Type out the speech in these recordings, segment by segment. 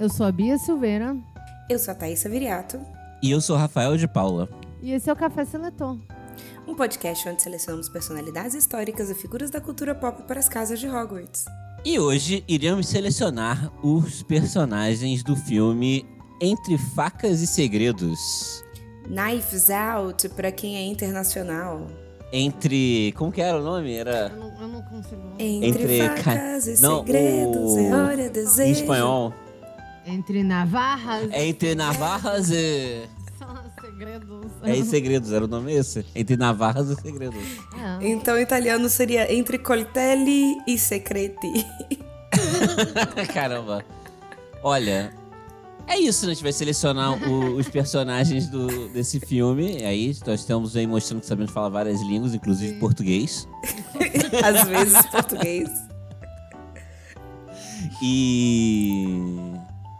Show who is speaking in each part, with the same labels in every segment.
Speaker 1: Eu sou a Bia Silveira
Speaker 2: Eu sou a Thaisa Viriato,
Speaker 3: E eu sou Rafael de Paula.
Speaker 1: e esse é o Café Seletor.
Speaker 2: um podcast onde selecionamos personalidades históricas e figuras da cultura pop para as casas de Hogwarts.
Speaker 3: E hoje iremos selecionar os personagens do filme Entre Facas e Segredos.
Speaker 2: Knives Out para quem é internacional.
Speaker 3: Entre. Como que era o nome? Era.
Speaker 1: Eu não, eu não consigo.
Speaker 2: Entre,
Speaker 3: Entre
Speaker 2: facas
Speaker 3: ca-
Speaker 2: e
Speaker 3: Não,
Speaker 2: segredos,
Speaker 3: o-
Speaker 2: é hora desejo.
Speaker 3: Em espanhol.
Speaker 1: Entre navarras
Speaker 3: Entre Navarras e.
Speaker 1: são segredos.
Speaker 3: É em segredos, era o nome esse? Entre Navarras e Segredos.
Speaker 1: É.
Speaker 2: Então, italiano seria Entre coltelli e secreti.
Speaker 3: Caramba. Olha, é isso, né? A gente vai selecionar o- os personagens do, desse filme. Aí nós estamos aí mostrando que sabemos falar várias línguas, inclusive português.
Speaker 2: Às vezes português.
Speaker 3: E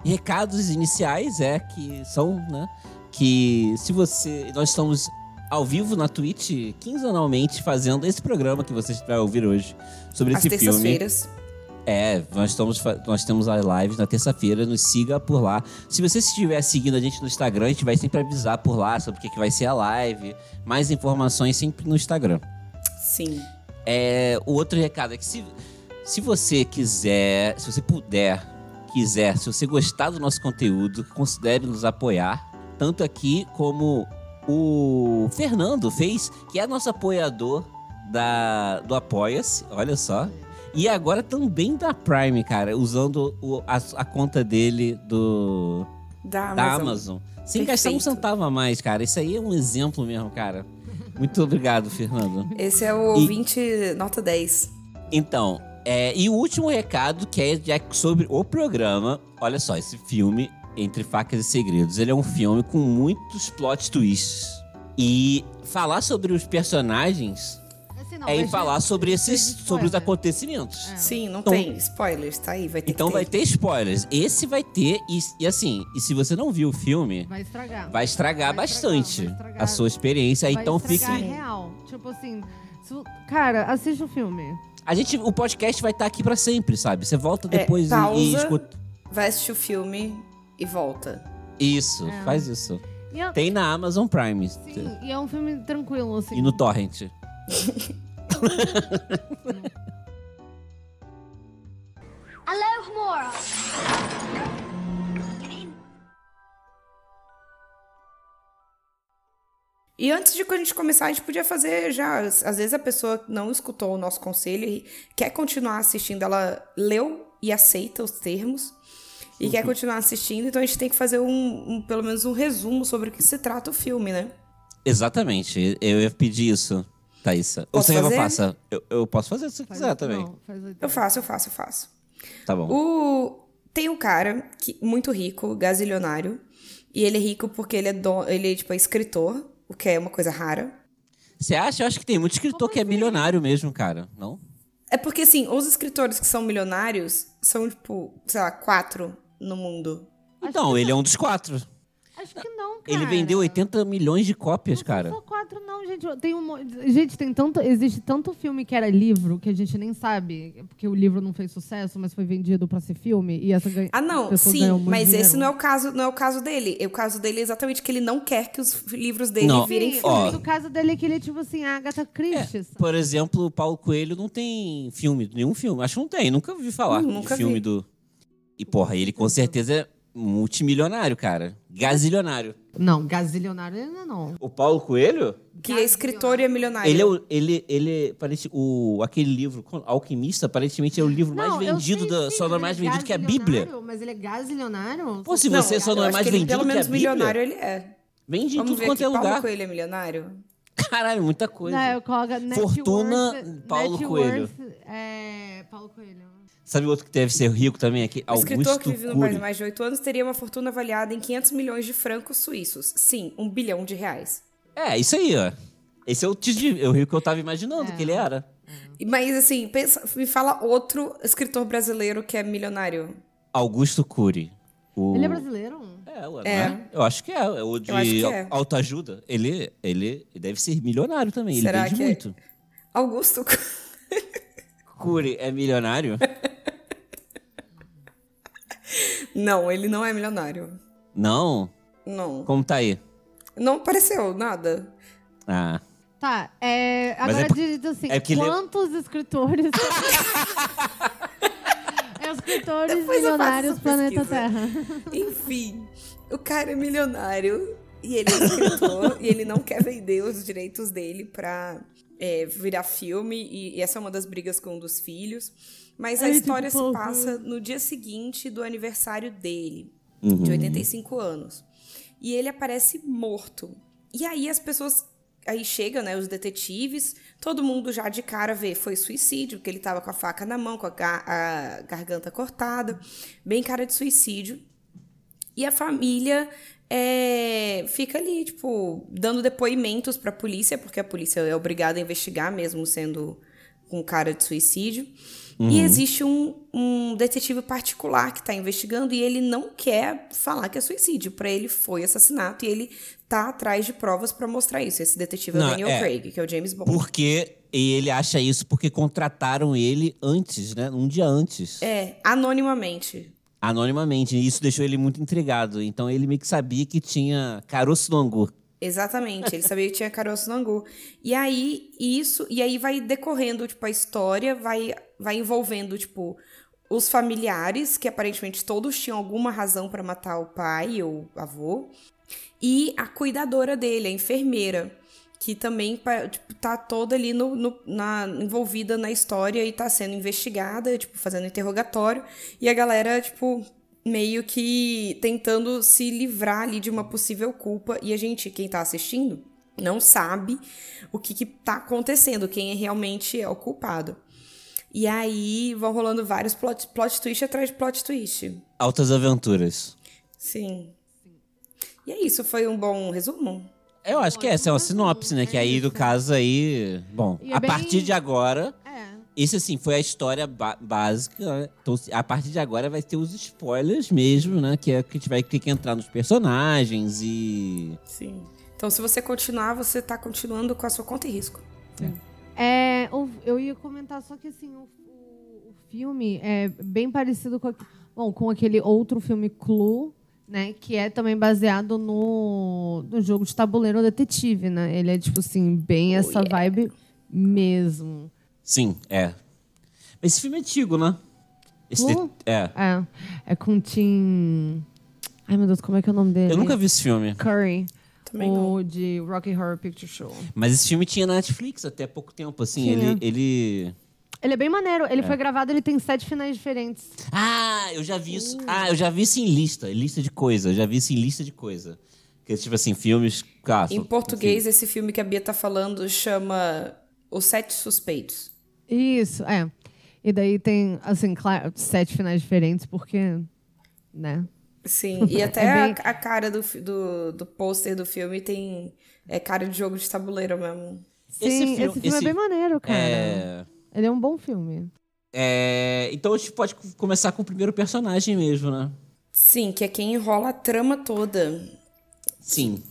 Speaker 3: recados iniciais é que são, né? Que se você. Nós estamos ao vivo na Twitch quinzenalmente fazendo esse programa que vocês vai ouvir hoje sobre
Speaker 2: Às
Speaker 3: esse filme.
Speaker 2: terças-feiras.
Speaker 3: É, nós, estamos, nós temos as lives na terça-feira, nos siga por lá. Se você estiver seguindo a gente no Instagram, a gente vai sempre avisar por lá sobre o que, que vai ser a live. Mais informações sempre no Instagram.
Speaker 2: Sim.
Speaker 3: É, o outro recado é que se, se você quiser, se você puder, quiser, se você gostar do nosso conteúdo, considere nos apoiar, tanto aqui como o Fernando fez, que é nosso apoiador da, do Apoia-se, olha só. E agora também da Prime, cara, usando o- a, a conta dele do,
Speaker 2: Da
Speaker 3: da
Speaker 2: Amazon.
Speaker 3: Amazon. Sem gastar um
Speaker 2: Perfeito.
Speaker 3: centavo a mais, cara. Isso aí é um exemplo mesmo, cara. Muito obrigado, Fernando.
Speaker 2: Esse é o
Speaker 3: E-
Speaker 2: ouvinte nota 10.
Speaker 3: Então, é, e o último recado que é já sobre o programa. Olha só, esse filme, Entre Facas e Segredos, ele é um filme com muitos plot twists. E falar sobre os personagens
Speaker 1: Assim, não,
Speaker 3: é em falar sobre esses, sobre os acontecimentos.
Speaker 2: Sim, não
Speaker 3: Então-
Speaker 2: tem spoilers, tá aí, vai ter
Speaker 3: Então
Speaker 2: que ter.
Speaker 3: vai ter spoilers. Esse vai ter, e, e assim, e se você não viu o filme,
Speaker 1: Vai estragar.
Speaker 3: vai estragar
Speaker 1: Vai
Speaker 3: bastante
Speaker 1: estragar, vai estragar.
Speaker 3: a sua experiência.
Speaker 1: Vai
Speaker 3: então fique.
Speaker 1: real. Tipo assim, se- cara, assiste o filme.
Speaker 3: A gente, o podcast vai estar aqui pra sempre, sabe? Você volta
Speaker 2: É,
Speaker 3: depois e- e,
Speaker 2: pausa.
Speaker 3: escuta.
Speaker 2: Vai assistir o filme e volta.
Speaker 3: Isso,
Speaker 1: É.
Speaker 3: faz isso.
Speaker 1: E é,
Speaker 3: Tem na Amazon Prime.
Speaker 1: sim, e é um filme tranquilo, assim.
Speaker 3: E no Torrent.
Speaker 4: Hello, Moral.
Speaker 2: E antes de a gente começar, a gente podia fazer já. Às vezes a pessoa não escutou o nosso conselho e quer continuar assistindo, ela leu e aceita os termos e
Speaker 3: Uhum.
Speaker 2: quer continuar assistindo, então a gente tem que fazer um, um- pelo menos um resumo sobre o que se trata o filme, né?
Speaker 3: Exatamente. Eu ia pedir isso, Thaísa. Ou
Speaker 2: Posso
Speaker 3: você quer que eu
Speaker 2: fazer?
Speaker 3: faça? Eu, eu posso fazer se você
Speaker 1: Faz
Speaker 3: quiser também.
Speaker 1: não.
Speaker 2: Eu faço, eu faço, eu faço.
Speaker 3: Tá bom.
Speaker 2: O... Tem um cara que, muito rico, gazilionário, e ele é rico porque ele é, do... ele, tipo, é escritor, o que é uma coisa rara.
Speaker 3: Você acha? Eu acho que tem muito escritor que é milionário mesmo, cara. Não?
Speaker 2: É porque, assim, os escritores que são milionários são, tipo, sei lá, quatro no mundo.
Speaker 3: Então, ele é um dos quatro.
Speaker 1: Acho que não, cara.
Speaker 3: Ele vendeu 80 milhões de cópias,
Speaker 1: Não
Speaker 3: cara.
Speaker 1: são só quatro, não, gente. Tem um, gente, tem tanto. Existe tanto filme que era livro que a gente nem sabe. Porque o livro não fez sucesso, mas foi vendido pra ser filme. E essa ganha,
Speaker 2: Ah, não, sim, mas esse
Speaker 1: dinheiro.
Speaker 2: não é o caso, não é o caso dele. O caso dele é exatamente que ele não quer que os livros dele
Speaker 3: Não.
Speaker 2: virem
Speaker 1: Sim,
Speaker 2: filme.
Speaker 1: Mas o caso dele é que ele é tipo assim, a Agatha Christie. sabe?
Speaker 3: Por exemplo, o Paulo Coelho não tem filme, nenhum filme. Acho que não tem, nunca ouvi falar
Speaker 2: Hum,
Speaker 3: de
Speaker 2: nunca
Speaker 3: filme
Speaker 2: vi.
Speaker 3: do. E, porra, ele com certeza multimilionário, cara. Gazilionário.
Speaker 1: Não, gazilionário ainda não.
Speaker 3: O Paulo Coelho?
Speaker 2: Que é escritor e é milionário.
Speaker 3: Ele é o. Ele, ele parece, o, aquele livro, Alquimista, aparentemente é o livro mais
Speaker 1: Não, eu
Speaker 3: vendido,
Speaker 1: sei
Speaker 3: da,
Speaker 1: sim,
Speaker 3: só não é mais vendido que a Bíblia.
Speaker 1: Mas ele é gazilionário?
Speaker 3: Pô, se
Speaker 2: Não,
Speaker 3: você só não é mais
Speaker 2: que ele,
Speaker 3: vendido
Speaker 2: Pelo
Speaker 3: que a
Speaker 2: menos
Speaker 3: Bíblia.
Speaker 2: milionário ele é.
Speaker 3: Vende em
Speaker 2: Vamos
Speaker 3: tudo
Speaker 2: ver
Speaker 3: quanto
Speaker 2: aqui,
Speaker 3: é
Speaker 2: Paulo
Speaker 3: lugar.
Speaker 2: Coelho é milionário?
Speaker 3: Caralho, muita coisa.
Speaker 1: Não, eu coloco
Speaker 3: Fortuna,
Speaker 1: worth-
Speaker 3: Paulo Coelho.
Speaker 1: worth, é, Paulo Coelho.
Speaker 3: Sabe outro que deve ser rico também aqui?
Speaker 2: O escritor
Speaker 3: Augusto
Speaker 2: que vive no país há mais de oito anos teria uma fortuna avaliada em 500 milhões de francos suíços. Sim, um bilhão de reais.
Speaker 3: É, isso aí, ó. Esse é o, é o rico que eu tava imaginando
Speaker 1: É.
Speaker 3: que ele era.
Speaker 2: Mas assim, pensa- me fala outro escritor brasileiro que é milionário.
Speaker 3: Augusto Cury. O...
Speaker 1: Ele é brasileiro?
Speaker 3: É, ué,
Speaker 2: É.
Speaker 3: é? Eu acho que é. É o de
Speaker 2: é.
Speaker 3: autoajuda. Ele, ele deve ser milionário também. Ele
Speaker 2: Será
Speaker 3: vende
Speaker 2: que é?
Speaker 3: muito.
Speaker 2: Augusto.
Speaker 3: Cury é milionário?
Speaker 2: Não, ele não é milionário.
Speaker 3: não?
Speaker 2: Não.
Speaker 3: Como tá aí?
Speaker 2: Não apareceu nada.
Speaker 3: Ah.
Speaker 1: Tá, é,
Speaker 3: Mas
Speaker 1: agora
Speaker 3: é por-
Speaker 1: diz assim,
Speaker 3: é porque ele-
Speaker 1: quantos escritores... é escritores
Speaker 2: Depois
Speaker 1: milionários planeta. Terra.
Speaker 2: Enfim, o cara é milionário e ele é escritor e ele não quer vender os direitos dele pra é, virar filme. E, e essa é uma das brigas com um dos filhos. Mas a
Speaker 1: Ai,
Speaker 2: história
Speaker 1: tipo,
Speaker 2: se passa no dia seguinte do aniversário dele,
Speaker 3: Uhum.
Speaker 2: de 85 anos. E ele aparece morto. E aí as pessoas. Aí chegam, né, os detetives, todo mundo já de cara vê, foi suicídio, porque ele tava com a faca na mão, com a, ga- a garganta cortada, bem cara de suicídio. E a família é, fica ali, tipo, dando depoimentos pra polícia, porque a polícia é obrigada a investigar, mesmo sendo com cara de suicídio. E existe um, um detetive particular que tá investigando e ele não quer falar que é suicídio. Pra ele foi assassinato e ele tá atrás de provas pra mostrar isso. Esse detetive é
Speaker 3: Não,
Speaker 2: o Daniel
Speaker 3: é.
Speaker 2: Craig, que é o James Bond.
Speaker 3: Porque e ele acha isso porque contrataram ele antes, né? Um dia antes.
Speaker 2: É, anonimamente.
Speaker 3: Anonimamente. E isso deixou ele muito intrigado. Então ele meio que sabia que tinha caroço no angu.
Speaker 2: Exatamente, ele sabia que tinha caroço no angu. E aí, isso, e aí vai decorrendo, tipo, a história vai, vai envolvendo, tipo, os familiares, que aparentemente todos tinham alguma razão pra matar o pai ou avô, e a cuidadora dele, a enfermeira, que também tipo, tá toda ali no, no- na, envolvida na história e tá sendo investigada, tipo, fazendo interrogatório, e a galera, tipo, meio que tentando se livrar ali de uma possível culpa. E a gente, quem tá assistindo, não sabe o que, que tá acontecendo, quem realmente é o culpado. E aí vão rolando vários plot, plot twist atrás de plot twist.
Speaker 3: Altas aventuras.
Speaker 2: Sim. E é isso, foi um bom resumo?
Speaker 3: Eu acho que essa é uma sinopse, né? Que aí, no caso, aí. Bom,
Speaker 1: E é
Speaker 3: a partir de agora.
Speaker 1: É.
Speaker 3: Esse, assim, foi a história básica. né? Então, a partir de agora vai ter os spoilers mesmo, né? Que é que a gente vai ter que entrar nos personagens e.
Speaker 2: Sim. Então, se você continuar, você tá continuando com a sua conta e risco.
Speaker 1: É, o- eu ia comentar só que assim, o, o- o filme é bem parecido com, a- bom, com aquele outro filme Clue, né? Que é também baseado no, no jogo de tabuleiro detetive, né? Ele é, tipo assim, bem essa vibe mesmo.
Speaker 3: Sim, é. Mas esse filme é antigo, né? Esse de-? É.
Speaker 1: É. É com Tim. Ai, meu Deus, como é que é o nome dele?
Speaker 3: Eu nunca vi esse filme.
Speaker 1: Curry.
Speaker 2: Também
Speaker 1: o de Rocky Horror Picture Show.
Speaker 3: Mas esse filme tinha na Netflix até pouco tempo, assim.
Speaker 1: Tinha.
Speaker 3: Ele, ele.
Speaker 1: Ele é bem maneiro. Ele foi gravado, ele tem sete finais diferentes.
Speaker 3: Ah, eu já vi isso. Ah, eu já vi isso em lista. Lista de coisa. Eu já vi isso em lista de coisa. Que é tipo assim, filmes. Ah,
Speaker 2: Em português, esse filme que a Bia tá falando chama Os Sete Suspeitos.
Speaker 1: Isso, é. E daí tem, assim, claro, sete finais diferentes, porque. Né?
Speaker 2: Sim, e até
Speaker 1: É
Speaker 2: a-
Speaker 1: bem-
Speaker 2: a, cara do, do, do pôster do filme tem é cara de jogo de tabuleiro mesmo.
Speaker 1: Sim, esse
Speaker 3: filme-
Speaker 1: filme,
Speaker 3: esse-
Speaker 1: é bem maneiro, cara.
Speaker 3: É.
Speaker 1: Ele é um bom filme.
Speaker 3: É, então a gente pode começar com o primeiro personagem mesmo, né?
Speaker 2: Sim, que é quem enrola a trama toda.
Speaker 3: Sim.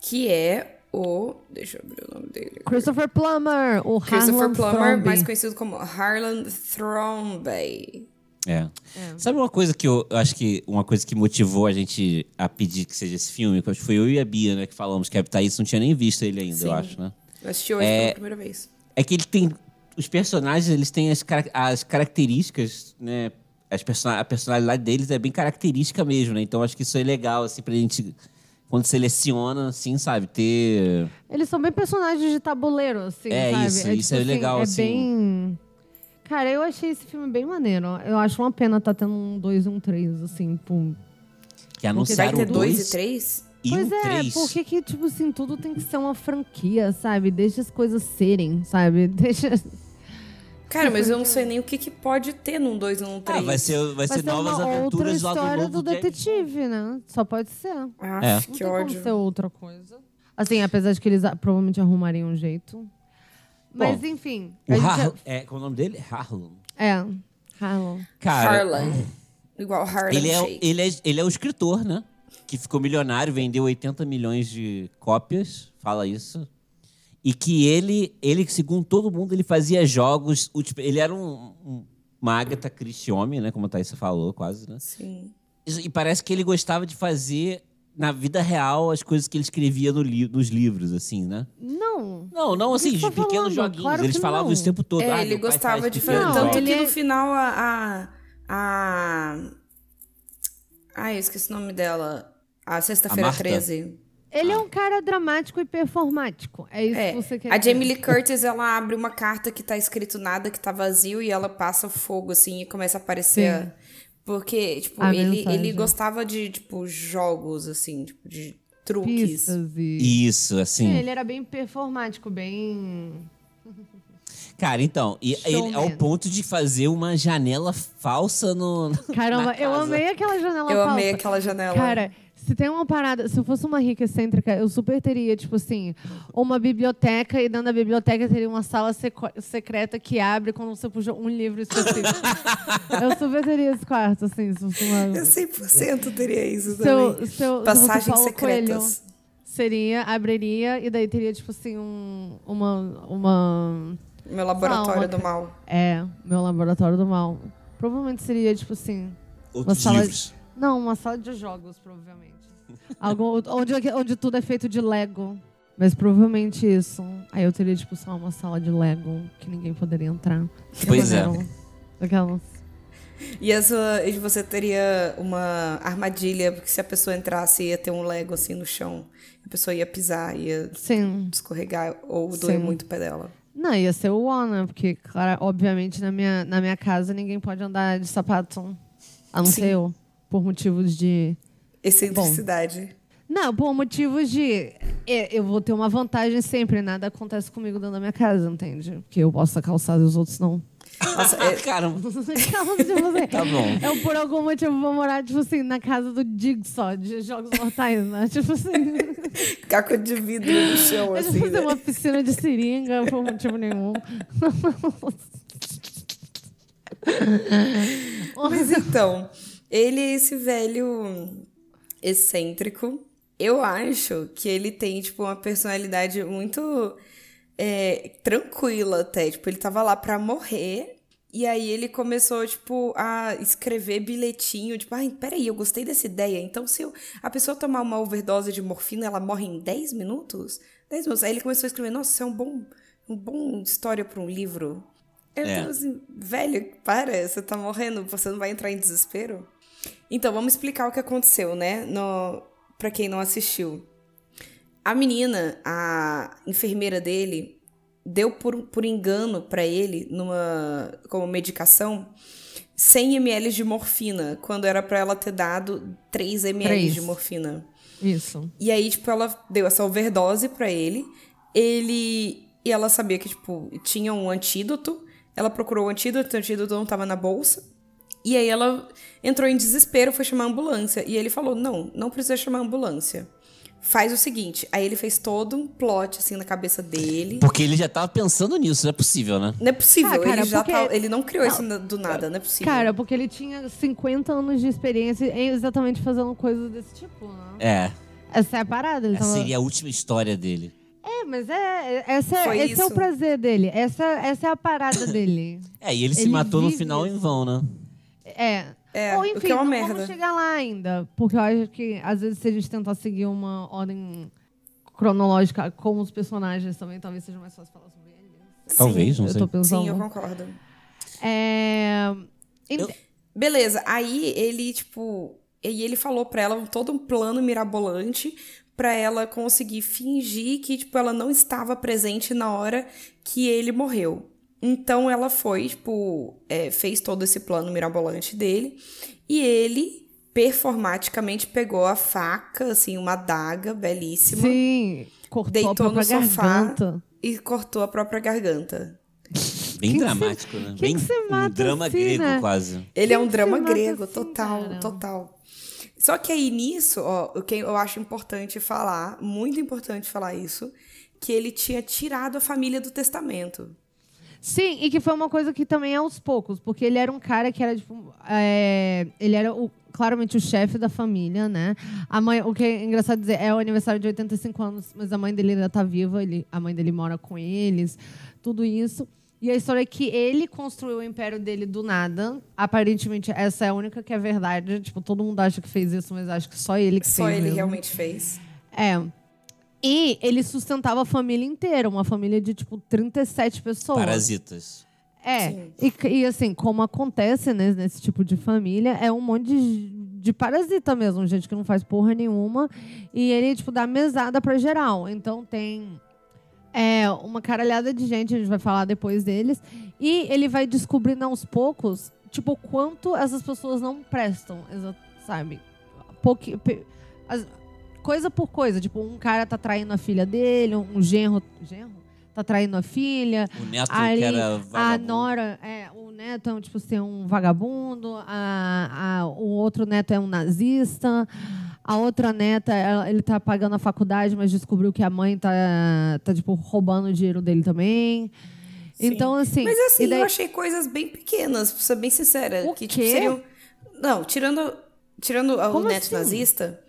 Speaker 2: Que é o. Deixa eu abrir o nome dele.
Speaker 1: Christopher Plummer, o
Speaker 2: Christopher
Speaker 1: Harlan
Speaker 2: Plummer,
Speaker 1: Thrombey.
Speaker 2: mais conhecido como Harlan Thrombey.
Speaker 3: É. Sabe uma coisa que eu, eu acho que uma coisa que motivou a gente a pedir que seja esse filme, que eu acho que foi eu e a Bia, né, que falamos que a Thaís não tinha nem visto ele ainda,
Speaker 2: Sim.
Speaker 3: eu acho, né?
Speaker 2: Eu assisti hoje
Speaker 3: É-
Speaker 2: pela primeira vez.
Speaker 3: É que ele tem os personagens, eles têm as, as características, né, as person a personalidade deles é bem característica mesmo, né? Então acho que isso é legal, assim, pra gente, quando seleciona, assim, sabe, ter.
Speaker 1: Eles são bem personagens de tabuleiro, assim,
Speaker 3: É
Speaker 1: sabe?
Speaker 3: isso, isso é
Speaker 1: assim,
Speaker 3: legal,
Speaker 1: É
Speaker 3: assim.
Speaker 1: bem... Cara, eu achei esse filme bem maneiro. Eu acho uma pena tá tendo um 2 e um 3, assim, pô.
Speaker 3: Que
Speaker 2: Vai
Speaker 3: anunciaram
Speaker 2: ter dois
Speaker 3: dois
Speaker 2: e três?
Speaker 3: e
Speaker 1: pois é,
Speaker 3: três.
Speaker 1: por que que, tipo assim, tudo tem que ser uma franquia, sabe? Deixa as coisas serem, sabe? Deixa...
Speaker 2: Cara, mas eu não sei nem o que, que pode ter num dois e num
Speaker 3: Ah,
Speaker 2: três.
Speaker 3: vai ser, vai
Speaker 1: Vai
Speaker 3: ser
Speaker 1: ser
Speaker 3: novas aventuras lá do
Speaker 1: história
Speaker 3: novo
Speaker 1: do
Speaker 3: Jack-
Speaker 1: detetive, né? Só pode ser. Não
Speaker 2: Ah,
Speaker 3: É.
Speaker 2: que
Speaker 1: tem como
Speaker 2: ódio.
Speaker 1: ser outra coisa. Assim, apesar de que eles ah, provavelmente arrumariam um jeito. Mas,
Speaker 3: Bom,
Speaker 1: enfim.
Speaker 3: O Har
Speaker 1: já-
Speaker 3: é, qual é o nome dele? Harlan.
Speaker 1: É, Harlow.
Speaker 3: Cara,
Speaker 2: Harlan. Igual Harlan
Speaker 3: ele é,
Speaker 2: Shake.
Speaker 3: ele, é, ele é o escritor, né? Que ficou milionário, vendeu 80 milhões de cópias, fala isso. E que ele, ele segundo todo mundo, ele fazia jogos. o tipo- Ele era um, um, uma Agatha Christie homem, né? Como a Thaís falou, quase, né?
Speaker 2: Sim.
Speaker 3: E parece que ele gostava de fazer, na vida real, as coisas que ele escrevia no li- nos livros, assim, né?
Speaker 1: Não.
Speaker 3: Não, não assim, de
Speaker 1: tá
Speaker 3: pequenos
Speaker 1: falando?
Speaker 3: joguinhos.
Speaker 1: Claro
Speaker 3: Eles falavam
Speaker 1: não.
Speaker 3: isso o tempo todo.
Speaker 2: É,
Speaker 3: Ah,
Speaker 2: ele gostava
Speaker 3: faz
Speaker 2: de fazer.
Speaker 1: Não,
Speaker 2: Tanto
Speaker 3: jogos.
Speaker 2: que
Speaker 1: ele-
Speaker 2: no final a. a, a... Ai, eu esqueci o nome dela. A Sexta-feira
Speaker 3: A Marta?
Speaker 2: 13.
Speaker 1: Ele é um cara dramático e performático. É isso
Speaker 2: É,
Speaker 1: que você quer
Speaker 2: a
Speaker 1: dizer.
Speaker 2: Jamie Lee Curtis, ela abre uma carta que tá escrito nada, que tá vazio, e ela passa fogo, assim, e começa a aparecer.
Speaker 1: Sim.
Speaker 2: Porque, tipo,
Speaker 1: A
Speaker 2: ele,
Speaker 1: mensagem.
Speaker 2: ele gostava de, tipo, jogos, assim, tipo, de truques.
Speaker 1: E...
Speaker 3: Isso, assim.
Speaker 1: Sim, ele era bem performático, bem...
Speaker 3: Cara, então, e ele ao ponto de fazer uma janela falsa no.
Speaker 1: Caramba,
Speaker 3: na
Speaker 1: eu amei aquela janela
Speaker 2: Eu
Speaker 1: falsa.
Speaker 2: amei aquela janela.
Speaker 1: Cara, se tem uma parada, se eu fosse uma rica excêntrica, eu super teria, tipo assim, uma biblioteca e dentro da biblioteca teria uma sala secreta que abre quando você puxa um livro específico. eu super teria esse quarto, assim, se fosse uma...
Speaker 2: Eu 100% teria isso
Speaker 1: Seu,
Speaker 2: também.
Speaker 1: seu,
Speaker 2: Passagens secretas.
Speaker 1: Coelho, seria, abriria e daí teria, tipo assim, um, uma, uma...
Speaker 2: Meu laboratório
Speaker 1: Calma,
Speaker 2: do mal.
Speaker 1: É, meu laboratório do mal. Provavelmente seria, tipo assim...
Speaker 3: Outros
Speaker 1: sala-
Speaker 3: livros.
Speaker 1: Não, uma sala de jogos, provavelmente. Algo, onde, onde tudo é feito de Lego. Mas provavelmente isso. Aí eu teria, tipo, só uma sala de Lego que ninguém poderia entrar.
Speaker 3: Pois é.
Speaker 1: Aquelas.
Speaker 2: E, a sua, e você teria uma armadilha, porque se a pessoa entrasse, ia ter um Lego assim no chão. A pessoa ia pisar, ia
Speaker 1: Sim.
Speaker 2: escorregar ou doer
Speaker 1: Sim.
Speaker 2: muito o pé dela.
Speaker 1: Não, ia ser o One, né? Porque, claro, obviamente, na minha, na minha casa ninguém pode andar de sapato. A não
Speaker 2: Sim.
Speaker 1: ser eu. Por motivos de.
Speaker 2: Excentricidade.
Speaker 1: Não, por motivos de. é, Eu vou ter uma vantagem sempre. Nada acontece comigo dentro da minha casa, entende? Porque eu posso calçar e os outros não.
Speaker 2: Nossa, é-
Speaker 3: Cara,
Speaker 1: Calma, tipo assim,
Speaker 3: Tá bom.
Speaker 1: Eu, por algum motivo, vou morar, tipo assim, na casa do Jigsaw, de Jogos Mortais, né? Tipo assim.
Speaker 2: caco de vidro no chão,
Speaker 1: Eu
Speaker 2: assim.
Speaker 1: fazer
Speaker 2: né?
Speaker 1: uma piscina de seringa por motivo nenhum.
Speaker 2: Mas então, ele é esse velho excêntrico. Eu acho que ele tem, tipo, uma personalidade muito é, tranquila até. Tipo, ele tava lá pra morrer. E aí ele começou, tipo, a escrever bilhetinho, tipo, ai, peraí, eu gostei dessa ideia. Então, se eu- a pessoa tomar uma overdose de morfina, ela morre em 10 minutos? 10 minutos. Aí ele começou a escrever, nossa, isso é um bom, um bom história pra um livro. Eu
Speaker 3: É.
Speaker 2: tava assim, velho, para, você tá morrendo, você não vai entrar em desespero? Então, vamos explicar o que aconteceu, né? No, pra quem não assistiu. A menina, a enfermeira dele, deu por, por engano pra ele, numa como medicação, 100 ml de morfina, quando era pra ela ter dado 3 ml
Speaker 1: Três.
Speaker 2: de morfina.
Speaker 1: Isso.
Speaker 2: E aí, tipo, ela deu essa overdose pra ele. Ele. E ela sabia que, tipo, tinha um antídoto. Ela procurou o antídoto, o antídoto não tava na bolsa. E aí ela entrou em desespero, foi chamar a ambulância. E ele falou: não, não precisa chamar a ambulância. Faz o seguinte. Aí ele fez todo um plot, assim, na cabeça dele.
Speaker 3: porque ele já tava pensando nisso, não é possível, né?
Speaker 2: Não é possível,
Speaker 1: Ah, cara,
Speaker 2: ele já
Speaker 1: porque-
Speaker 2: tá. Ele não criou isso na- do nada, não é possível.
Speaker 1: Cara, porque ele tinha 50 anos de experiência em exatamente fazendo coisas desse tipo, né?
Speaker 3: É.
Speaker 1: Essa é a parada.
Speaker 3: Essa
Speaker 1: tava...
Speaker 3: seria a última história dele.
Speaker 1: É, mas é, essa, é-
Speaker 2: Foi
Speaker 1: esse é o
Speaker 2: isso.
Speaker 1: prazer dele. Essa, essa é a parada dele.
Speaker 3: É, e ele, se
Speaker 1: Ele
Speaker 3: matou no final
Speaker 1: isso.
Speaker 3: em vão, né?
Speaker 1: É.
Speaker 2: É,
Speaker 1: Ou
Speaker 2: o
Speaker 1: enfim,
Speaker 2: que é uma
Speaker 1: não
Speaker 2: merda.
Speaker 1: vamos chegar lá ainda. Porque eu acho que, às vezes, se a gente tentar seguir uma ordem cronológica com os personagens também, talvez seja mais fácil falar sobre eles.
Speaker 3: Talvez, não
Speaker 1: eu
Speaker 3: sei.
Speaker 1: tô pensando.
Speaker 2: Sim, eu concordo.
Speaker 1: É... ent-
Speaker 3: Eu-
Speaker 2: Beleza, aí ele, tipo. E ele falou pra ela todo um plano mirabolante pra ela conseguir fingir que, tipo, ela não estava presente na hora que ele morreu. Então ela foi, tipo, é, fez todo esse plano mirabolante dele. E ele, performaticamente, pegou a faca, assim, uma adaga belíssima.
Speaker 1: Sim, cortou
Speaker 2: Deitou
Speaker 1: a própria
Speaker 2: no sofá.
Speaker 1: garganta.
Speaker 2: E cortou a própria garganta.
Speaker 3: Bem
Speaker 1: que que
Speaker 3: dramático, né?
Speaker 1: que
Speaker 3: Bem
Speaker 1: que você
Speaker 3: um drama
Speaker 1: assim,
Speaker 3: grego
Speaker 1: né?
Speaker 3: quase.
Speaker 2: Ele é um drama grego,
Speaker 1: assim,
Speaker 2: total,
Speaker 1: cara?
Speaker 2: total. Só que aí nisso, ó, o que eu acho importante falar, muito importante falar isso, que ele tinha tirado a família do testamento.
Speaker 1: Sim, e que foi uma coisa que também é aos poucos, porque ele era um cara que era, tipo. é, ele era o- claramente o chefe da família, né? A mãe, o que é engraçado dizer, é o aniversário de 85 anos, mas a mãe dele ainda tá viva, ele, a mãe dele mora com eles, tudo isso. E a história é que ele construiu o império dele do nada. Aparentemente, essa é a única que é verdade. Tipo, todo mundo acha que fez isso, mas acho que só ele que
Speaker 2: Só
Speaker 1: fez.
Speaker 2: ele
Speaker 1: mesmo.
Speaker 2: realmente fez.
Speaker 1: É. E ele sustentava a família inteira, uma família de, tipo, 37 pessoas.
Speaker 3: Parasitas.
Speaker 1: É. E, e, assim, como acontece né, nesse tipo de família, é um monte de, de parasita mesmo, gente que não faz porra nenhuma. E ele, tipo, dá mesada pra geral. Então tem é, uma caralhada de gente, a gente vai falar depois deles. E ele vai descobrindo aos poucos, tipo, quanto essas pessoas não prestam, sabe? Pouqui, as- coisa por coisa. Tipo, um cara tá traindo a filha dele, um genro. Genro? Tá traindo a filha.
Speaker 3: O neto
Speaker 1: Ali,
Speaker 3: que era
Speaker 1: a
Speaker 3: vagabundo.
Speaker 1: Nora, é, o neto é um, tipo assim, um vagabundo, a, a- o outro neto é um nazista, a outra neta, ela- ele tá pagando a faculdade, mas descobriu que a mãe tá, tá tipo, roubando o dinheiro dele também.
Speaker 2: Sim.
Speaker 1: Então, assim.
Speaker 2: Mas assim,
Speaker 1: e daí-
Speaker 2: eu achei coisas bem pequenas, pra ser bem sincera.
Speaker 1: O
Speaker 2: que, tipo,
Speaker 1: quê?
Speaker 2: seriam. Não, tirando, tirando o neto
Speaker 1: assim?
Speaker 2: nazista,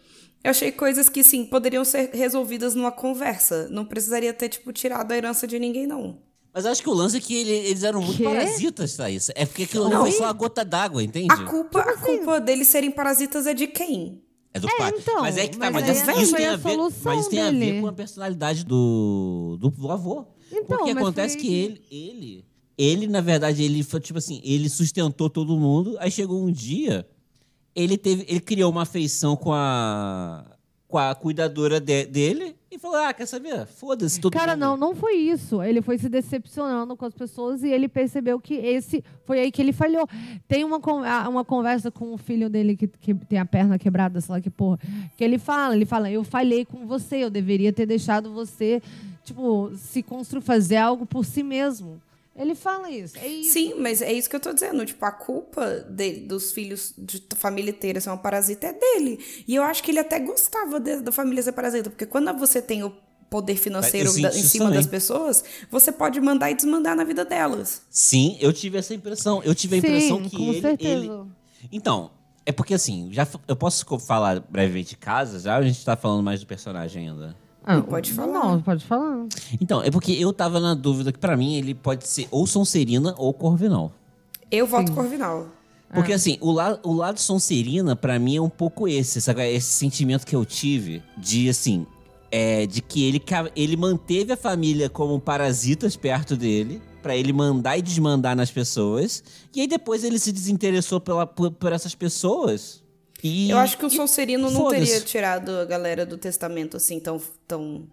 Speaker 2: eu achei coisas que, sim, poderiam ser resolvidas numa conversa. Não precisaria ter, tipo, tirado a herança de ninguém, não.
Speaker 3: Mas eu acho que o lance é que ele- eles eram muito
Speaker 1: Quê?
Speaker 3: parasitas, Thaís. É porque aquilo
Speaker 2: Não,
Speaker 3: foi só a gota d'água, entende?
Speaker 2: A culpa, a culpa deles serem parasitas é de quem?
Speaker 3: É do pai.
Speaker 1: então,
Speaker 3: mas é que tá,
Speaker 1: mas
Speaker 3: mas, isso,
Speaker 2: foi
Speaker 3: tem
Speaker 1: a
Speaker 3: a ver, mas isso tem a ver com a personalidade do, do, do avô.
Speaker 1: Então,
Speaker 3: Porque acontece
Speaker 1: foi
Speaker 3: que ele, ele, ele, na verdade, ele foi tipo assim, ele sustentou todo mundo, aí chegou um dia, ele teve, ele criou uma afeição com a com a cuidadora de- dele e falou: "Ah, quer saber? Foda-se todo
Speaker 1: Cara,
Speaker 3: mundo".
Speaker 1: não, não foi isso. Ele foi se decepcionando com as pessoas e ele percebeu que esse foi aí que ele falhou. Tem uma, uma conversa com o filho dele que, que tem a perna quebrada, sei lá que porra. Que ele fala, ele fala, eu falhei com você, eu deveria ter deixado você, tipo, se construir, fazer algo por si mesmo. Ele fala isso. É isso.
Speaker 2: Sim, mas é isso que eu tô dizendo. Tipo, a culpa dele, dos filhos de família inteira ser uma parasita é dele. E eu acho que ele até gostava de- da família ser parasita. Porque quando você tem o poder financeiro
Speaker 3: Eu sinto
Speaker 2: da- em cima
Speaker 3: também.
Speaker 2: das pessoas, você pode mandar e desmandar na vida delas.
Speaker 3: Sim, eu tive essa impressão. Eu tive a impressão que
Speaker 1: com
Speaker 3: ele,
Speaker 1: certeza.
Speaker 3: ele- Então, é porque assim, já eu posso falar brevemente de casa, já ou a gente tá falando mais do personagem ainda.
Speaker 1: Ah,
Speaker 2: Pode falar.
Speaker 1: Não, pode falar.
Speaker 3: Então, é porque eu tava na dúvida que pra mim ele pode ser ou Sonserina ou Corvinal.
Speaker 2: Eu voto Corvinal.
Speaker 3: Porque assim, o, la o lado Sonserina pra mim é um pouco esse, sabe? Esse sentimento que eu tive de assim, é, de que ele, ele manteve a família como parasitas perto dele, pra ele mandar e desmandar nas pessoas, e aí depois ele se desinteressou pela, por, por essas pessoas. E,
Speaker 2: Eu acho que o Sonserino não teria tirado a galera do testamento assim tão. tão...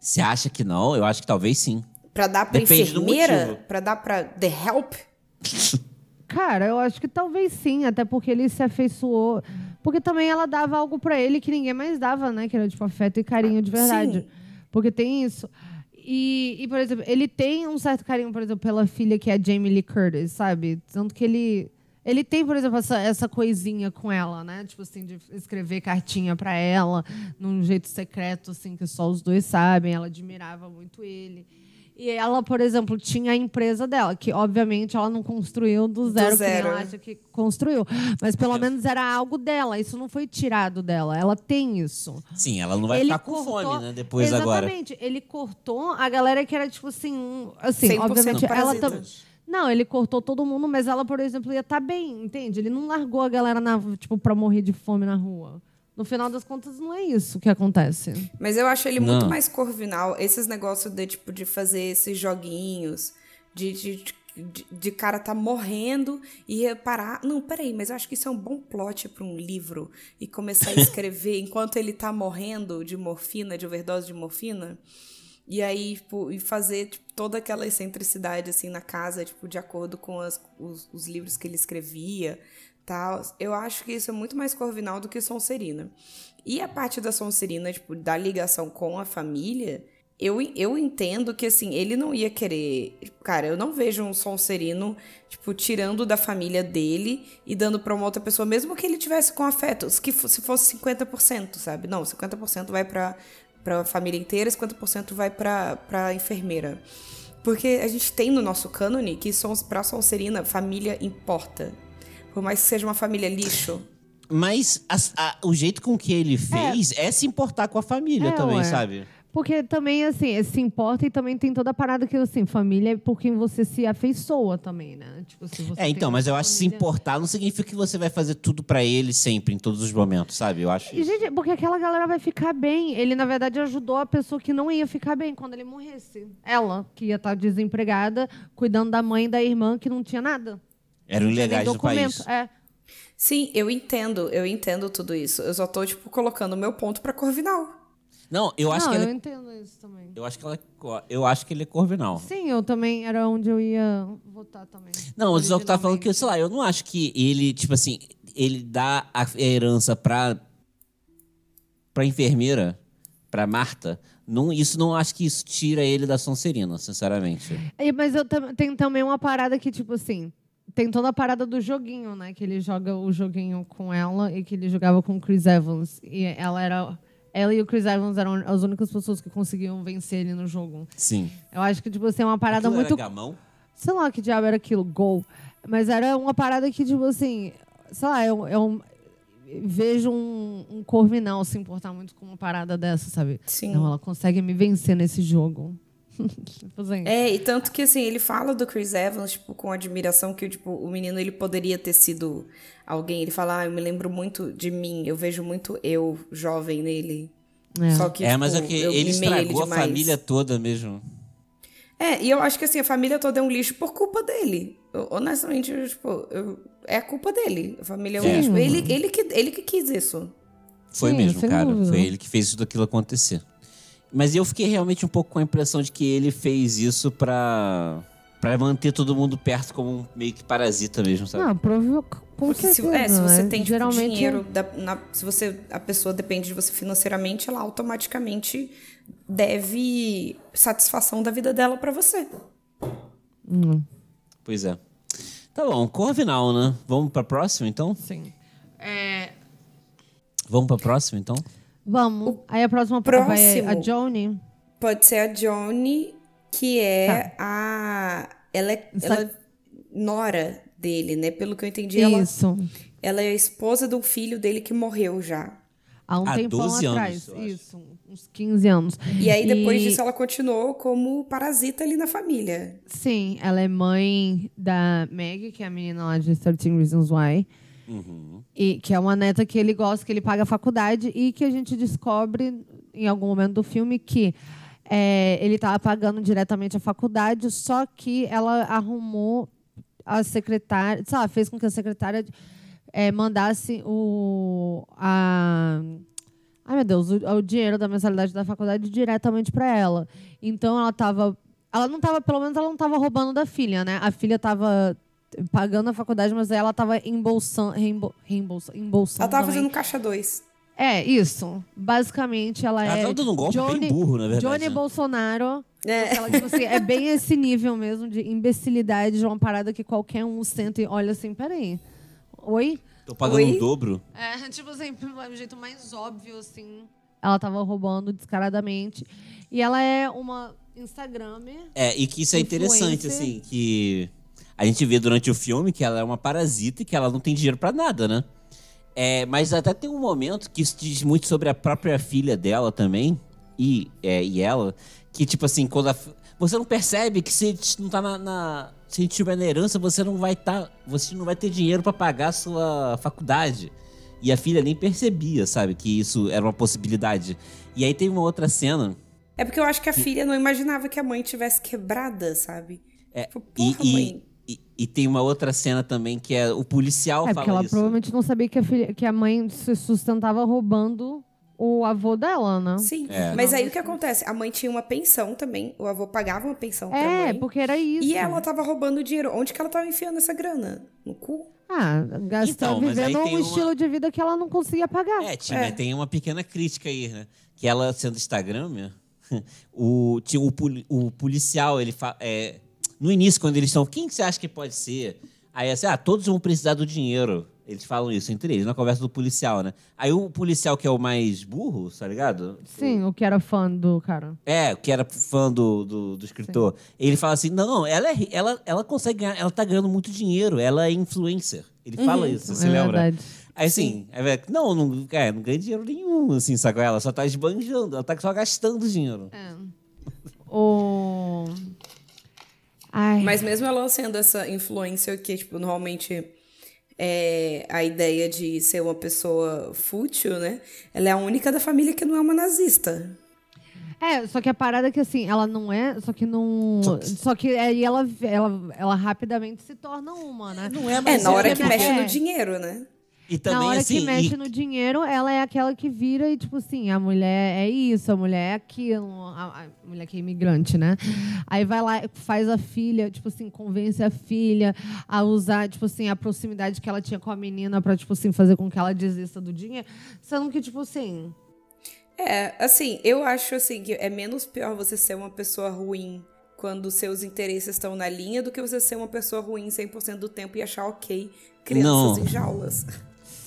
Speaker 3: Você acha que não? Eu acho que talvez sim.
Speaker 2: Pra dar pra
Speaker 3: Depende do
Speaker 2: enfermeira? Pra dar pra The Help?
Speaker 1: Cara, eu acho que talvez sim, até porque ele se afeiçoou. Porque também ela dava algo pra ele que ninguém mais dava, né? Que era tipo afeto e carinho de verdade.
Speaker 2: Sim.
Speaker 1: Porque tem isso. E, e, por exemplo, ele tem um certo carinho, por exemplo, pela filha que é a Jamie Lee Curtis, sabe? Tanto que ele. Ele tem, por exemplo, essa, essa coisinha com ela, né? Tipo assim, de escrever cartinha pra ela, num jeito secreto, assim, que só os dois sabem. Ela admirava muito ele. E ela, por exemplo, tinha a empresa dela, que obviamente ela não construiu do zero, que nem
Speaker 2: zero.
Speaker 1: ela acha que construiu. Mas pelo menos era algo dela. Isso não foi tirado dela. Ela tem isso.
Speaker 3: Sim, ela não vai
Speaker 1: ele
Speaker 3: ficar com
Speaker 1: cortou-
Speaker 3: fome, né? Depois agora.
Speaker 1: Exatamente. Ele cortou a galera que era, tipo assim, um- assim,
Speaker 2: 100%
Speaker 1: obviamente ela também. Não, ele cortou todo mundo, mas ela, por exemplo, ia estar bem, entende? Ele não largou a galera na, tipo, pra morrer de fome na rua. No final das contas, não é isso que acontece.
Speaker 2: Mas eu acho ele muito
Speaker 3: Não.
Speaker 2: mais corvinal. Esses negócios de, tipo, de fazer esses joguinhos, de, de- de de, de cara tá morrendo e reparar. Não, peraí, mas eu acho que isso é um bom plot para um livro. E começar a escrever enquanto ele tá morrendo de morfina, de overdose de morfina. E aí, tipo, e fazer tipo, toda aquela excentricidade, assim, na casa, tipo, de acordo com as, os, os livros que ele escrevia, tal. Eu acho que isso é muito mais Corvinal do que Sonserina. E a parte da Sonserina, tipo, da ligação com a família, eu, eu entendo que, assim, ele não ia querer... Cara, eu não vejo um Sonserino, tipo, tirando da família dele e dando pra uma outra pessoa, mesmo que ele tivesse com afetos, que se fosse 50%, sabe? Não, 50% vai pra para a família inteira, 50% vai para a enfermeira. Porque a gente tem no nosso cânone que para Sonserina, família importa. Por mais que seja uma família lixo.
Speaker 3: Mas a, a, o jeito com que ele fez é, é se importar com a família
Speaker 1: É,
Speaker 3: também,
Speaker 1: ué.
Speaker 3: sabe?
Speaker 1: Porque também, assim, se importa e também tem toda a parada que, assim, família é por quem você se afeiçoa também, né? Tipo, se você
Speaker 3: É, então, mas eu
Speaker 1: uma
Speaker 3: acho que se
Speaker 1: família-
Speaker 3: importar não significa que você vai fazer tudo pra ele sempre, em todos os momentos, sabe? Eu acho
Speaker 1: E,
Speaker 3: isso.
Speaker 1: gente, porque aquela galera vai ficar bem. Ele, na verdade, ajudou a pessoa que não ia ficar bem quando ele morresse. Ela, que ia estar desempregada, cuidando da mãe e da irmã que não tinha nada.
Speaker 3: Eram ilegais no país.
Speaker 1: É.
Speaker 2: Sim, eu entendo, eu entendo tudo isso. Eu só tô, tipo, colocando o meu ponto pra Corvinal.
Speaker 3: Não, eu acho
Speaker 1: não,
Speaker 3: que
Speaker 1: eu
Speaker 3: ele,
Speaker 1: entendo isso também.
Speaker 3: eu acho que ela, é eu acho que ele é corvinal.
Speaker 1: Sim, eu também era onde eu ia votar também.
Speaker 3: Não, mas o que tá falando que, sei lá, eu não acho que ele, tipo assim, ele dá a herança pra, pra enfermeira, pra Marta. Não, isso não acho que isso tira ele da Sonserina, sinceramente.
Speaker 1: E, Mas eu tem também uma parada que, tipo assim, tem toda a parada do joguinho, né? Que ele joga o joguinho com ela e que ele jogava com o Chris Evans. E ela era. Ela e o Chris Evans eram as únicas pessoas que conseguiam vencer ele no jogo.
Speaker 3: Sim.
Speaker 1: Eu acho que, tipo assim, é uma parada
Speaker 3: Aquilo era
Speaker 1: muito.
Speaker 3: gamão?
Speaker 1: Sei lá que diabo era aquilo, gol. Mas era uma parada que, tipo assim, sei lá, eu, eu vejo um, um Corvinal se importar muito com uma parada dessa, sabe?
Speaker 2: Sim.
Speaker 1: Não, ela consegue me vencer nesse jogo. tipo assim.
Speaker 2: É, e tanto que assim, ele fala do Chris Evans, tipo, com admiração que tipo, o menino ele poderia ter sido alguém. Ele fala, ah, eu me lembro muito de mim, eu vejo muito eu, jovem, nele.
Speaker 1: É.
Speaker 2: Só que,
Speaker 3: é, mas é
Speaker 2: tipo,
Speaker 3: que
Speaker 2: eu
Speaker 3: ele estragou a
Speaker 2: demais.
Speaker 3: família toda mesmo.
Speaker 2: É, e eu acho que assim, a família toda é um lixo por culpa dele. Eu, honestamente, eu, tipo, eu- é a culpa dele. A família é um
Speaker 3: É.
Speaker 2: lixo. Ele, ele, que, ele que quis isso.
Speaker 3: Foi
Speaker 1: Sim,
Speaker 3: mesmo, cara.
Speaker 1: dúvida.
Speaker 3: Foi ele que fez tudo aquilo acontecer. Mas eu fiquei realmente um pouco com a impressão de que ele fez isso pra, pra manter todo mundo perto como um meio que parasita mesmo, sabe?
Speaker 1: Não, com
Speaker 2: Porque se, é, se você
Speaker 1: né?
Speaker 2: tem tipo,
Speaker 1: Geralmente,
Speaker 2: dinheiro, da- na- se você a pessoa depende de você financeiramente, ela automaticamente deve satisfação da vida dela pra você.
Speaker 3: Pois é. Tá bom, Corvinal, né? Vamos pra próxima, então?
Speaker 1: Sim. É,
Speaker 3: Vamos pra próxima, então?
Speaker 1: Vamos. Aí a próxima prova é a. Joni.
Speaker 2: Pode ser a Johnny, que é
Speaker 1: Tá.
Speaker 2: a. Ela é,
Speaker 1: Sa-
Speaker 2: ela é nora dele, né? Pelo que eu entendi, ela,
Speaker 1: Isso.
Speaker 2: ela é a esposa do filho dele que morreu já.
Speaker 1: Há um
Speaker 3: Há
Speaker 1: tempão
Speaker 3: 12 anos,
Speaker 1: atrás.
Speaker 3: acho.
Speaker 1: Isso, uns 15 anos.
Speaker 2: E aí, depois disso, ela continuou como parasita ali na família.
Speaker 1: Sim, ela é mãe da Meg, que é a menina lá de 13 Reasons Why. E que é uma neta que ele gosta, que ele paga a faculdade e que a gente descobre em algum momento do filme que é, ele estava pagando diretamente a faculdade, só que ela arrumou a secretária, sei lá, fez com que a secretária é, mandasse o a Ai, meu Deus, o, o dinheiro da mensalidade da faculdade diretamente para ela. Então ela tava. Ela não tava, pelo menos ela não tava roubando da filha, né? A filha tava pagando a faculdade, mas ela tava embolsando. Reembo, reembolsa, embolsando.
Speaker 2: Ela tava
Speaker 1: também.
Speaker 2: fazendo caixa 2.
Speaker 1: É, isso. Basicamente, ela,
Speaker 3: Ela
Speaker 1: é.
Speaker 3: tava dando um golpe
Speaker 1: Johnny,
Speaker 3: bem burro, na verdade.
Speaker 1: Johnny
Speaker 3: né?
Speaker 1: Bolsonaro.
Speaker 2: É.
Speaker 1: Ela, tipo assim, é bem esse nível mesmo de imbecilidade, de uma parada que qualquer um senta e olha assim, peraí. Oi?
Speaker 3: Tô pagando
Speaker 2: Oi?
Speaker 3: o dobro.
Speaker 1: É, tipo assim, o jeito mais óbvio, assim. Ela tava roubando descaradamente. E ela é uma Instagramer.
Speaker 3: É, e que isso é interessante,
Speaker 1: Influencer.
Speaker 3: assim, que a gente vê durante o filme que ela é uma parasita e que ela não tem dinheiro pra nada, né? É, mas até tem um momento que isso diz muito sobre a própria filha dela também, e, é, e ela, que tipo assim, quando a você não percebe que se não tá na, na- se a gente tiver na herança, você não vai tá, você não vai ter dinheiro pra pagar a sua faculdade. E a filha nem percebia, sabe, que isso era uma possibilidade. E aí tem uma outra cena
Speaker 2: É porque eu acho que a filha não imaginava que a mãe tivesse quebrada, sabe?
Speaker 3: É,
Speaker 2: Porra,
Speaker 3: e,
Speaker 2: mãe.
Speaker 3: e, e, e tem uma outra cena também que é o policial
Speaker 1: É,
Speaker 3: fala
Speaker 1: porque ela
Speaker 3: isso.
Speaker 1: provavelmente não sabia que a, filha, que a mãe se sustentava roubando o avô dela, né?
Speaker 2: Sim.
Speaker 3: É.
Speaker 2: Mas aí o que acontece? A mãe tinha uma pensão também. O avô pagava uma pensão pra
Speaker 1: É,
Speaker 2: mãe.
Speaker 1: porque era isso.
Speaker 2: E ela tava roubando dinheiro. Onde que ela tava enfiando essa grana? No cu?
Speaker 1: Ah, gastando,
Speaker 3: Então, mas aí
Speaker 1: vivendo
Speaker 3: tem
Speaker 1: um
Speaker 3: uma-
Speaker 1: estilo de vida que ela não conseguia pagar.
Speaker 3: É, tinha,
Speaker 2: É.
Speaker 3: tem uma pequena crítica aí, né? Que ela, sendo Instagram, o, tinha o, o policial, ele fa- é, no início, quando eles estão, quem que você acha que pode ser? Aí assim, ah, todos vão precisar do dinheiro. Eles falam isso entre eles, na conversa do policial, né? Aí o policial que é o mais burro, tá ligado?
Speaker 1: Sim, o que era fã do cara.
Speaker 3: É, que era fã do, do, do escritor. Ele fala assim: não, ela, é, ela, ela consegue ganhar, ela tá ganhando muito dinheiro, ela é influencer. Ele fala isso, você
Speaker 1: é
Speaker 3: lembra?
Speaker 1: verdade.
Speaker 3: Aí assim, não, não, é, não ganha dinheiro nenhum, assim, sacou? Ela só tá esbanjando, ela tá só gastando dinheiro.
Speaker 1: É. O... Ai,
Speaker 2: Mas mesmo ela sendo essa influencer que, tipo, normalmente é a ideia de ser uma pessoa fútil, né? Ela é a única da família que não é uma nazista.
Speaker 1: É, só que a parada é que assim, ela não é, só que não. Só que aí ela, ela, ela rapidamente se torna uma, né?
Speaker 3: Não é,
Speaker 2: É,
Speaker 3: mas
Speaker 2: na hora
Speaker 1: é
Speaker 2: que mexe
Speaker 1: é.
Speaker 2: no dinheiro, né?
Speaker 3: E também
Speaker 1: Na hora
Speaker 3: assim,
Speaker 1: que mexe
Speaker 3: e-
Speaker 1: no dinheiro, ela é aquela que vira e, tipo assim, a mulher é isso, a mulher é aquilo, a, a mulher que é imigrante, né? Aí vai lá, faz a filha, tipo assim, convence a filha a usar, tipo assim, a proximidade que ela tinha com a menina pra, tipo assim, fazer com que ela desista do dinheiro. Sendo que, tipo assim,
Speaker 2: É, assim, eu acho assim que é menos pior você ser uma pessoa ruim quando seus interesses estão na linha do que você ser uma pessoa ruim 100% do tempo e achar ok crianças
Speaker 3: Não.
Speaker 2: em jaulas.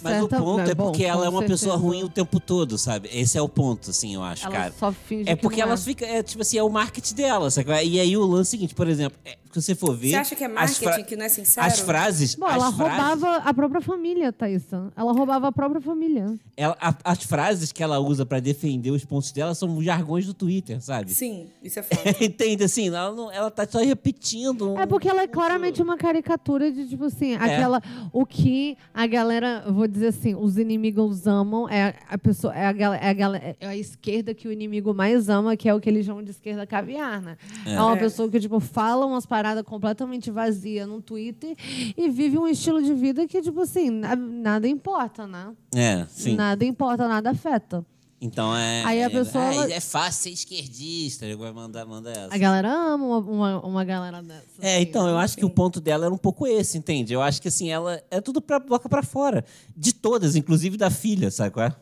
Speaker 3: Mas o
Speaker 1: certa-
Speaker 3: ponto é
Speaker 1: bom,
Speaker 3: porque
Speaker 1: com
Speaker 3: ela é uma pessoa
Speaker 1: certeza.
Speaker 3: ruim o tempo todo, sabe? Esse é o ponto, assim, eu acho,
Speaker 1: ela
Speaker 3: cara.
Speaker 1: só finge
Speaker 3: É
Speaker 1: que
Speaker 3: porque
Speaker 1: não
Speaker 3: ela fica, é tipo assim, é o marketing dela, sabe? E aí o lance é o seguinte, por exemplo, é, se você for ver.
Speaker 2: Você acha que é
Speaker 3: as
Speaker 2: marketing,
Speaker 3: fra-
Speaker 2: que não é sincero?
Speaker 3: As frases.
Speaker 1: Bom,
Speaker 3: as
Speaker 1: ela
Speaker 3: frases-
Speaker 1: roubava a própria família, Thaísa. Ela roubava a própria família.
Speaker 3: ela- a- as frases que ela usa pra defender os pontos dela são os jargões do Twitter, sabe?
Speaker 2: Sim, isso é fato.
Speaker 3: Entende? Assim, ela, não, ela tá só repetindo. um-
Speaker 1: É porque ela é claramente uma caricatura de, tipo assim, aquela. O que a galera, vou dizer assim, os inimigos amam é a pessoa, é a, é a, é a esquerda que o inimigo mais ama, que é o que eles chamam de esquerda caviar, né? É, uma
Speaker 2: É.
Speaker 1: pessoa que, tipo, fala umas paradas completamente vazias no Twitter e vive um estilo de vida que, tipo assim, na- nada importa, né?
Speaker 3: É, sim.
Speaker 1: Nada importa, nada afeta.
Speaker 3: Então é.
Speaker 1: Aí a
Speaker 3: é,
Speaker 1: pessoa,
Speaker 3: é,
Speaker 1: ela-
Speaker 3: é fácil ser esquerdista. Ele vai mandar, manda essa.
Speaker 1: A galera ama uma, uma, uma galera dessa.
Speaker 3: É,
Speaker 1: assim,
Speaker 3: então, eu acho que o ponto dela era um pouco esse, entende? Eu acho que assim, ela é tudo pra boca pra fora. De todas, inclusive da filha, sabe qual é?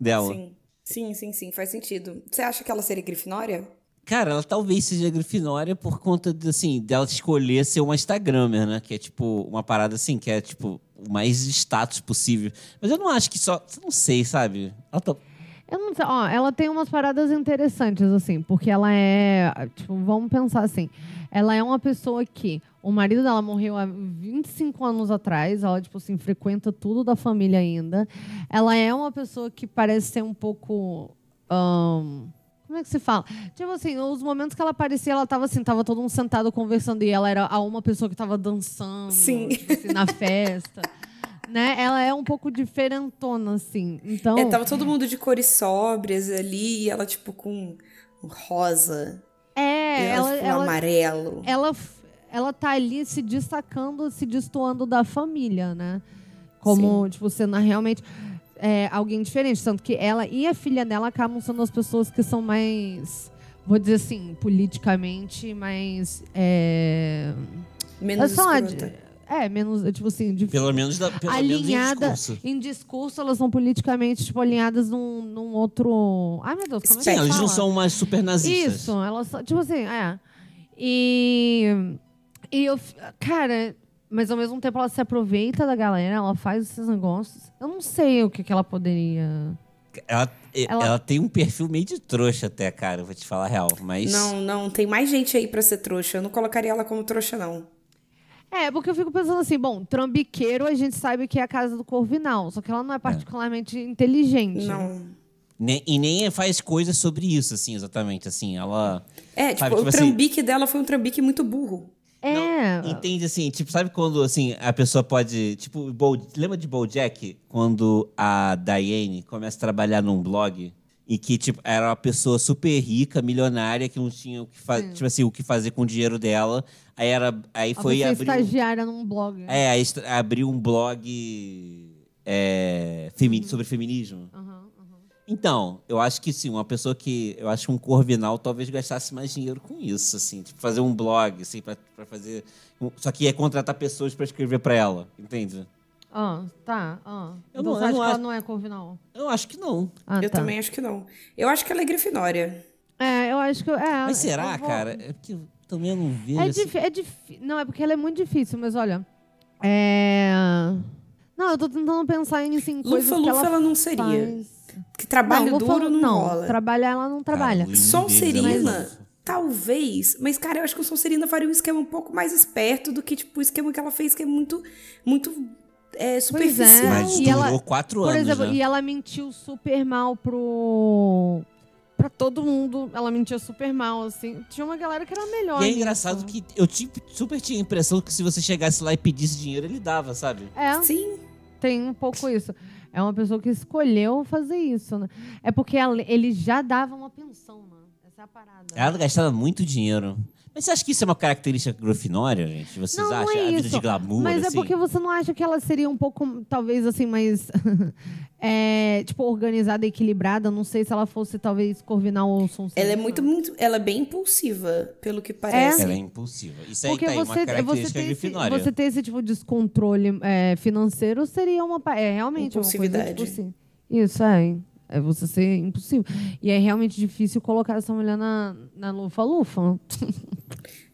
Speaker 3: Dela.
Speaker 2: Sim, sim, sim, sim, faz sentido. Você acha que ela seria grifinória?
Speaker 3: Cara, ela talvez seja Grifinória por conta, de, assim, dela escolher ser uma Instagrammer, né? Que é, tipo, uma parada assim, que é, tipo, o mais status possível. Mas eu não acho que só... Não sei, sabe? Ela tá...
Speaker 1: Eu não sei, ó, ela tem umas paradas interessantes, assim, porque ela é. Tipo, vamos pensar assim. Ela é uma pessoa que o marido dela morreu há 25 anos atrás, ela, tipo assim, frequenta tudo da família ainda. Ela é uma pessoa que parece ser um pouco. ahn, como é que se fala? Tipo assim, os momentos que ela aparecia, ela tava assim, tava todo mundo sentado conversando e ela era a uma pessoa que tava dançando
Speaker 2: Sim.
Speaker 1: tipo assim, na festa. né? Ela é um pouco diferentona, assim. Então.
Speaker 2: É, tava todo mundo de cores sóbrias ali e ela, tipo, com rosa.
Speaker 1: É,
Speaker 2: e ela,
Speaker 1: ela,
Speaker 2: tipo,
Speaker 1: ela,
Speaker 2: amarelo.
Speaker 1: ela, ela tá ali se destacando, se destoando da família, né? Como, tipo, sendo realmente é, alguém diferente. Tanto que ela e a filha dela acabam sendo as pessoas que são mais, vou dizer assim, politicamente mais. É,
Speaker 2: Menos escrota.
Speaker 1: É, menos, tipo assim, de,
Speaker 3: Pelo menos, da, pelo menos em
Speaker 1: alinhada
Speaker 3: discurso.
Speaker 1: em discurso, elas são politicamente, tipo, alinhadas num, num outro. Ai, meu Deus, como é que
Speaker 3: Sim, eles
Speaker 1: fala?
Speaker 3: não são umas super nazistas.
Speaker 1: Isso, elas são, tipo assim, é. E, e eu, cara, mas ao mesmo tempo ela se aproveita da galera, ela faz esses negócios. Eu não sei o que, que ela poderia.
Speaker 3: Ela,
Speaker 1: Ela-
Speaker 3: ela... tem um perfil meio de trouxa até, cara, vou te falar a real. Mas...
Speaker 2: Não, não, tem mais gente aí pra ser trouxa. Eu não colocaria ela como trouxa, não.
Speaker 1: É, porque eu fico pensando assim, bom, trambiqueiro a gente sabe que é a casa do Corvinal, só que ela não é particularmente inteligente.
Speaker 2: Não.
Speaker 3: Nem- e nem faz coisas sobre isso, assim, exatamente. Assim, ela...
Speaker 2: É, tipo,
Speaker 3: Sabe,
Speaker 2: o
Speaker 3: tipo assim-
Speaker 2: trambique dela foi um trambique muito burro.
Speaker 1: É.
Speaker 3: Entende assim, tipo, sabe quando assim, a pessoa pode. Tipo, o Bo- lembra de Bojack? Quando a Diane começa a trabalhar num blog Em que, tipo, era uma pessoa super rica, milionária, que não tinha o que, fa tipo assim, o que fazer com o dinheiro dela. Aí, era, aí
Speaker 1: Ela
Speaker 3: foi
Speaker 1: ser
Speaker 3: abrir... um-
Speaker 1: estagiária num blog.
Speaker 3: É, aí abriu um blog é, femi- sobre feminismo.
Speaker 1: Aham, aham.
Speaker 3: Então, eu acho que sim, uma pessoa que. Eu acho que um corvinal talvez gastasse mais dinheiro com isso, assim. Tipo, fazer um blog, assim, pra, pra fazer. um- Só que é contratar pessoas pra escrever pra ela, entende?
Speaker 1: Ah, tá. Ah.
Speaker 3: Eu
Speaker 1: então
Speaker 3: não-
Speaker 1: você
Speaker 3: eu
Speaker 1: acha
Speaker 3: não
Speaker 1: que ela
Speaker 3: acho-
Speaker 1: não é Corvinal?
Speaker 3: Eu acho que não.
Speaker 1: Ah,
Speaker 2: Eu
Speaker 1: tá.
Speaker 2: também acho que não. Eu acho que ela é Grifinória.
Speaker 1: É, eu acho que. É,
Speaker 3: Mas será,
Speaker 1: vou-
Speaker 3: cara? É porque eu também não vejo.
Speaker 1: É,
Speaker 3: assim.
Speaker 1: difí é difícil. Não, é porque ela é muito difícil, mas olha. É. Não, eu tô tentando pensar em assim, coisas
Speaker 2: Lufa
Speaker 1: que
Speaker 2: Lufa
Speaker 1: ela,
Speaker 2: ela não seria.
Speaker 1: faz.
Speaker 2: Que trabalho
Speaker 1: não,
Speaker 2: duro não,
Speaker 1: não
Speaker 2: rola.
Speaker 1: trabalhar ela não trabalha.
Speaker 3: Cara, o deles
Speaker 2: Sonserina,
Speaker 3: é mais-
Speaker 2: talvez. Mas, cara, eu acho que o Sonserina faria um esquema um pouco mais esperto do que, tipo, o esquema que ela fez, que é muito, muito é,
Speaker 1: Pois é.
Speaker 2: superficial.
Speaker 3: Mas
Speaker 1: E
Speaker 3: durou
Speaker 1: ela-
Speaker 3: quatro
Speaker 1: Por
Speaker 3: anos.
Speaker 1: exemplo,
Speaker 3: né?
Speaker 1: e ela mentiu super mal pro. Pra todo mundo. Ela mentia super mal, assim. Tinha uma galera que era melhor.
Speaker 3: E é
Speaker 1: nisso.
Speaker 3: engraçado que eu super tinha a impressão que se você chegasse lá e pedisse dinheiro, ele dava, sabe?
Speaker 1: É.
Speaker 2: Sim.
Speaker 1: Tem um pouco isso. É uma pessoa que escolheu fazer isso, né? É porque ela- ele já dava uma pensão, né? Essa é a parada.
Speaker 3: Ela gastava muito dinheiro. Mas você acha que isso é uma característica grofinória, gente? Vocês
Speaker 1: Não, não
Speaker 3: acham?
Speaker 1: é
Speaker 3: a vida
Speaker 1: isso.
Speaker 3: de glamour,
Speaker 1: Mas
Speaker 3: assim?
Speaker 1: é porque você não acha que ela seria um pouco, talvez, assim, mais. é, tipo, organizada, equilibrada? Não sei se ela fosse, talvez, Corvinal ou Sonserina.
Speaker 2: Ela é muito, muito. Ela é bem impulsiva, pelo que parece.
Speaker 3: Ela é impulsiva. Isso aí
Speaker 1: Porque
Speaker 3: tá aí, uma
Speaker 1: você, você,
Speaker 3: característica
Speaker 1: ter esse,
Speaker 3: grifinória.
Speaker 1: você ter esse tipo de descontrole é, financeiro seria uma. É realmente uma coisa.
Speaker 2: Impulsividade.
Speaker 1: Tipo assim. Isso, é. É você ser impossível. E é realmente difícil colocar essa mulher na, na lufa-lufa.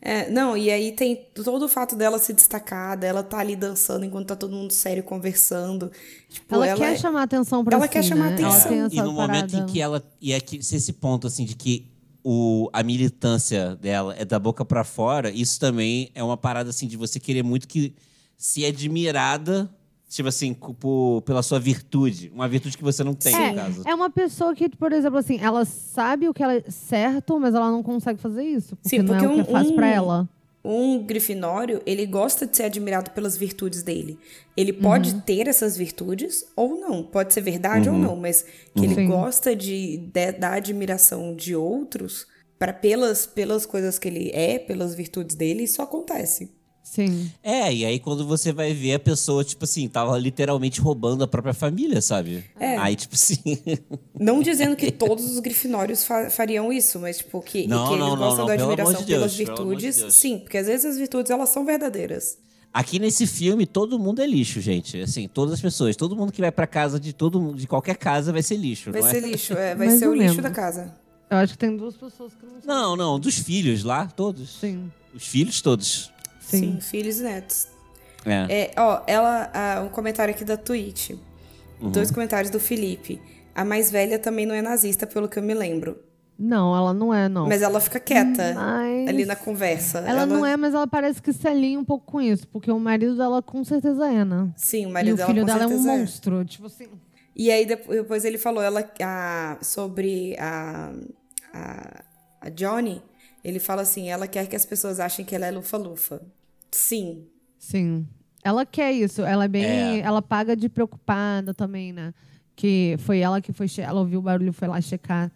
Speaker 2: É, não, e aí tem todo o fato dela se destacar, dela tá ali dançando enquanto tá todo mundo sério conversando. Tipo,
Speaker 1: Ela,
Speaker 2: ela,
Speaker 1: quer chamar atenção pra
Speaker 2: ela
Speaker 1: si,
Speaker 2: quer chamar
Speaker 1: né?
Speaker 2: atenção.
Speaker 1: Ela tem
Speaker 3: E no momento em
Speaker 1: parada.
Speaker 3: que ela. E é que, se esse ponto, assim, de que o, a militância dela é da boca pra fora, isso também é uma parada, assim, de você querer muito que se admirada, tipo assim, por, pela sua virtude. Uma virtude que você não tem, no caso.
Speaker 1: É, é uma pessoa que, por exemplo, assim, ela sabe o que ela é certo, mas ela não consegue fazer isso. Porque,
Speaker 2: Sim,
Speaker 1: não
Speaker 2: porque
Speaker 1: é o que é
Speaker 2: um-
Speaker 1: pra
Speaker 2: um-
Speaker 1: ela.
Speaker 2: um grifinório, ele gosta de ser admirado pelas virtudes dele. Ele pode
Speaker 1: Uhum.
Speaker 2: ter essas virtudes ou não. Pode ser verdade ou não, mas que ele
Speaker 1: Sim.
Speaker 2: gosta de, de- da admiração de outros para pelas, pelas coisas que ele é, pelas virtudes dele, isso acontece.
Speaker 1: Sim.
Speaker 3: É, e aí quando você vai ver a pessoa, tipo assim, tava literalmente roubando a própria família, sabe?
Speaker 2: É.
Speaker 3: Aí, tipo assim.
Speaker 2: Não dizendo que todos os grifinórios fa- fariam isso, mas tipo que,
Speaker 3: Não,
Speaker 2: que eles
Speaker 3: não, não,
Speaker 2: gostam
Speaker 3: não,
Speaker 2: da admiração
Speaker 3: de Deus,
Speaker 2: pelas
Speaker 3: de
Speaker 2: virtudes.
Speaker 3: Deus.
Speaker 2: Sim, porque às vezes as virtudes elas são verdadeiras.
Speaker 3: Aqui nesse filme, todo mundo é lixo, gente. Assim, todas as pessoas. Todo mundo que vai pra casa de todo mundo, de qualquer casa, vai ser lixo.
Speaker 2: Vai
Speaker 3: não
Speaker 2: ser
Speaker 3: é?
Speaker 2: lixo, é, vai
Speaker 1: Mais
Speaker 2: ser o lixo da casa.
Speaker 1: Eu acho que tem duas pessoas que não.
Speaker 3: Não, não, dos filhos lá, todos.
Speaker 1: Sim.
Speaker 3: Os filhos todos.
Speaker 1: Sim.
Speaker 2: Sim, filhos e netos.
Speaker 3: É.
Speaker 2: É, ó, ela, ah, um comentário aqui da Twitch.
Speaker 3: Uhum.
Speaker 2: Dois comentários do Felipe. A mais velha também não é nazista, pelo que eu me lembro.
Speaker 1: Não, ela não é, não.
Speaker 2: Mas ela fica quieta
Speaker 1: Mas-
Speaker 2: ali na conversa.
Speaker 1: Ela, não é, mas ela parece que se alinha um pouco com isso, porque o marido dela com certeza é, né?
Speaker 2: Sim, o
Speaker 1: E
Speaker 2: marido
Speaker 1: o
Speaker 2: dela
Speaker 1: filho
Speaker 2: com
Speaker 1: dela é um
Speaker 2: certeza
Speaker 1: monstro. Tipo assim.
Speaker 2: E aí depo- depois ele falou ela, a- sobre a, a, a Johnny. Ele fala assim, ela quer que as pessoas achem que ela é lufa-lufa. Sim.
Speaker 1: Sim. Ela quer isso. Ela é bem.
Speaker 3: É.
Speaker 1: Ela paga de preocupada também, né? Que foi ela que foi. che- Ela ouviu o barulho e foi lá checar.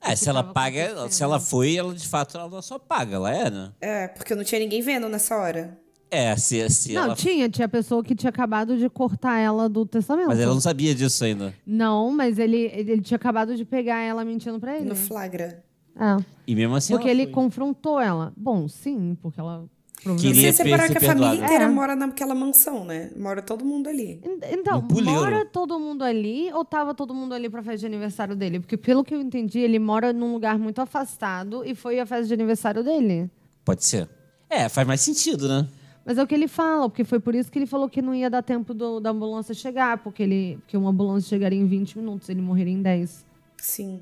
Speaker 3: É, se ela paga, se ela foi, ela de fato ela só paga, ela é, né?
Speaker 2: É, porque não tinha ninguém vendo nessa hora.
Speaker 3: É, se, se
Speaker 1: não,
Speaker 3: ela.
Speaker 1: tinha. Tinha pessoa que tinha acabado de cortar ela do testamento.
Speaker 3: Mas ela não sabia disso ainda.
Speaker 1: Não, mas ele, ele tinha acabado de pegar ela mentindo pra ele.
Speaker 2: No flagra.
Speaker 1: É.
Speaker 3: E mesmo assim.
Speaker 1: Porque ele
Speaker 3: foi.
Speaker 1: confrontou ela. Bom, sim, porque ela.
Speaker 2: Não
Speaker 3: Queria
Speaker 1: provavelmente-
Speaker 2: separar que a família
Speaker 3: perdoada.
Speaker 2: inteira
Speaker 1: É.
Speaker 2: mora naquela mansão, né? Mora todo mundo ali.
Speaker 1: Então, mora todo mundo ali ou tava todo mundo ali pra festa de aniversário dele? Porque, pelo que eu entendi, ele mora num lugar muito afastado e foi a festa de aniversário dele.
Speaker 3: Pode ser. É, faz mais sentido, né?
Speaker 1: Mas é o que ele fala, porque foi por isso que ele falou que não ia dar tempo do- da ambulância chegar, porque, ele, porque uma ambulância chegaria em 20 minutos, ele morreria em 10.
Speaker 2: Sim.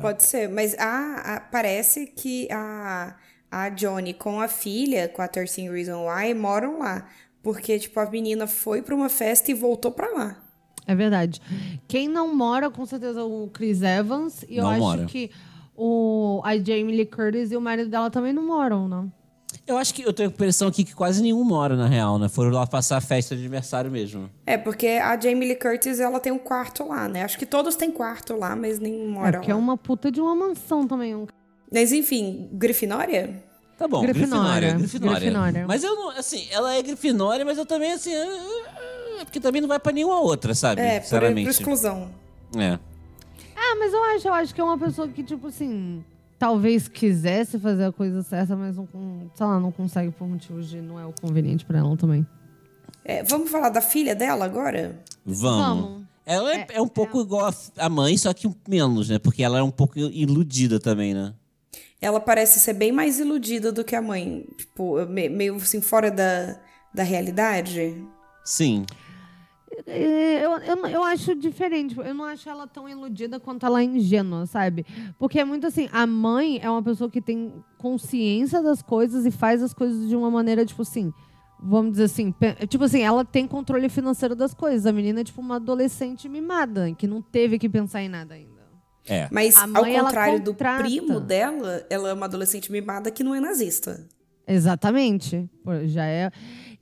Speaker 2: Pode ser, mas a, a- parece que a, a Johnny com a filha, com a 13 Reason Why, moram lá. Porque, tipo, a menina foi pra uma festa e voltou pra lá.
Speaker 1: É verdade. Quem não mora, com certeza, é o Chris Evans. E eu
Speaker 3: Não
Speaker 1: acho
Speaker 3: mora.
Speaker 1: que o, a Jamie Lee Curtis e o marido dela também não moram, não.
Speaker 3: Eu acho que eu tenho a impressão aqui que quase nenhum mora, na real, né? Foram lá passar a festa de aniversário mesmo.
Speaker 2: É, porque a Jamie Lee Curtis, ela tem um quarto lá, né? Acho que todos têm quarto lá, mas nenhum
Speaker 1: É,
Speaker 2: mora
Speaker 1: porque é
Speaker 2: lá.
Speaker 1: uma puta de uma mansão também. Um...
Speaker 2: Mas enfim, Grifinória?
Speaker 3: Tá bom,
Speaker 1: Grifinória,
Speaker 3: Grifinória. Grifinória.
Speaker 1: Grifinória.
Speaker 3: Mas eu não, assim, ela é Grifinória, mas eu também, assim. é Porque também não vai pra nenhuma outra, sabe?
Speaker 2: É, por, por
Speaker 3: Sinceramente.
Speaker 2: exclusão.
Speaker 3: É.
Speaker 1: Ah, mas eu acho, eu acho que é uma pessoa que, tipo assim, talvez quisesse fazer a coisa certa, mas não, sei lá, não consegue por motivos de não é o conveniente pra ela também.
Speaker 2: É, vamos falar da filha dela agora?
Speaker 3: Vamos.
Speaker 1: Vamos.
Speaker 3: Ela é, é um pouco igual a, mãe, só que menos, né? Porque ela é um pouco iludida também, né?
Speaker 2: Ela parece ser bem mais iludida do que a mãe. Tipo, me- meio assim, fora da, da realidade.
Speaker 3: Sim.
Speaker 1: É, Eu, eu, eu acho diferente. Eu não acho ela tão iludida quanto ela é ingênua, sabe? Porque é muito assim, a mãe é uma pessoa que tem consciência das coisas e faz as coisas de uma maneira, tipo assim, vamos dizer assim, tipo assim, ela tem controle financeiro das coisas. A menina é tipo uma adolescente mimada, que não teve que pensar em nada ainda.
Speaker 3: É.
Speaker 2: Mas,
Speaker 1: A
Speaker 2: ao
Speaker 1: mãe, ela
Speaker 2: contrário do primo dela, ela é uma adolescente mimada que não é nazista.
Speaker 1: Exatamente. Pô, Já é.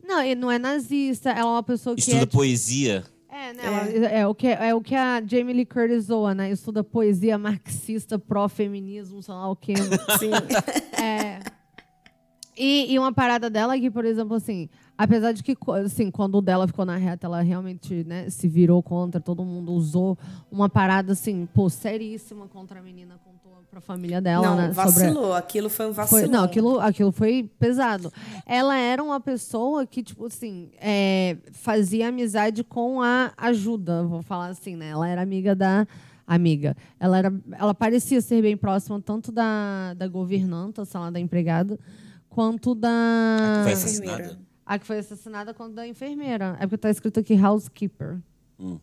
Speaker 1: Não, e não é nazista, ela é uma pessoa que
Speaker 3: Estuda
Speaker 1: é.
Speaker 3: poesia.
Speaker 1: É, né? ela- é, o que, é o que a Jamie Lee Curtis zoa, né? Estuda poesia marxista, pró-feminismo, sei lá o quê.
Speaker 2: Sim.
Speaker 1: É. E, e uma parada dela é que, por exemplo, assim, apesar de que, assim, quando o dela ficou na reta, ela realmente, né, se virou contra, todo mundo usou uma parada, assim, pô, seríssima contra a menina, pra família dela,
Speaker 2: não,
Speaker 1: né? sobre-
Speaker 2: vacilou. Aquilo foi um vacilo.
Speaker 1: foi, não, aquilo, aquilo foi pesado. Ela era uma pessoa que, tipo assim, é, fazia amizade com a ajuda, vou falar assim, né? Ela era amiga da. Amiga. Ela, era, ela parecia ser bem próxima tanto da, da governanta, sei lá, da empregada, quanto da.
Speaker 3: Foi
Speaker 2: enfermeira.
Speaker 3: assassinada.
Speaker 1: A que foi assassinada quanto da enfermeira. É porque tá escrito aqui housekeeper.
Speaker 3: Hum.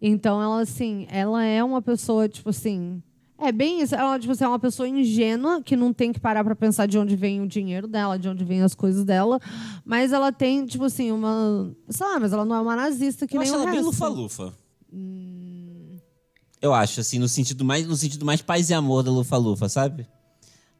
Speaker 1: Então, ela, assim, ela é uma pessoa, tipo assim. É bem isso. Ela, tipo assim, é uma pessoa ingênua que não tem que parar pra pensar de onde vem o dinheiro dela, de onde vem as coisas dela. Mas ela tem, tipo assim, uma. Sei lá, mas ela não é uma nazista que
Speaker 3: eu
Speaker 1: nem
Speaker 3: acho
Speaker 1: o
Speaker 3: ela bem
Speaker 1: resto.
Speaker 3: lufa-lufa. Eu acho, assim, no sentido mais, no sentido mais paz e amor da lufa-lufa, sabe?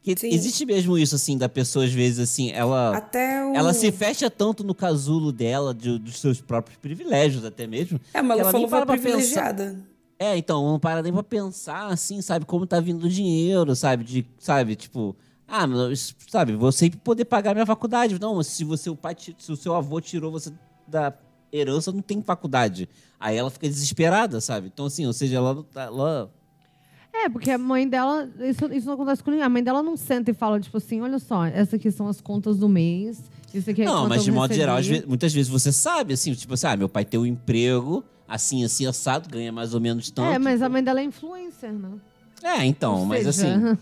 Speaker 3: Que
Speaker 2: Sim.
Speaker 3: existe mesmo isso, assim, da pessoa, às vezes, assim, ela...
Speaker 2: Até o.
Speaker 3: Ela se fecha tanto no casulo dela, de- dos seus próprios privilégios até mesmo.
Speaker 2: É, mas
Speaker 3: que
Speaker 2: ela
Speaker 3: nem para pra
Speaker 2: privilegiada.
Speaker 3: É, então, não para nem pra pensar, assim, sabe, como tá vindo o dinheiro, sabe? De, sabe, tipo, ah, mas, sabe, sempre poder pagar minha faculdade. Não, mas se você, o pai, se o seu avô tirou você da herança, não tem faculdade. Aí ela fica desesperada, sabe? Então, assim, ou seja, ela, tá- ela
Speaker 1: É, porque a mãe dela. Isso, isso não acontece com ninguém. A mãe dela não senta e fala, tipo assim: olha só, essas aqui são as contas do mês. Isso aqui é
Speaker 3: Não, mas de modo
Speaker 1: recebi.
Speaker 3: geral, muitas vezes você sabe, assim, tipo assim, ah, meu pai tem um emprego, assim, assim, assado, ganha mais ou menos tanto.
Speaker 1: É, mas a mãe dela é influencer, né?
Speaker 3: É, então,
Speaker 1: Ou
Speaker 3: mas
Speaker 1: seja,
Speaker 3: assim.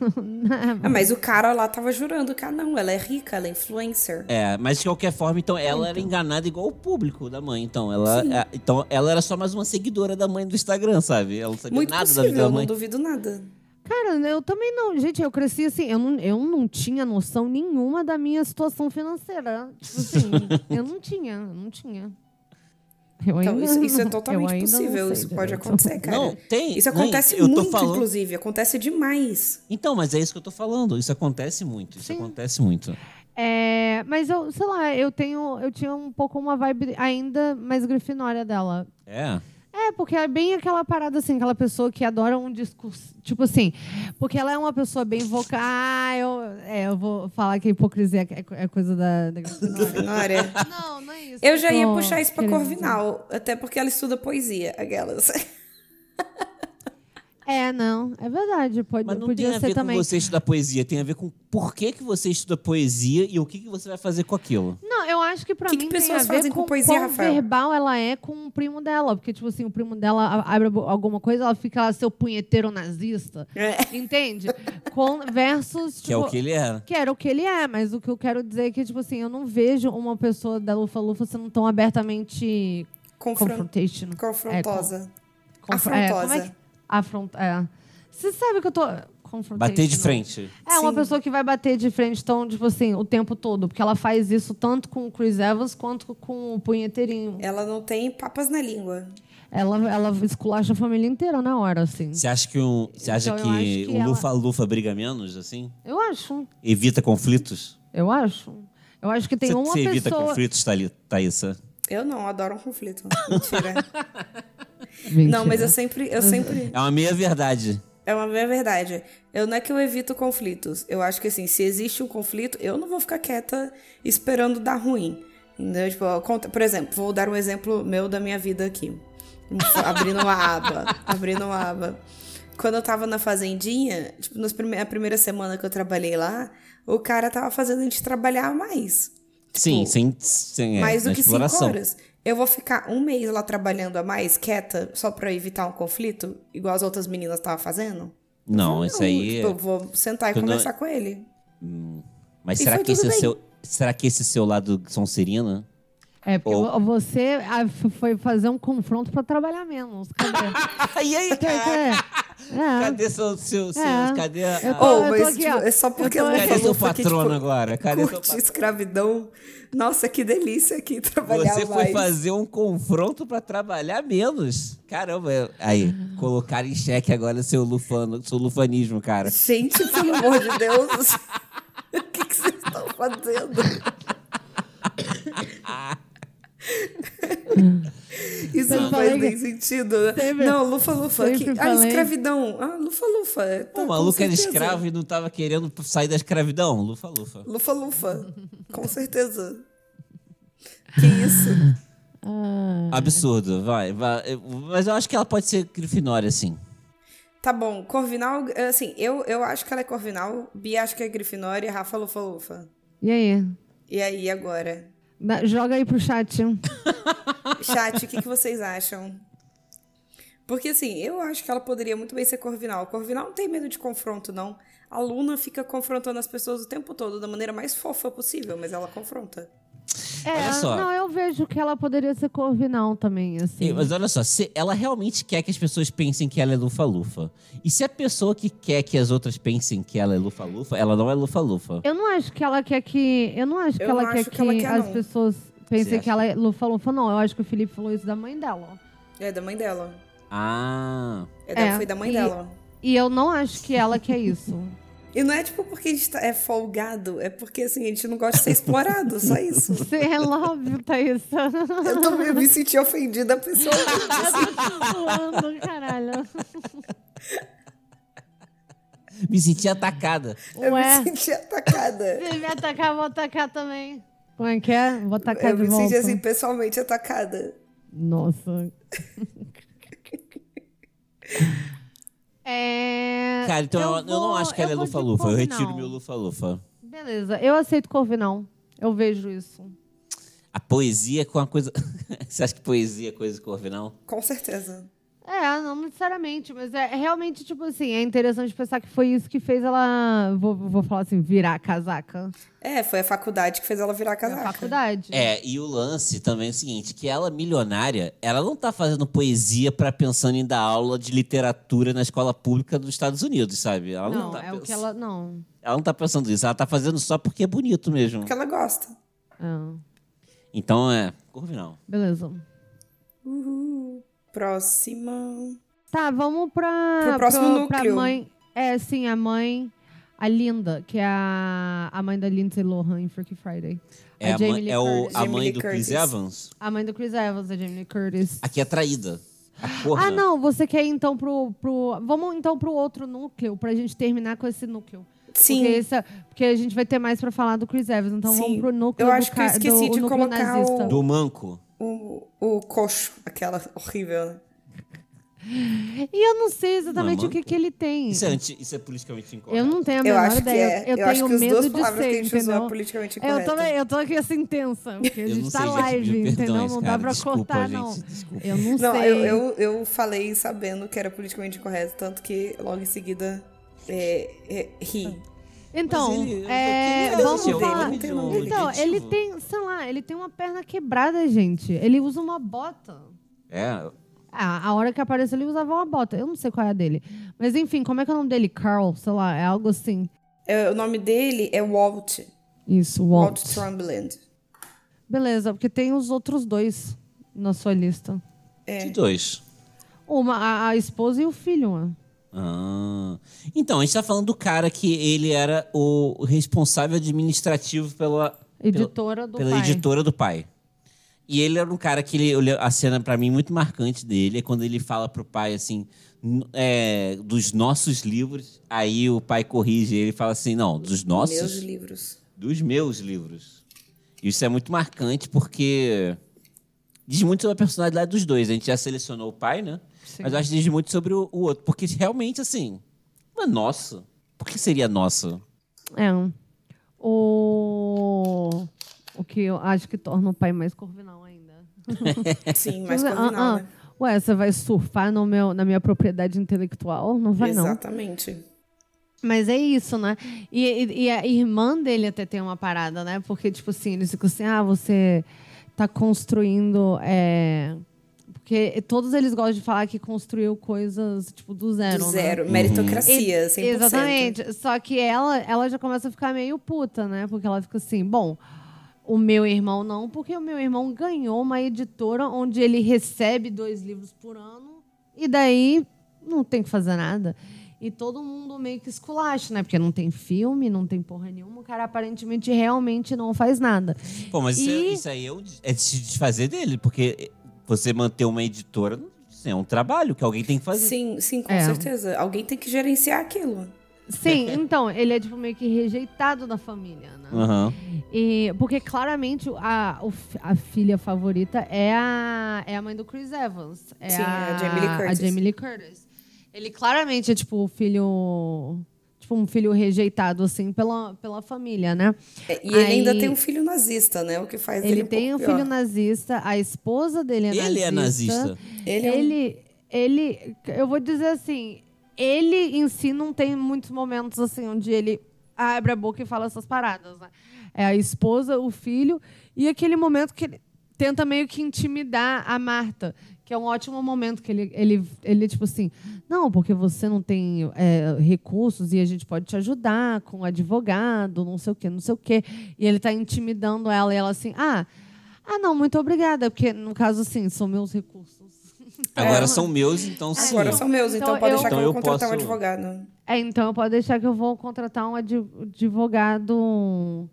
Speaker 2: Ah, mas o cara lá tava jurando que, ah, não, ela é rica, ela é influencer.
Speaker 3: É, mas de qualquer forma, então, ela era enganada igual o público da mãe. Então, ela, é, então, ela era só mais uma seguidora da mãe do Instagram, sabe? Ela não sabia
Speaker 2: Muito
Speaker 3: nada da
Speaker 2: possível,
Speaker 3: vida da
Speaker 2: eu não
Speaker 3: mãe.
Speaker 2: duvido nada.
Speaker 1: Cara, eu também não. Gente, eu cresci assim, eu não, eu não tinha noção nenhuma da minha situação financeira. Tipo assim, eu não tinha, eu não tinha. Eu
Speaker 2: Então,
Speaker 1: ainda-
Speaker 2: isso, isso é totalmente possível.
Speaker 1: sei
Speaker 2: Isso pode acontecer, cara.
Speaker 3: Não, tem.
Speaker 2: Isso
Speaker 3: nem-
Speaker 2: acontece
Speaker 3: eu tô
Speaker 2: muito,
Speaker 3: falando-
Speaker 2: inclusive. Acontece demais.
Speaker 3: Então, mas é isso que eu tô falando. Isso acontece muito. Isso
Speaker 1: Sim.
Speaker 3: acontece muito.
Speaker 1: É, mas eu, sei lá, eu tenho, eu tinha um pouco uma vibe ainda mais grifinória dela.
Speaker 3: É.
Speaker 1: É, porque é bem aquela parada assim, aquela pessoa que adora um discurso. Tipo assim, porque ela é uma pessoa bem vocal. Ah, eu, é, eu vou falar que a hipocrisia é, é coisa da, da. Não, não é isso.
Speaker 2: Eu já ia puxar isso pra Corvinal, até porque ela estuda poesia, aquelas.
Speaker 1: É, não, é verdade. Pode,
Speaker 3: Mas não
Speaker 1: podia
Speaker 3: tem a
Speaker 1: ser
Speaker 3: ver
Speaker 1: também.
Speaker 3: com você estudar poesia. Tem a ver com por que, que você estuda poesia e o que, que você vai fazer com aquilo.
Speaker 1: Não, eu acho que pra
Speaker 2: Que que
Speaker 1: mim tem
Speaker 2: pessoas
Speaker 1: a ver
Speaker 2: fazem com
Speaker 1: com
Speaker 2: poesia,
Speaker 1: quão
Speaker 2: Rafael?
Speaker 1: verbal ela é com o primo dela. Porque, tipo assim, o primo dela abre alguma coisa, ela fica lá, seu punheteiro nazista.
Speaker 2: É.
Speaker 1: Entende? Com, versus,
Speaker 3: Que é o
Speaker 1: tipo,
Speaker 3: que ele era.
Speaker 1: Que era o que ele é, mas o que eu quero dizer é que, tipo assim, eu não vejo uma pessoa da Lufa-Lufa sendo tão abertamente
Speaker 2: Confron-
Speaker 1: confrontation.
Speaker 2: Confrontosa.
Speaker 1: Conf- é, como é
Speaker 2: Afrontosa.
Speaker 1: que... Afront... É. Você sabe que eu tô...
Speaker 3: Bater de frente.
Speaker 1: É uma
Speaker 2: Sim.
Speaker 1: pessoa que vai bater de frente, então, tipo assim, o tempo todo. Porque ela faz isso tanto com o Chris Evans quanto com o punheteirinho.
Speaker 2: Ela não tem papas na língua.
Speaker 1: ela, ela esculacha a família inteira na hora, assim.
Speaker 3: Você acha que, um, você acha
Speaker 1: Então,
Speaker 3: que,
Speaker 1: que
Speaker 3: o
Speaker 1: ela-
Speaker 3: Lufa-Lufa briga menos, assim?
Speaker 1: Eu acho.
Speaker 3: Evita conflitos?
Speaker 1: Eu acho. Eu acho que tem
Speaker 3: você
Speaker 1: uma
Speaker 3: você evita
Speaker 1: pessoa.
Speaker 3: conflitos, Thali- Thaísa?
Speaker 2: Eu não, adoro um conflito. Mentira.
Speaker 1: Mentira.
Speaker 2: não, mas eu sempre, eu sempre.
Speaker 3: É uma meia-verdade.
Speaker 2: É uma é verdade. Eu não é que eu evito conflitos. Eu acho que assim, se existe um conflito, eu não vou ficar quieta esperando dar ruim. Entendeu? Tipo, eu conto- por exemplo, vou dar um exemplo meu da minha vida aqui. Abrindo uma aba. Abrindo uma aba. Quando eu tava na fazendinha, tipo, nas prime a primeira semana que eu trabalhei lá, o cara tava fazendo a gente trabalhar mais.
Speaker 3: Sim,
Speaker 2: Tipo,
Speaker 3: sem, sem é,
Speaker 2: mais do
Speaker 3: na
Speaker 2: que
Speaker 3: exploração.
Speaker 2: cinco horas. Eu vou ficar um mês lá trabalhando a mais, quieta, só pra evitar um conflito, igual as outras meninas estavam fazendo?
Speaker 3: Não, isso aí.
Speaker 2: Tipo, eu vou sentar e
Speaker 3: Quando-
Speaker 2: conversar com ele.
Speaker 3: Mas
Speaker 2: E
Speaker 3: será que esse é
Speaker 2: bem.
Speaker 3: seu. Será que esse seu lado Sonserina?
Speaker 1: É, porque
Speaker 3: Ou-
Speaker 1: você ah, foi fazer um confronto pra trabalhar menos. Cadê?
Speaker 3: e aí,
Speaker 1: Cadê? É.
Speaker 3: Cadê seu. seu, seu
Speaker 1: É.
Speaker 3: cadê a-
Speaker 1: tô-
Speaker 2: Oh, mas
Speaker 1: aqui,
Speaker 2: tipo, é só porque
Speaker 1: Eu tô
Speaker 2: ela.
Speaker 3: Cadê seu
Speaker 2: que,
Speaker 3: patrono
Speaker 2: tipo,
Speaker 3: agora? Cadê seu
Speaker 2: curte
Speaker 3: patrono?
Speaker 2: escravidão. Nossa, que delícia aqui trabalhar
Speaker 3: Você foi
Speaker 2: mais.
Speaker 3: fazer um confronto pra trabalhar menos. Caramba, aí, colocar em xeque agora seu, lufano, seu lufanismo, cara.
Speaker 2: Gente, pelo amor de Deus. o que, que vocês estão fazendo? Isso não faz nem
Speaker 1: que-
Speaker 2: sentido. né?
Speaker 1: Sempre-
Speaker 2: não, lufa-lufa.
Speaker 1: sempre
Speaker 2: que- Ah,
Speaker 1: falei.
Speaker 2: escravidão. Ah, lufa-lufa.
Speaker 3: Pô,
Speaker 2: Tá,
Speaker 3: o maluco era escravo e não tava querendo sair da escravidão. Lufa-lufa.
Speaker 2: Lufa-lufa. Com certeza. Que isso?
Speaker 1: Ah,
Speaker 3: Absurdo, vai, vai. Mas eu acho que ela pode ser Grifinória, assim.
Speaker 2: Tá bom, Corvinal, assim, eu, eu acho que ela é Corvinal, Bia acho que é Grifinória e Rafa Lufa-Lufa.
Speaker 1: E aí?
Speaker 2: E aí, agora?
Speaker 1: Joga aí pro chat.
Speaker 2: Chat, o que, que vocês acham? Porque, assim, eu acho que ela poderia muito bem ser Corvinal. Corvinal não tem medo de confronto, não. A Luna fica confrontando as pessoas o tempo todo, da maneira mais fofa possível, mas ela confronta.
Speaker 1: É,
Speaker 3: Olha só.
Speaker 1: não, eu vejo que ela poderia ser corvinal também, assim.
Speaker 3: Mas olha só, se ela realmente quer que as pessoas pensem que ela é Lufa-Lufa. E se a pessoa que quer que as outras pensem que ela é Lufa-Lufa, ela não é Lufa-Lufa.
Speaker 1: Eu não acho que ela quer que. Eu não acho que
Speaker 2: Eu
Speaker 1: ela quer que,
Speaker 2: que ela quer,
Speaker 1: as
Speaker 2: não.
Speaker 1: pessoas pensem que ela é lufa-lufa, não. Eu acho que o Felipe falou isso da mãe dela.
Speaker 2: É da mãe dela.
Speaker 3: Ah.
Speaker 2: É da,
Speaker 1: É,
Speaker 2: foi da mãe
Speaker 1: e-
Speaker 2: dela.
Speaker 1: E eu não acho que ela quer isso.
Speaker 2: E não é tipo porque a gente tá- é folgado, é porque assim, a gente não gosta de ser explorado, só isso.
Speaker 1: Você é óbvio, Thaís.
Speaker 2: Eu tô eu me senti ofendida pessoalmente.
Speaker 1: Eu tô te zoando, caralho.
Speaker 3: Me senti atacada.
Speaker 2: Eu
Speaker 1: Ué,
Speaker 2: me senti atacada.
Speaker 1: se me atacar, eu vou atacar também. Como é que é? Vou atacar
Speaker 2: Eu
Speaker 1: de
Speaker 2: me
Speaker 1: volta.
Speaker 2: senti assim, pessoalmente atacada.
Speaker 1: Nossa. é...
Speaker 3: Cara, então eu, eu não
Speaker 1: vou-
Speaker 3: acho que ela é
Speaker 1: de
Speaker 3: Lufa-Lufa. Eu retiro meu Lufa-Lufa.
Speaker 1: Beleza, eu aceito Corvinal. Eu vejo isso.
Speaker 3: A poesia é com a coisa. Você acha que poesia é coisa corvinal?
Speaker 2: Com certeza.
Speaker 1: É, não necessariamente, mas é realmente, tipo assim, é interessante pensar que foi isso que fez ela, vou, vou falar assim, virar casaca.
Speaker 2: É, foi a faculdade que fez ela virar
Speaker 1: Foi a
Speaker 2: casaca.
Speaker 1: faculdade.
Speaker 3: É, e o lance também é o seguinte, que ela milionária, ela não tá fazendo poesia pra pensando em dar aula de literatura na escola pública dos Estados Unidos, sabe? Ela não,
Speaker 1: Não,
Speaker 3: tá
Speaker 1: é o que ela. Não.
Speaker 3: ela não tá pensando isso, ela tá fazendo só porque é bonito mesmo.
Speaker 2: Porque ela gosta.
Speaker 1: Ah,
Speaker 3: Então é, corvinal.
Speaker 1: beleza.
Speaker 2: Uhul. Próxima.
Speaker 1: Tá, vamos pra.
Speaker 2: Pro próximo
Speaker 1: pra
Speaker 2: núcleo.
Speaker 1: mãe. É, sim, a mãe. A Linda, que é a, a mãe da Lindsay Lohan em Freaky Friday.
Speaker 3: É, a,
Speaker 1: Jamie
Speaker 3: mãe,
Speaker 1: Lee
Speaker 3: é o, a
Speaker 2: Jamie
Speaker 3: mãe
Speaker 2: Lee
Speaker 3: do Chris
Speaker 2: Curtis.
Speaker 3: Evans.
Speaker 1: A mãe do Chris Evans, a Jamie Lee Curtis.
Speaker 3: Aqui é traída. A.
Speaker 1: Ah, não, você quer ir então pro, pro. Vamos então pro outro núcleo, pra gente terminar com esse núcleo.
Speaker 2: Sim.
Speaker 1: Porque, esse, é- porque a gente vai ter mais pra falar do Chris Evans. Então
Speaker 2: Sim.
Speaker 1: vamos pro núcleo
Speaker 2: Eu
Speaker 1: do
Speaker 2: acho que eu esqueci
Speaker 1: do,
Speaker 2: de colocar
Speaker 1: nazista.
Speaker 2: o-
Speaker 3: Do manco.
Speaker 2: O, o coxo, aquela horrível, né?
Speaker 1: E eu não sei exatamente
Speaker 3: Não,
Speaker 1: o que, que ele tem.
Speaker 3: Isso é, anti- isso é politicamente incorreto.
Speaker 1: Eu não tenho a
Speaker 2: Eu
Speaker 1: menor
Speaker 2: acho que
Speaker 1: ideia.
Speaker 2: é.
Speaker 1: Eu,
Speaker 2: Eu acho
Speaker 1: tenho
Speaker 2: que as
Speaker 1: medo
Speaker 2: duas
Speaker 1: de
Speaker 2: palavras
Speaker 1: ser,
Speaker 2: que a gente usou é
Speaker 1: entendeu?
Speaker 2: politicamente
Speaker 1: eu, tô,
Speaker 2: incorreto.
Speaker 1: eu tô aqui assim tensa, porque a
Speaker 3: Eu
Speaker 1: gente
Speaker 3: não
Speaker 1: tá
Speaker 3: sei, gente,
Speaker 1: live,
Speaker 3: mil
Speaker 1: entendeu?
Speaker 3: perdões,
Speaker 1: não
Speaker 3: cara.
Speaker 1: dá pra
Speaker 3: Desculpa,
Speaker 1: cortar,
Speaker 3: gente,
Speaker 1: não.
Speaker 3: desculpa.
Speaker 1: Eu não,
Speaker 2: Não,
Speaker 1: sei.
Speaker 2: eu, eu, eu falei sabendo que era politicamente incorreto, tanto que logo em seguida é, é, ri.
Speaker 1: Então,
Speaker 3: ele-
Speaker 1: é, vamos
Speaker 3: querendo
Speaker 1: falar.
Speaker 2: não tem nome dele.
Speaker 1: Então, ele tem, sei lá, ele tem uma perna quebrada, gente. Ele usa uma bota.
Speaker 3: É,
Speaker 1: Ah, a hora que apareceu, ele usava uma bota. Eu não sei qual é a dele. Mas enfim, como é que é o nome dele? Carl, sei lá, é algo assim.
Speaker 2: É, o nome dele é Walt.
Speaker 1: Isso,
Speaker 2: Walt
Speaker 1: Walt.
Speaker 2: Trumbuland.
Speaker 1: Beleza, porque tem os outros dois na sua lista.
Speaker 2: É.
Speaker 3: de dois.
Speaker 1: Uma, a, a esposa e o filho, mano.
Speaker 3: Ah. Então, a gente tá falando do cara que ele era o responsável administrativo pela,
Speaker 1: Editora do
Speaker 3: pela
Speaker 1: pai.
Speaker 3: editora do pai. E ele era um cara que ele, a cena pra mim muito marcante dele é quando ele fala pro pai assim, é, dos nossos livros. Aí o pai corrige ele e fala assim, não, dos nossos,
Speaker 2: Meus livros.
Speaker 3: dos meus livros. Isso é muito marcante porque diz muito sobre a personalidade dos dois. A gente já selecionou o pai, né?
Speaker 1: Sim.
Speaker 3: Mas eu acho que diz muito sobre o, o outro, porque realmente assim, não é nosso. Por que seria nosso?
Speaker 1: É. O. O que eu acho que torna o pai mais corvinal ainda.
Speaker 2: Sim, mais
Speaker 1: Ah,
Speaker 2: corvinal,
Speaker 1: ah,
Speaker 2: né?
Speaker 1: Ué, você vai surfar no meu, na minha propriedade intelectual? Não vai, não.
Speaker 2: Exatamente.
Speaker 1: Mas é isso, né? E, e- e a irmã dele até tem uma parada, né? Porque, tipo assim, eles ficam assim, ah, você tá construindo. é, Porque todos eles gostam de falar que construiu coisas, tipo, do zero.
Speaker 2: Do
Speaker 1: né?
Speaker 2: zero. Meritocracia, 100%.
Speaker 1: Exatamente. Só que ela, ela já começa a ficar meio puta, né? Porque ela fica assim, bom, o meu irmão não, porque o meu irmão ganhou uma editora onde ele recebe dois livros por ano e daí não tem que fazer nada. E todo mundo meio que esculacha, né? Porque não tem filme, não tem porra nenhuma. O cara aparentemente realmente não faz nada.
Speaker 3: Pô, mas isso, é-
Speaker 1: E-
Speaker 3: isso aí é, é se desfazer dele, porque você manter uma editora é um trabalho que alguém tem que fazer.
Speaker 2: Sim, sim, com
Speaker 1: É.
Speaker 2: certeza. Alguém tem que gerenciar aquilo.
Speaker 1: Sim, então, ele é tipo meio que rejeitado da família, né?
Speaker 3: Aham.
Speaker 1: E, porque claramente a, a filha favorita é a, é a mãe do Chris Evans. É
Speaker 2: Sim, a Jamie Lee Curtis.
Speaker 1: A Jamie Lee Curtis. Ele claramente é tipo o filho. Tipo, um filho rejeitado, assim, pela, pela família, né?
Speaker 2: É, E ele ainda
Speaker 1: Aí-
Speaker 2: tem um filho nazista, né? O que faz
Speaker 1: Ele
Speaker 2: ele um
Speaker 1: tem um
Speaker 2: pouco
Speaker 1: filho
Speaker 2: pior.
Speaker 1: nazista, a esposa dele é nazista.
Speaker 3: Ele é nazista.
Speaker 2: Ele é um-
Speaker 1: Ele, ele, eu vou dizer assim, ele em si não tem muitos momentos assim onde ele abre a boca e fala essas paradas, né? É a esposa, o filho e aquele momento que ele tenta meio que intimidar a Marta, que é um ótimo momento que ele, ele, ele tipo assim, não, porque você não tem é, recursos e a gente pode te ajudar com advogado, não sei o quê, não sei o quê. E ele tá intimidando ela e ela assim, ah, ah, não, muito obrigada, porque no caso assim, são meus recursos.
Speaker 3: Agora
Speaker 2: É.
Speaker 3: são meus, então sim.
Speaker 2: Agora são meus, então,
Speaker 1: Então
Speaker 2: pode
Speaker 1: eu-
Speaker 2: deixar que
Speaker 3: Então
Speaker 2: eu
Speaker 3: eu
Speaker 2: vou contratar um
Speaker 3: posso-
Speaker 2: advogado.
Speaker 1: É, então pode deixar que eu vou contratar um advogado,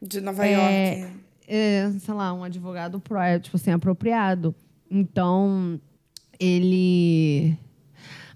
Speaker 2: De Nova
Speaker 1: É,
Speaker 2: York.
Speaker 1: é, sei lá, um advogado pro, é, tipo assim, apropriado. Então, ele.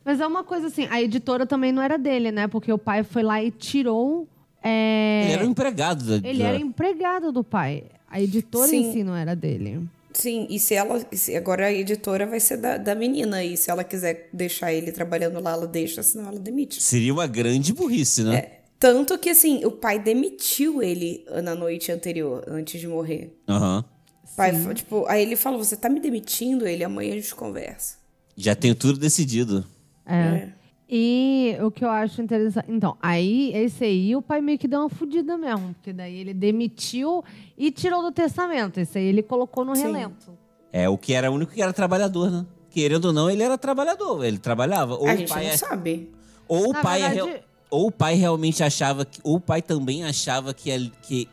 Speaker 1: Mas é uma coisa assim, a editora também não era dele, né? Porque o pai foi lá e tirou. é,
Speaker 3: Ele era um empregado da.
Speaker 1: ele
Speaker 3: da-
Speaker 1: era empregado do pai. A editora
Speaker 2: Sim.
Speaker 1: em si não era dele.
Speaker 2: Sim, e se ela. agora a editora vai ser da, da menina. E se ela quiser deixar ele trabalhando lá, ela deixa, senão ela demite.
Speaker 3: Seria uma grande burrice, né?
Speaker 2: É. Tanto que, assim, o pai demitiu ele na noite anterior, antes de morrer.
Speaker 3: Aham.
Speaker 2: O pai, tipo, aí ele falou: Você tá me demitindo? Ele, amanhã a gente conversa.
Speaker 3: Já tenho tudo decidido.
Speaker 1: É. E o que eu acho interessante. Então, aí, esse aí, o pai meio que deu uma fudida mesmo. Porque daí ele demitiu e tirou do testamento. Esse aí ele colocou no
Speaker 2: Sim.
Speaker 1: relento.
Speaker 3: É o que era o único que era trabalhador, né? Querendo ou não, ele era trabalhador. Ele trabalhava. Ou
Speaker 2: a
Speaker 3: o
Speaker 2: gente
Speaker 3: pai
Speaker 2: não
Speaker 3: é-
Speaker 2: sabe.
Speaker 3: Ou o pai é
Speaker 1: verdade-
Speaker 3: real- ou o pai realmente achava que, ou o pai também achava que, que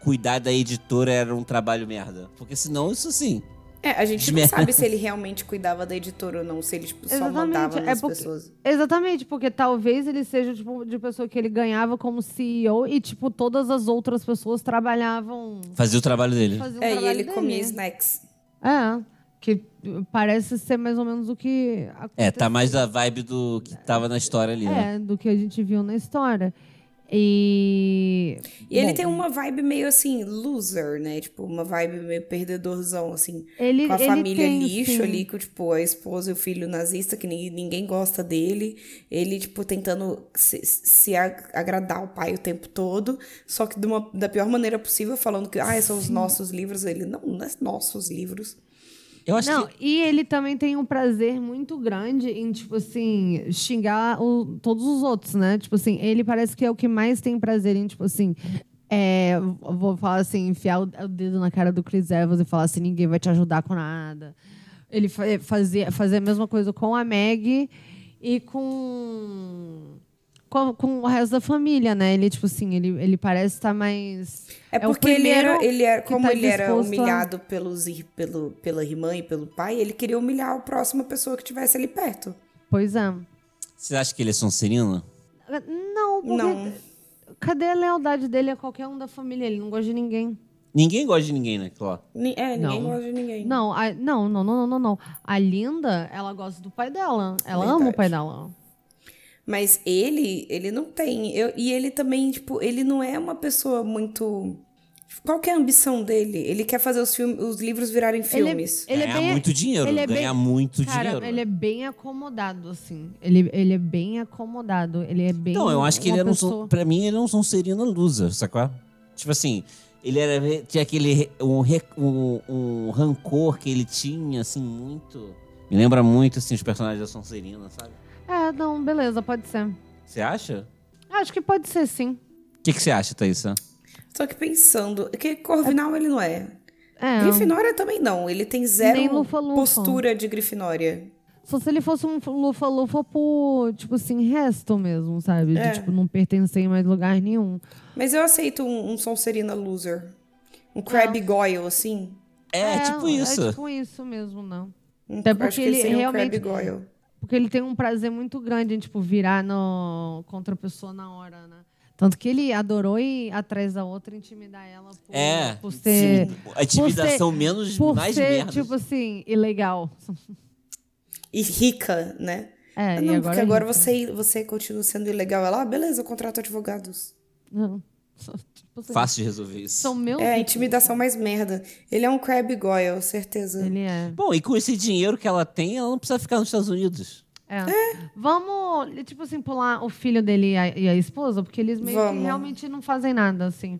Speaker 3: cuidar da editora era um trabalho merda. Porque senão isso sim.
Speaker 2: É, a gente não
Speaker 3: merda.
Speaker 2: sabe se ele realmente cuidava da editora ou não, se ele tipo, só
Speaker 1: Exatamente,
Speaker 2: mandava
Speaker 1: é
Speaker 2: nas
Speaker 1: porque-
Speaker 2: pessoas.
Speaker 1: Exatamente, porque talvez ele seja o tipo de pessoa que ele ganhava como CEO e, tipo, todas as outras pessoas trabalhavam.
Speaker 3: Fazia o trabalho dele.
Speaker 1: o
Speaker 2: É, e
Speaker 1: trabalho
Speaker 2: ele comia
Speaker 1: dele.
Speaker 2: snacks.
Speaker 1: É. Que parece ser mais ou menos o que.
Speaker 3: É, tá mais da vibe do que tava na história ali, né?
Speaker 1: É, do que a gente viu na história. E.
Speaker 2: E ele
Speaker 1: Bom,
Speaker 2: tem uma vibe meio assim, loser, né? Tipo, uma vibe meio perdedorzão, assim.
Speaker 1: Ele-
Speaker 2: com a família
Speaker 1: tem,
Speaker 2: lixo
Speaker 1: sim.
Speaker 2: ali, com, tipo, a esposa e o filho nazista, que ninguém, ninguém gosta dele. Ele, tipo, tentando se, se agradar o pai o tempo todo. Só que de uma, da pior maneira possível, falando que, ah, são os nossos livros. Ele, não, não é nossos livros.
Speaker 3: Eu acho
Speaker 1: Não,
Speaker 3: que.
Speaker 1: e ele também tem um prazer muito grande em, tipo assim, xingar o- todos os outros, né? Tipo assim, ele parece que é o que mais tem prazer em, tipo assim. É, vou falar assim, enfiar o, dedo na cara do Chris Evans e falar assim, ninguém vai te ajudar com nada. Ele fa- fazia, fazia a mesma coisa com a Meg e com com, com o resto da família, né? Ele, tipo assim, ele, ele parece estar mais.
Speaker 2: É
Speaker 1: o
Speaker 2: porque ele
Speaker 1: primeiro
Speaker 2: era, ele era como
Speaker 1: tá
Speaker 2: ele era
Speaker 1: disposto a-
Speaker 2: humilhado pelos, pelo, pela irmã e pelo pai, ele queria humilhar a próxima pessoa que estivesse ali perto.
Speaker 1: Pois é.
Speaker 3: Você acha que ele é Sonserino?
Speaker 1: Não, porque.
Speaker 2: Não.
Speaker 1: Cadê a lealdade dele a qualquer um da família? Ele não gosta de ninguém.
Speaker 3: Ninguém gosta de ninguém, né? Claro.
Speaker 2: Ni- É, ninguém
Speaker 1: Não.
Speaker 2: gosta de ninguém.
Speaker 1: Não, a- não, não, não, não, não. A Linda, ela gosta do pai dela. Ela ama o
Speaker 2: Verdade.
Speaker 1: pai dela.
Speaker 2: Mas ele, ele não tem. Eu, e ele também, tipo, ele não é uma pessoa muito. Qual que é a ambição dele? Ele quer fazer os, filmes, os livros virarem filmes.
Speaker 1: Ele é
Speaker 3: ganhar
Speaker 1: bem-
Speaker 3: muito dinheiro.
Speaker 1: ele é
Speaker 3: ganhar
Speaker 1: bem-
Speaker 3: muito
Speaker 1: Cara,
Speaker 3: dinheiro.
Speaker 1: ele é bem acomodado, assim. Ele, ele é bem acomodado. Ele é bem.
Speaker 3: Não, eu acho que ele era um.
Speaker 1: pessoa...
Speaker 3: Son- Pra mim, ele é um Sonserino loser, sacou? Tipo assim, ele era. Tinha aquele. Um, um, um rancor que ele tinha, assim, muito. Me lembra muito, assim, os personagens da Sonserina, sabe?
Speaker 1: É, não, beleza, pode ser.
Speaker 3: Você acha?
Speaker 1: Acho que pode ser, sim.
Speaker 3: O que, que você acha, Thaísa?
Speaker 2: Só que pensando, que Corvinal ele não é.
Speaker 1: É.
Speaker 2: Grifinória também não. Ele tem
Speaker 1: Nem
Speaker 2: zero
Speaker 1: lufa-lufa.
Speaker 2: postura de Grifinória.
Speaker 1: Só se ele fosse um lufa-lufa por, tipo assim, resto mesmo, sabe?
Speaker 2: É.
Speaker 1: De, tipo, não pertencer em mais lugar nenhum.
Speaker 2: Mas eu aceito um, um Sonserina loser. Um Crabbe Goyle, assim.
Speaker 3: É, tipo isso.
Speaker 1: É tipo isso mesmo, não.
Speaker 2: Um-
Speaker 1: Até
Speaker 2: acho
Speaker 1: porque
Speaker 2: que ele
Speaker 1: ele realmente-
Speaker 2: um.
Speaker 1: Porque ele tem um prazer muito grande em, tipo, virar no... contra a pessoa na hora, né? Tanto que ele adorou ir atrás da outra e intimidar ela por,
Speaker 3: É.
Speaker 1: por ser...
Speaker 3: sim. A intimidação
Speaker 1: por ser-
Speaker 3: menos
Speaker 1: Por
Speaker 3: mais
Speaker 1: ser, tipo assim, ilegal.
Speaker 2: E rica, né?
Speaker 1: É,
Speaker 2: Ah,
Speaker 1: e
Speaker 2: não,
Speaker 1: agora
Speaker 2: porque
Speaker 1: é
Speaker 2: agora você, você continua sendo ilegal. Ela, ah, beleza, eu contrato advogados.
Speaker 1: Não. Tipo assim,
Speaker 3: Fácil de resolver isso.
Speaker 1: São meus...
Speaker 2: É, a intimidação mais merda. Ele é um Crabbe Goyle, certeza.
Speaker 1: Ele é.
Speaker 3: Bom, e com esse dinheiro que ela tem, ela não precisa ficar nos Estados Unidos.
Speaker 1: É. Vamos, tipo assim, pular o filho dele e a, e a esposa, porque eles meio
Speaker 2: Vamos.
Speaker 1: que realmente não fazem nada, assim.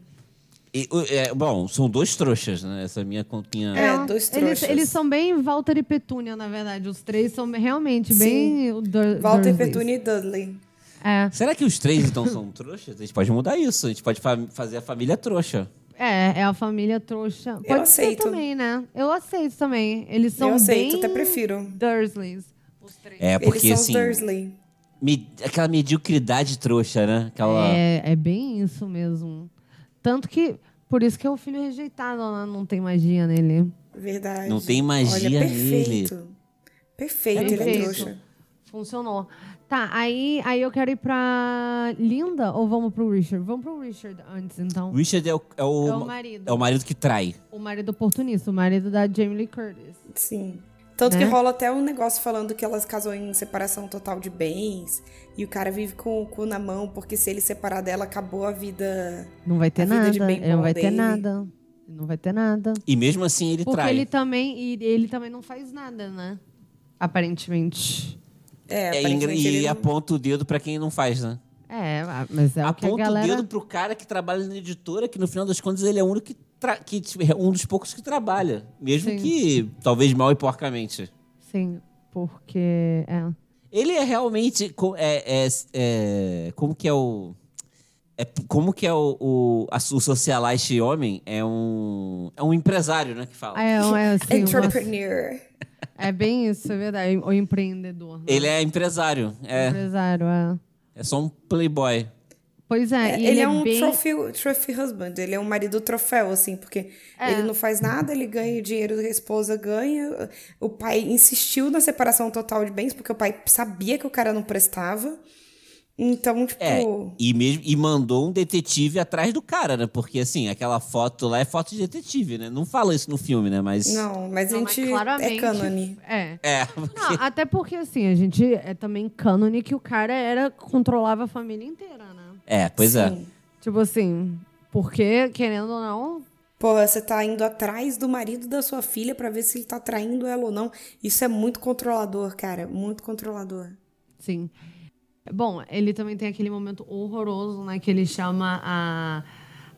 Speaker 3: E, é, bom, são dois trouxas, né? Essa minha continha.
Speaker 2: É, dois
Speaker 1: eles,
Speaker 2: trouxas.
Speaker 1: eles são bem Walter e Petúnia, na verdade. Os três são realmente bem... o Dur
Speaker 2: Walter
Speaker 1: Dursleys.
Speaker 2: Petunia e Dudley.
Speaker 1: É,
Speaker 3: Será que os três então são trouxas? A gente pode mudar isso. A gente pode fa- fazer a família trouxa.
Speaker 1: é, é a família trouxa. Pode
Speaker 2: aceito.
Speaker 1: ser também, né? Eu aceito também. Eles são
Speaker 2: eu aceito,
Speaker 1: bem
Speaker 2: até prefiro.
Speaker 1: Dursleys. Os três.
Speaker 3: É, porque
Speaker 2: eles são
Speaker 3: assim.
Speaker 2: Dursley.
Speaker 3: me- aquela mediocridade trouxa, né? Aquela.
Speaker 1: É, é bem isso mesmo. Tanto que... Por isso que é o filho rejeitado, né? não tem magia nele.
Speaker 2: Verdade.
Speaker 3: Não tem magia
Speaker 2: Olha,
Speaker 3: nele.
Speaker 2: perfeito. Perfeito, ele é
Speaker 1: Perfeito.
Speaker 2: trouxa.
Speaker 1: Funcionou. Tá, aí, aí eu quero ir pra Linda ou vamos pro Richard? Vamos pro Richard antes, então.
Speaker 3: Richard é o, é o,
Speaker 1: É o marido.
Speaker 3: é o marido que trai.
Speaker 1: O marido oportunista, o marido da Jamie Lee Curtis.
Speaker 2: Sim. Tanto
Speaker 1: Né?
Speaker 2: que rola até um negócio falando que elas casou em separação total de bens. E o cara vive com o cu na mão, porque se ele separar dela, acabou a vida.
Speaker 1: Não vai ter nada. não vai ter
Speaker 2: dele.
Speaker 1: nada. Ele não vai ter nada.
Speaker 3: E mesmo assim ele
Speaker 1: Porque
Speaker 3: trai.
Speaker 1: ele também. E ele também não faz nada, né? Aparentemente.
Speaker 2: É,
Speaker 3: É, e
Speaker 2: não-
Speaker 3: aponta o dedo pra quem não faz, né?
Speaker 1: É, mas é o que a
Speaker 3: aponta
Speaker 1: galera.
Speaker 3: o dedo pro cara que trabalha na editora, que no final das contas ele é o único que, tra- que é um dos poucos que trabalha. Mesmo
Speaker 1: Sim.
Speaker 3: que talvez mal e porcamente.
Speaker 1: Sim, porque. É.
Speaker 3: Ele é realmente. É, é- é- como que é o. É, como que é o, o, a- o socialite homem? É um. É um empresário, né? Que fala.
Speaker 1: É, é assim. uma-
Speaker 2: Entrepreneur.
Speaker 1: é bem isso, é verdade. O empreendedor. né?
Speaker 3: Ele é empresário. É,
Speaker 1: Empresário, é.
Speaker 3: é só um playboy.
Speaker 1: Pois é,
Speaker 2: É,
Speaker 1: e
Speaker 2: ele, é um
Speaker 1: bem...
Speaker 2: trophy, trophy husband, ele é um marido troféu, assim, porque
Speaker 1: É.
Speaker 2: ele não faz nada, ele ganha o dinheiro que a esposa ganha. O pai insistiu na separação total de bens, porque o pai sabia que o cara não prestava. Então, tipo.
Speaker 3: É, e, mesmo, e mandou um detetive atrás do cara, né? Porque, assim, aquela foto lá é foto de detetive, né? Não fala isso no filme, né? Mas.
Speaker 2: Não, mas
Speaker 1: Não,
Speaker 2: a
Speaker 1: mas
Speaker 2: gente
Speaker 1: claramente-
Speaker 2: é cânone.
Speaker 1: É.
Speaker 3: É,
Speaker 1: Não, até porque, assim, a gente é também cânone que o cara era, controlava a família inteira, né?
Speaker 3: é, pois é.
Speaker 2: Sim.
Speaker 1: Tipo assim, porque, querendo ou não,
Speaker 2: Porra, você tá indo atrás do marido da sua filha pra ver se ele tá traindo ela ou não. Isso é muito controlador, cara. Muito controlador.
Speaker 1: sim. Bom, ele também tem aquele momento horroroso, né? Que ele chama a,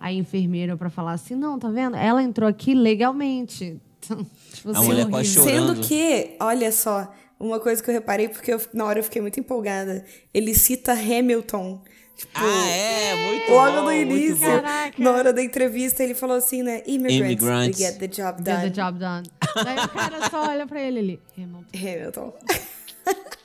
Speaker 1: a enfermeira pra falar assim, não, tá vendo? Ela entrou aqui legalmente. tipo,
Speaker 3: A mulher
Speaker 1: horrível.
Speaker 3: quase chorando.
Speaker 2: Sendo que, olha só, uma coisa que eu reparei, porque eu- na hora eu fiquei muito empolgada. Ele cita Hamilton. Tipo,
Speaker 3: Ah, é, muito
Speaker 2: logo
Speaker 3: bom,
Speaker 2: no início, na hora da entrevista, ele falou assim, né? Immigrants,
Speaker 3: Immigrants.
Speaker 2: get the job
Speaker 1: Get
Speaker 2: done.
Speaker 1: the job done. Daí o cara só olha pra ele ali. Hamilton.
Speaker 2: Hamilton.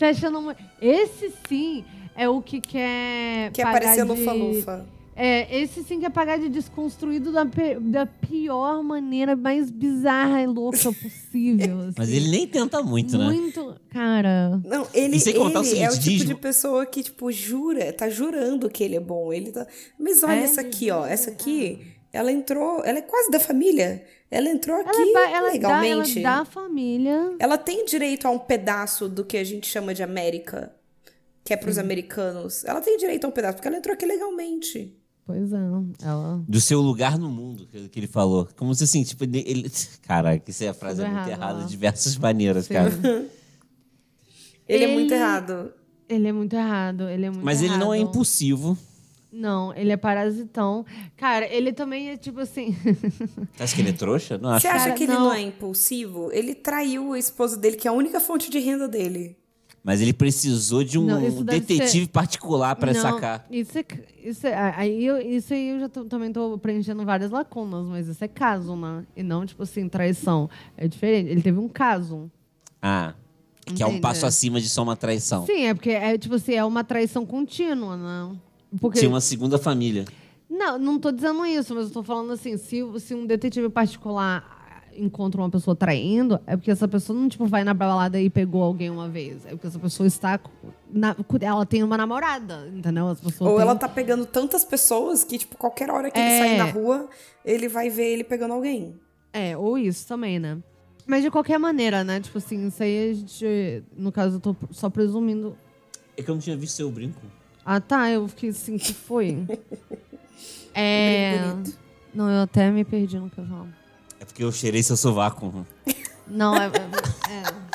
Speaker 1: Achando muito... Esse sim é o que quer.
Speaker 2: Que apareceu
Speaker 1: de...
Speaker 2: Lufa-Lufa.
Speaker 1: É, esse sim quer pagar de desconstruído da, da pior maneira, mais bizarra e louca possível. assim.
Speaker 3: Mas ele nem tenta muito, né?
Speaker 1: Muito. Cara.
Speaker 2: Não, ele,
Speaker 3: E contar o
Speaker 2: ele
Speaker 3: seguinte,
Speaker 2: é o tipo
Speaker 3: diz-
Speaker 2: de pessoa que, tipo, jura, tá jurando que ele é bom. Ele tá. Mas olha
Speaker 1: É,
Speaker 2: essa aqui, ó. Essa aqui, ela entrou. Ela é quase da família. Ela entrou aqui
Speaker 1: Ela, é ela, dá, ela
Speaker 2: legalmente.
Speaker 1: dá a família.
Speaker 2: Ela tem direito a um pedaço do que a gente chama de América, que é pros americanos. Ela tem direito a um pedaço, porque ela entrou aqui legalmente.
Speaker 1: Pois é, ela.
Speaker 3: Do seu lugar no mundo, que, ele falou. Como se assim, tipo, ele. ele- Caraca, isso é a frase é muito
Speaker 1: errado,
Speaker 3: errada de diversas maneiras,
Speaker 1: Sim.
Speaker 3: cara.
Speaker 2: Ele, é muito
Speaker 1: Ele-
Speaker 2: errado.
Speaker 1: Ele é muito errado. Ele é muito
Speaker 3: Mas ele não é
Speaker 1: errado.
Speaker 3: impulsivo.
Speaker 1: Não, ele é parasitão. Cara, ele também é tipo assim.
Speaker 3: Você acha que ele é trouxa? Não acho.
Speaker 2: Você acha
Speaker 1: Cara,
Speaker 2: que ele
Speaker 1: não.
Speaker 2: não é impulsivo? Ele traiu a esposa dele, que é a única fonte de renda dele.
Speaker 3: Mas ele precisou de um
Speaker 1: Não,
Speaker 3: detetive
Speaker 1: ser-
Speaker 3: particular pra
Speaker 1: não,
Speaker 3: sacar.
Speaker 1: Isso é, isso é, aí eu, isso aí eu já tô- também tô preenchendo várias lacunas, mas isso é caso, né? E não, tipo assim, traição. É diferente. Ele teve um caso.
Speaker 3: Ah. Que é um passo acima de só uma traição.
Speaker 1: Sim, é porque é tipo assim, é uma traição contínua, não? Porque
Speaker 3: Tinha uma segunda família.
Speaker 1: Não, não tô dizendo isso, mas eu tô falando assim, se, se um detetive particular encontra uma pessoa traindo, é porque essa pessoa não, tipo, vai na balada e pegou alguém uma vez. É porque essa pessoa está... na- ela tem uma namorada, entendeu? As pessoas
Speaker 2: Ou
Speaker 1: têm-
Speaker 2: ela tá pegando tantas pessoas que, tipo, qualquer hora que ele
Speaker 1: É.
Speaker 2: sair na rua, ele vai ver ele pegando alguém.
Speaker 1: É, ou isso também, né? Mas de qualquer maneira, né? Tipo assim, isso aí a gente... No caso, eu tô só presumindo...
Speaker 3: É que eu não tinha visto seu brinco.
Speaker 1: Ah, tá, eu fiquei assim, que foi? é... Não, eu até me perdi no que eu falo.
Speaker 3: É porque eu cheirei seu sovaco.
Speaker 1: Não, é... é-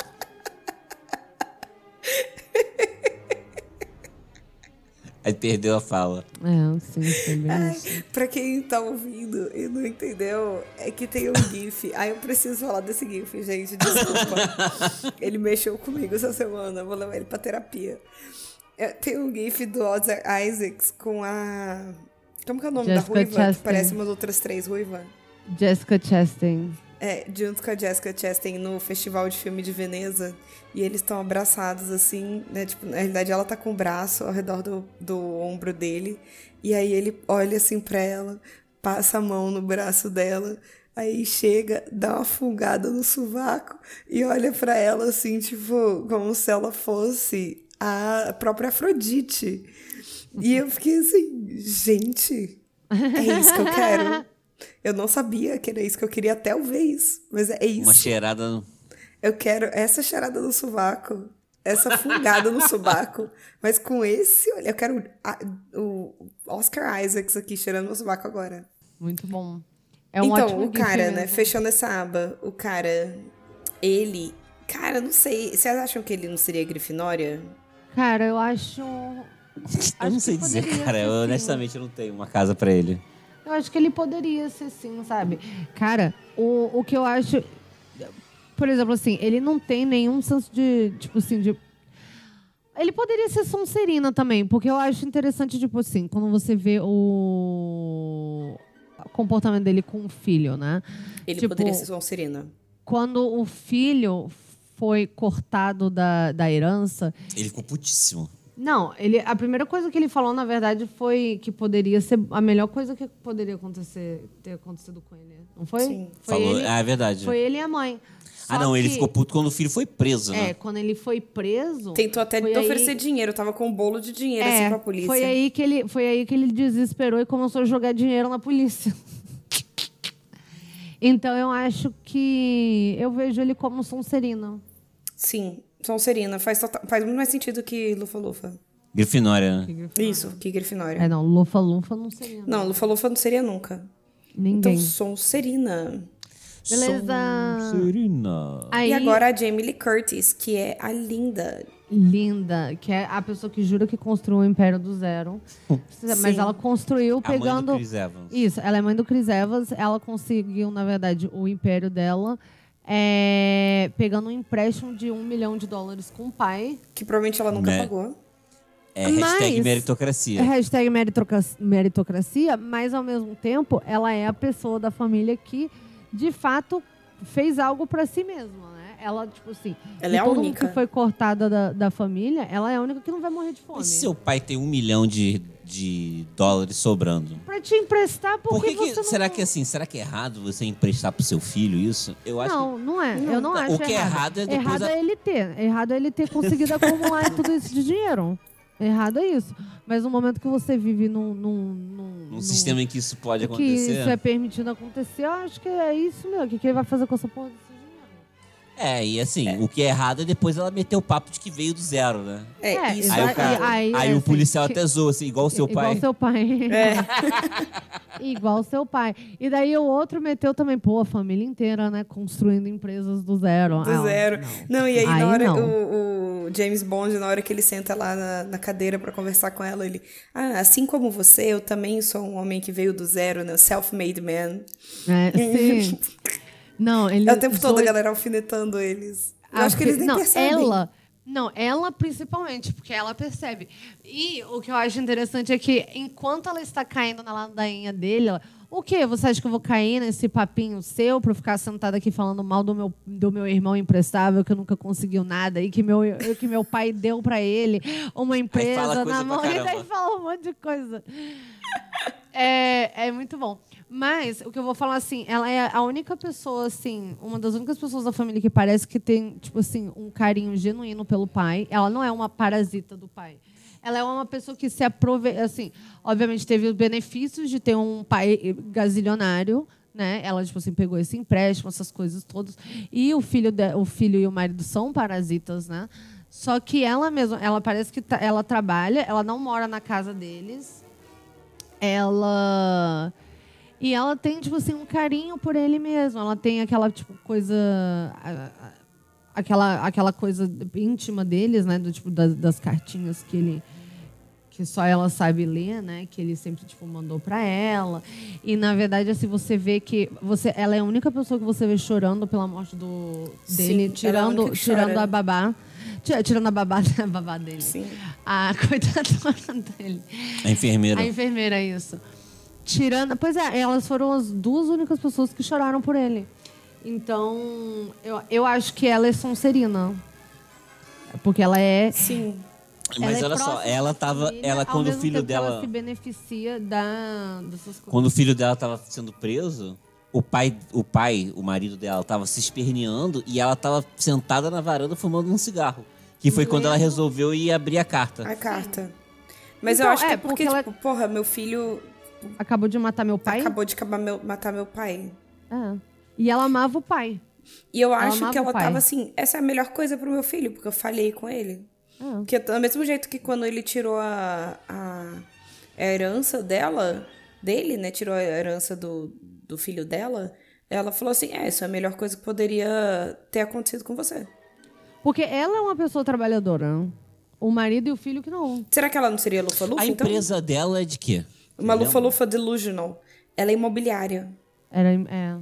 Speaker 3: Aí perdeu a fala.
Speaker 1: É, sim, isso.
Speaker 2: Pra quem tá ouvindo e não entendeu, é que tem um GIF. Aí eu preciso falar desse GIF, gente. Desculpa. ele mexeu comigo essa semana. Vou levar ele pra terapia. Tem um GIF do Oscar Isaacs com a. Como que é o nome
Speaker 1: Jessica
Speaker 2: da ruiva? Que
Speaker 1: Chastain.
Speaker 2: parece umas outras três ruivas.
Speaker 1: Jessica Chastain.
Speaker 2: É, junto com a Jessica Chastain no Festival de Filme de Veneza. E eles estão abraçados, assim, né? Tipo, na realidade, ela tá com o braço ao redor do, do ombro dele. E aí ele olha assim pra ela, passa a mão no braço dela. Aí chega, dá uma fungada no sovaco e olha pra ela assim, tipo, como se ela fosse a própria Afrodite. E eu fiquei assim, gente, é isso que eu quero. Eu não sabia que era isso que eu queria talvez, mas é isso.
Speaker 3: Uma cheirada. no-
Speaker 2: Eu quero essa charada no sovaco, essa fungada no sovaco, mas com esse, olha, eu quero a- o Oscar Isaacs aqui cheirando meu sovaco agora.
Speaker 1: Muito bom. É um
Speaker 2: então,
Speaker 1: ótimo
Speaker 2: o cara, né,
Speaker 1: mesmo.
Speaker 2: fechando essa aba, o cara, ele, cara, não sei, vocês acham que ele não seria Grifinória?
Speaker 1: Cara, eu acho.
Speaker 3: Eu
Speaker 1: Acho
Speaker 3: não sei dizer, cara. Eu,
Speaker 1: sim.
Speaker 3: honestamente, eu não tenho uma casa pra ele.
Speaker 1: Eu acho que ele poderia ser sim, sabe? Cara, o, o que eu acho. Por exemplo, assim, ele não tem nenhum senso de. Tipo assim, de. Ele poderia ser Sonserina também, porque eu acho interessante, tipo assim, quando você vê o. o comportamento dele com o filho, né?
Speaker 2: Ele
Speaker 1: Tipo,
Speaker 2: poderia ser Sonserina.
Speaker 1: Quando o filho foi cortado da, da herança,
Speaker 3: Ele ficou putíssimo.
Speaker 1: Não, ele, a primeira coisa que ele falou, na verdade, foi que poderia ser a melhor coisa que poderia acontecer, ter acontecido com ele. Não foi?
Speaker 2: Sim.
Speaker 1: Foi
Speaker 3: Falou.
Speaker 1: ele,
Speaker 3: Ah, é verdade.
Speaker 1: foi ele e a mãe.
Speaker 3: ah,
Speaker 1: Só
Speaker 3: não, ele
Speaker 1: que-
Speaker 3: ficou puto quando o filho foi preso,
Speaker 1: É,
Speaker 3: né?
Speaker 1: quando ele foi preso.
Speaker 2: Tentou até
Speaker 1: aí-
Speaker 2: oferecer dinheiro, tava com um bolo de dinheiro assim
Speaker 1: É,
Speaker 2: pra polícia.
Speaker 1: foi aí que ele, foi aí que ele desesperou e começou a jogar dinheiro na polícia. Então eu acho que eu vejo ele como Sonserina.
Speaker 2: Sim, Sonserina. Faz, total- faz muito mais sentido que Lufa-Lufa.
Speaker 3: Grifinória, né?
Speaker 2: Isso, que Grifinória.
Speaker 1: É, não, Lufa Lufa não seria.
Speaker 2: Não, Lufa-Lufa não seria nunca.
Speaker 1: Ninguém.
Speaker 2: Então, Sonserina.
Speaker 1: Beleza.
Speaker 3: Sonserina.
Speaker 1: Aí,
Speaker 2: E agora a Jamie Lee Curtis, que é a linda.
Speaker 1: linda, que é a pessoa que jura que construiu o Império do Zero. Mas ela construiu
Speaker 3: A mãe do
Speaker 1: pegando.
Speaker 3: Chris Evans.
Speaker 1: Isso, ela é mãe do Chris Evans. Ela conseguiu, na verdade, o império dela é, pegando um empréstimo de um milhão de dólares com o pai.
Speaker 2: Que provavelmente ela nunca
Speaker 3: Né?
Speaker 2: pagou.
Speaker 3: É hashtag
Speaker 1: Mas-
Speaker 3: meritocracia.
Speaker 1: Hashtag meritocracia, mas ao mesmo tempo ela é a pessoa da família que, de fato, fez algo para si mesma, né? ela, tipo assim.
Speaker 2: Ela é a
Speaker 1: todo mundo
Speaker 2: única.
Speaker 1: que foi cortada da, da família, ela é a única que não vai morrer de fome.
Speaker 3: Mas seu pai tem um milhão de, de dólares sobrando.
Speaker 1: Pra te emprestar,
Speaker 3: Por
Speaker 1: porque
Speaker 3: que, que-
Speaker 1: não.
Speaker 3: será que assim, será que é errado você emprestar pro seu filho isso? Eu acho
Speaker 1: Não, não é. Eu não
Speaker 3: Não,
Speaker 1: acho
Speaker 3: o que é errado é depois
Speaker 1: Errado
Speaker 3: a-
Speaker 1: é ele ter. Errado é ele ter conseguido acumular tudo isso de dinheiro. Errado é isso. Mas no momento que você vive num... Num, num,
Speaker 3: que num sistema em que isso pode
Speaker 1: que
Speaker 3: acontecer.
Speaker 1: isso é permitido acontecer, eu acho que é isso mesmo. O que, que ele vai fazer com essa porra desse?
Speaker 3: É, e assim, o que é errado é depois ela meter o papo de que veio do zero, né?
Speaker 2: É,
Speaker 1: É,
Speaker 2: isso.
Speaker 3: Aí, o, cara,
Speaker 1: aí,
Speaker 3: aí
Speaker 1: é,
Speaker 3: o policial
Speaker 1: assim,
Speaker 3: até zoa, assim, igual o seu
Speaker 1: Igual
Speaker 3: pai.
Speaker 1: seu pai.
Speaker 2: É.
Speaker 1: Igual seu pai. E daí o outro meteu também, pô, a família inteira, né? Construindo empresas do zero.
Speaker 2: Do
Speaker 1: Ah,
Speaker 2: zero.
Speaker 1: não.
Speaker 2: Não, e aí,
Speaker 1: Aí
Speaker 2: na hora o, o James Bond, na hora que ele senta lá na, na cadeira pra conversar com ela, ele. Ah, assim como você, eu também sou um homem que veio do zero, né? Self-made man.
Speaker 1: É, sim. Não, ele
Speaker 2: É o tempo todo a galera alfinetando eles. Eu
Speaker 1: Ah,
Speaker 2: acho que eles nem
Speaker 1: não,
Speaker 2: percebem.
Speaker 1: Ela, não, ela principalmente, porque ela percebe. E o que eu acho interessante é que enquanto ela está caindo na ladainha dele, ela, o quê? Você acha que eu vou cair nesse papinho seu pra eu ficar sentada aqui falando mal do meu, do meu irmão imprestável que nunca conseguiu nada e que meu, que meu pai deu pra ele uma empresa na mão e daí fala um monte de coisa. É, é muito bom. Mas o que eu vou falar assim, ela é a única pessoa, assim, uma das únicas pessoas da família que parece que tem, tipo assim, um carinho genuíno pelo pai. Ela não é uma parasita do pai. Ela é uma pessoa que se aproveita, assim, obviamente teve os benefícios de ter um pai gazilionário, né? Ela, tipo assim, pegou esse empréstimo, essas coisas todas. E o filho, de- o filho e o marido são parasitas, né? Só que ela mesma, ela parece que tá- ela trabalha, ela não mora na casa deles. Ela e ela tem tipo assim um carinho por ele mesmo. Ela tem aquela tipo coisa aquela aquela coisa íntima deles, né, do tipo das, das cartinhas que ele que só ela sabe ler, né? Que ele sempre tipo mandou pra ela. E na verdade assim você vê que você ela é a única pessoa que você vê chorando pela morte do dele,
Speaker 2: Sim, ela é a
Speaker 1: tirando tirando a babá, Tira- tirando a babá, a babá dele.
Speaker 2: Sim.
Speaker 1: A coitadona dele.
Speaker 3: A enfermeira.
Speaker 1: A enfermeira, isso. Tirando. Pois é, elas foram as duas únicas pessoas que choraram por ele. Então, eu, eu acho que ela é Sonserina. Porque ela é.
Speaker 2: Sim.
Speaker 3: Mas
Speaker 1: ela é
Speaker 3: olha só, ela tava.
Speaker 1: família,
Speaker 3: Ela,
Speaker 1: ao
Speaker 3: quando o filho
Speaker 1: tempo que Ela
Speaker 3: dela.
Speaker 1: se beneficia da, dessas coisas.
Speaker 3: Quando o filho dela tava sendo preso, o pai, o pai, o marido dela, tava se esperneando e ela tava sentada na varanda fumando um cigarro. Que foi quando ela resolveu ir abrir a carta.
Speaker 2: A carta. Mas
Speaker 1: Então,
Speaker 2: eu acho que
Speaker 1: é,
Speaker 2: é porque,
Speaker 1: porque ela-
Speaker 2: tipo, porra, meu filho
Speaker 1: Acabou de matar meu pai?
Speaker 2: acabou de acabar meu- matar meu pai.
Speaker 1: É. E ela amava o pai.
Speaker 2: E eu
Speaker 1: Ela
Speaker 2: acho que ela tava assim, essa é a melhor coisa pro meu filho, porque eu falhei com ele.
Speaker 1: É.
Speaker 2: Porque do mesmo jeito que quando ele tirou a, a, a herança dela, dele, né? Tirou a herança do, do filho dela, ela falou assim, é, isso é a melhor coisa que poderia ter acontecido com você.
Speaker 1: Porque ela é uma pessoa trabalhadora. O marido e o filho que não.
Speaker 2: Será que ela não seria lufa-lufa,
Speaker 3: A
Speaker 2: então?
Speaker 3: empresa dela é de quê?
Speaker 2: Uma lufa-lufa delusional. Ela é imobiliária.
Speaker 1: Era, é.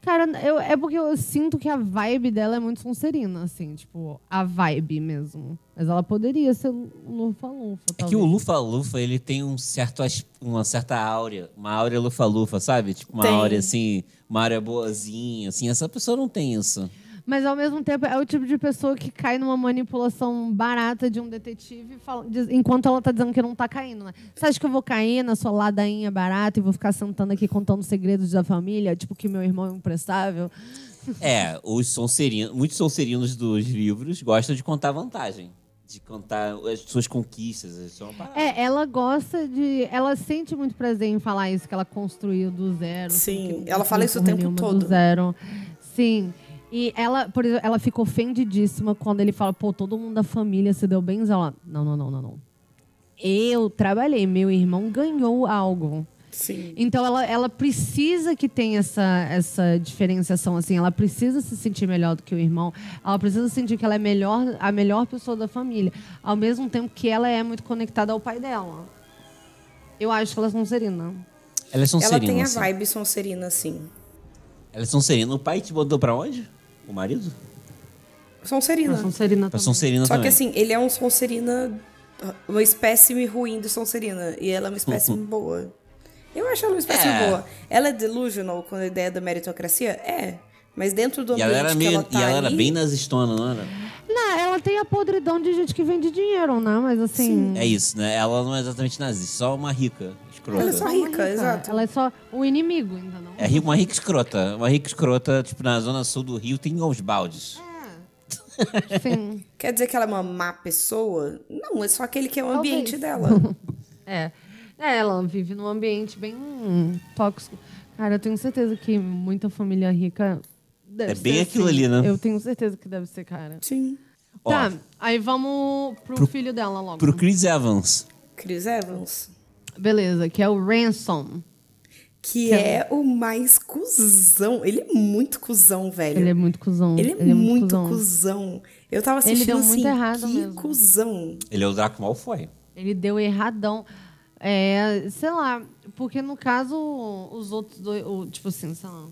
Speaker 1: Cara, eu, é porque eu sinto que a vibe dela é muito sonserina, assim, tipo, a vibe mesmo. Mas ela poderia ser lufa-lufa,
Speaker 3: É que o. Lufa-Lufa, ele tem um certo, uma certa áurea. Uma áurea Lufa-Lufa, sabe? Tipo, uma
Speaker 2: Tem.
Speaker 3: áurea assim, uma áurea boazinha, assim. Essa pessoa não tem isso.
Speaker 1: Mas ao mesmo tempo é o tipo de pessoa que cai numa manipulação barata de um detetive fala- diz- enquanto ela tá dizendo que não tá caindo, né? Você acha que eu vou cair na sua ladainha barata e vou ficar sentando aqui contando segredos da família, tipo que meu irmão é imprestável?
Speaker 3: É, os sonserinos, muitos sonserinos dos livros gostam de contar vantagem. De contar as suas conquistas. Isso é uma parada.
Speaker 1: É, ela gosta de. Ela sente muito prazer em falar isso, que ela construiu do zero.
Speaker 2: Sim,
Speaker 1: que
Speaker 2: ela fala isso o tempo todo.
Speaker 1: Do zero. Sim. E ela, por exemplo, ela fica ofendidíssima quando ele fala, pô, todo mundo da família se deu bem. Ela, não, não, não, não, não. Eu trabalhei, meu irmão ganhou algo.
Speaker 2: Sim.
Speaker 1: Então ela, ela precisa que tenha essa, essa diferenciação, assim, ela precisa se sentir melhor do que o irmão, ela precisa sentir que ela é melhor, a melhor pessoa da família, ao mesmo tempo que ela é muito conectada ao pai dela. Eu acho que elas não seriam.
Speaker 3: Ela é sonserina.
Speaker 2: Ela tem a
Speaker 3: assim.
Speaker 2: vibe sonserina, assim.
Speaker 3: Ela é sonserina. O pai te botou pra onde? O marido?
Speaker 2: Sonserina.
Speaker 1: Seriam
Speaker 3: Pra
Speaker 1: também.
Speaker 3: sonserina
Speaker 2: Só
Speaker 3: também.
Speaker 2: que assim, ele é um Sonserina, uma espécime ruim de Sonserina. E ela é uma espécime boa. Eu acho ela uma espécime
Speaker 3: É.
Speaker 2: boa. Ela é delusional com a ideia da meritocracia? É. Mas dentro do
Speaker 3: E
Speaker 2: ambiente
Speaker 3: ela era,
Speaker 2: que
Speaker 3: meio,
Speaker 2: ela tá
Speaker 3: e ela era
Speaker 2: ali,
Speaker 3: bem nazistona, não era?
Speaker 1: Não, ela tem a podridão de gente que vende dinheiro, né? Mas assim.
Speaker 3: É isso, né? Ela não é exatamente nazista, só uma rica, escrota.
Speaker 2: Ela é só rica, exato.
Speaker 1: Ela é só o inimigo, entendeu?
Speaker 3: É ri- uma rica escrota. Uma rica escrota, tipo, na zona sul do Rio tem os baldes.
Speaker 1: Sim.
Speaker 2: Quer dizer que ela é uma má pessoa? Não, é só aquele que é o
Speaker 1: Talvez.
Speaker 2: ambiente dela.
Speaker 1: É. É, ela vive num ambiente bem tóxico. Cara, eu tenho certeza que muita família rica. Deve
Speaker 3: É bem aquilo
Speaker 1: assim.
Speaker 3: ali, né?
Speaker 1: Eu tenho certeza que deve ser, cara.
Speaker 2: Sim.
Speaker 3: Ó,
Speaker 1: Tá, aí vamos pro,
Speaker 3: pro-
Speaker 1: filho dela logo.
Speaker 3: Pro Chris Evans.
Speaker 2: Chris Evans.
Speaker 1: Beleza, que é o Ransom.
Speaker 2: Que é o mais cuzão. Ele é muito cuzão, velho.
Speaker 1: Ele é muito cuzão.
Speaker 2: Ele é muito
Speaker 1: cuzão.
Speaker 2: cuzão. Eu tava
Speaker 1: Ele
Speaker 2: assistindo
Speaker 1: deu
Speaker 2: assim,
Speaker 1: muito errado
Speaker 2: que
Speaker 1: mesmo.
Speaker 2: cuzão.
Speaker 3: Ele é o Draco Malfoy.
Speaker 1: Ele deu erradão. É, sei lá, porque no caso, os outros dois, o, tipo assim, sei lá,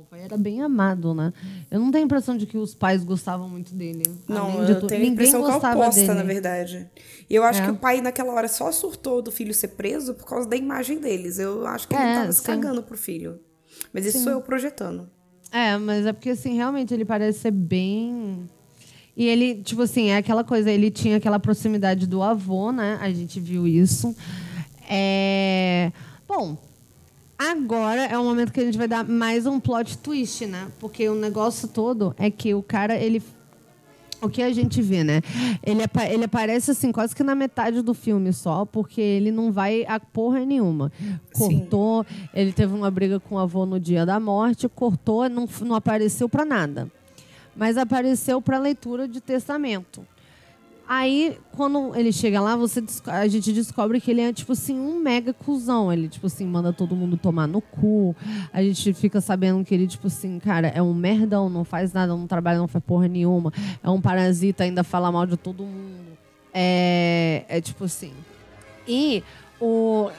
Speaker 1: o Draco Malfoy era bem amado, né? Eu não tenho a impressão de que os pais gostavam muito dele.
Speaker 2: Não,
Speaker 1: de
Speaker 2: eu
Speaker 1: tudo.
Speaker 2: tenho a impressão que é oposta,
Speaker 1: dele.
Speaker 2: na verdade. E eu acho
Speaker 1: É.
Speaker 2: que o pai, naquela hora, só surtou do filho ser preso por causa da imagem deles. Eu acho que ele
Speaker 1: É,
Speaker 2: tava se cagando pro filho. Mas isso sou eu projetando.
Speaker 1: É, mas é porque, assim, realmente ele parece ser bem. E ele, tipo assim, é aquela coisa, ele tinha aquela proximidade do avô, né? A gente viu isso. É... Bom, agora é o momento que a gente vai dar mais um plot twist, né? Porque o negócio todo é que o cara, ele. O que a gente vê, né? Ele, apa- ele aparece assim, quase que na metade do filme só, porque ele não vai a porra nenhuma. Cortou, ele teve uma briga com o avô no dia da morte, cortou, não, não apareceu pra nada. Mas apareceu pra leitura de testamento. Aí, quando ele chega lá, você a gente descobre que ele é, tipo assim, um mega cuzão. Ele, tipo assim, manda todo mundo tomar no cu. A gente fica sabendo que ele, tipo assim, cara, é um merdão, não faz nada, não trabalha, não faz porra nenhuma. É um parasita, ainda fala mal de todo mundo. É, é tipo assim. E o.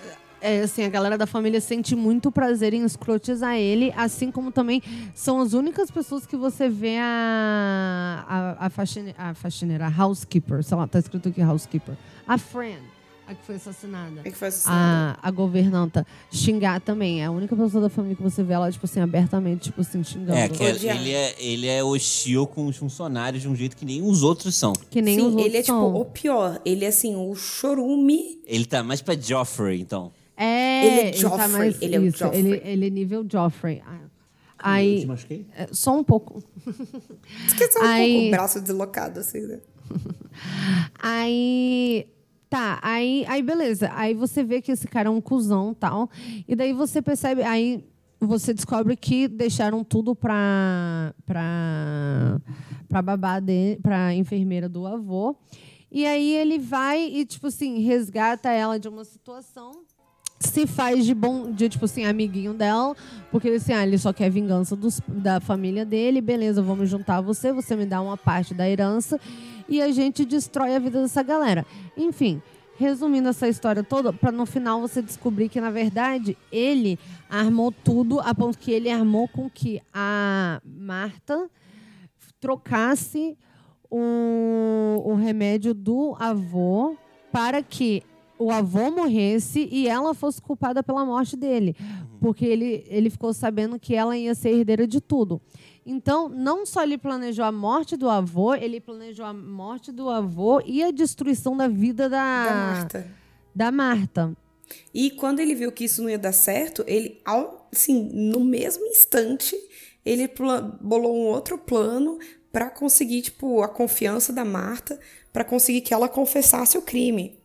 Speaker 1: É, assim, a galera da família sente muito prazer em escrotizar ele, assim como também são as únicas pessoas que você vê a, a, a, faxine, a faxineira, a housekeeper, sei lá, tá escrito aqui housekeeper, a friend, a que foi assassinada,
Speaker 2: É que foi assassinada.
Speaker 1: a, a governanta, xingar também. É a única pessoa da família que você vê ela, tipo assim, abertamente, tipo assim, xingando.
Speaker 3: É, que é-
Speaker 2: Odiar.
Speaker 3: ele, é, ele é hostil com os funcionários de um jeito que nem os outros são.
Speaker 1: Que nem
Speaker 2: Sim,
Speaker 1: os outros
Speaker 2: ele é tipo
Speaker 1: são.
Speaker 2: o pior. Ele é assim, o chorume.
Speaker 3: Ele tá mais pra Joffrey, então.
Speaker 1: É,
Speaker 2: Ele é
Speaker 1: tá
Speaker 2: Joffrey,
Speaker 1: mais-
Speaker 2: ele é o
Speaker 1: isso,
Speaker 2: Joffrey.
Speaker 1: Ele, ele é nível Joffrey. Ah, Aí,
Speaker 3: machuquei?
Speaker 1: é, só um pouco.
Speaker 2: Esqueceu um
Speaker 1: Aí-
Speaker 2: pouco o braço deslocado, assim, né?
Speaker 1: Aí. Tá, aí, aí beleza. Aí você vê que esse cara é um cuzão tal. E daí você percebe. Aí você descobre que deixaram tudo pra. pra. pra babá dele, pra enfermeira do avô. E aí ele vai e, tipo assim, resgata ela de uma situação. Se faz de bom, de tipo assim, amiguinho dela, porque assim, ah, ele só quer vingança dos, da família dele, beleza, vamos juntar você, você me dá uma parte da herança e a gente destrói a vida dessa galera. Enfim, resumindo essa história toda, para no final você descobrir que, na verdade, ele armou tudo a ponto que ele armou com que a Marta trocasse o, o remédio do avô para que o avô morresse e ela fosse culpada pela morte dele. Porque ele, ele ficou sabendo que ela ia ser herdeira de tudo. Então, não só ele planejou a morte do avô, ele planejou a morte do avô e a destruição da vida da,
Speaker 2: Da Marta.
Speaker 1: da Marta.
Speaker 2: E quando ele viu que isso não ia dar certo, ele, ao- assim, no mesmo instante, ele bolou um outro plano pra conseguir, tipo, a confiança da Marta, pra conseguir que ela confessasse o crime.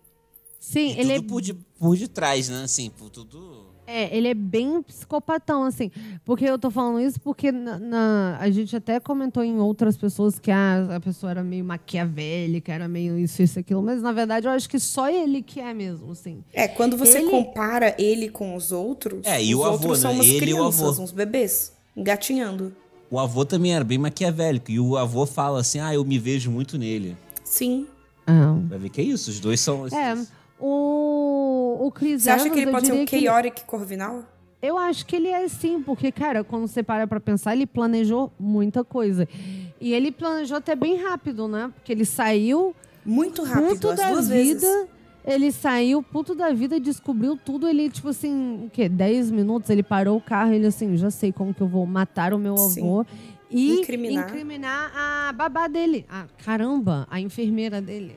Speaker 1: Sim,
Speaker 3: E
Speaker 1: ele é
Speaker 3: tudo por, de, por detrás, né? Assim, por tudo.
Speaker 1: É, ele é bem psicopatão, assim. Porque eu tô falando isso porque na, na- a gente até comentou em outras pessoas que a, a pessoa era meio maquiavélica, era meio isso, isso, aquilo. Mas, na verdade, eu acho que só ele que é mesmo, assim.
Speaker 2: É, quando você
Speaker 1: Ele-
Speaker 2: compara ele com os outros,
Speaker 3: É, e
Speaker 2: os
Speaker 3: o avô,
Speaker 2: outros são
Speaker 3: né?
Speaker 2: umas
Speaker 3: Ele e o
Speaker 2: crianças,
Speaker 3: avô.
Speaker 2: uns bebês, engatinhando.
Speaker 3: O avô também era bem maquiavélico. E o avô fala assim: ah, eu me vejo muito nele.
Speaker 2: Sim.
Speaker 3: Vai ver que é isso, os dois são.
Speaker 1: É, o, o Chris
Speaker 2: Você acha
Speaker 1: Evans,
Speaker 2: que ele pode ser um
Speaker 1: ele-
Speaker 2: chaotic Corvinal?
Speaker 1: Eu acho que ele é sim, porque, cara, quando você para pra pensar, ele planejou muita coisa. E ele planejou até bem rápido, né? Porque ele saiu
Speaker 2: Muito rápido,
Speaker 1: puto da vida.
Speaker 2: vezes.
Speaker 1: Ele saiu puto da vida, descobriu tudo. Ele, tipo assim, o quê? 10 minutos, ele parou o carro. Ele, assim, já sei como que eu vou matar o meu
Speaker 2: Sim.
Speaker 1: avô. E
Speaker 2: Incriminar.
Speaker 1: incriminar a babá dele. Ah, caramba, a enfermeira dele.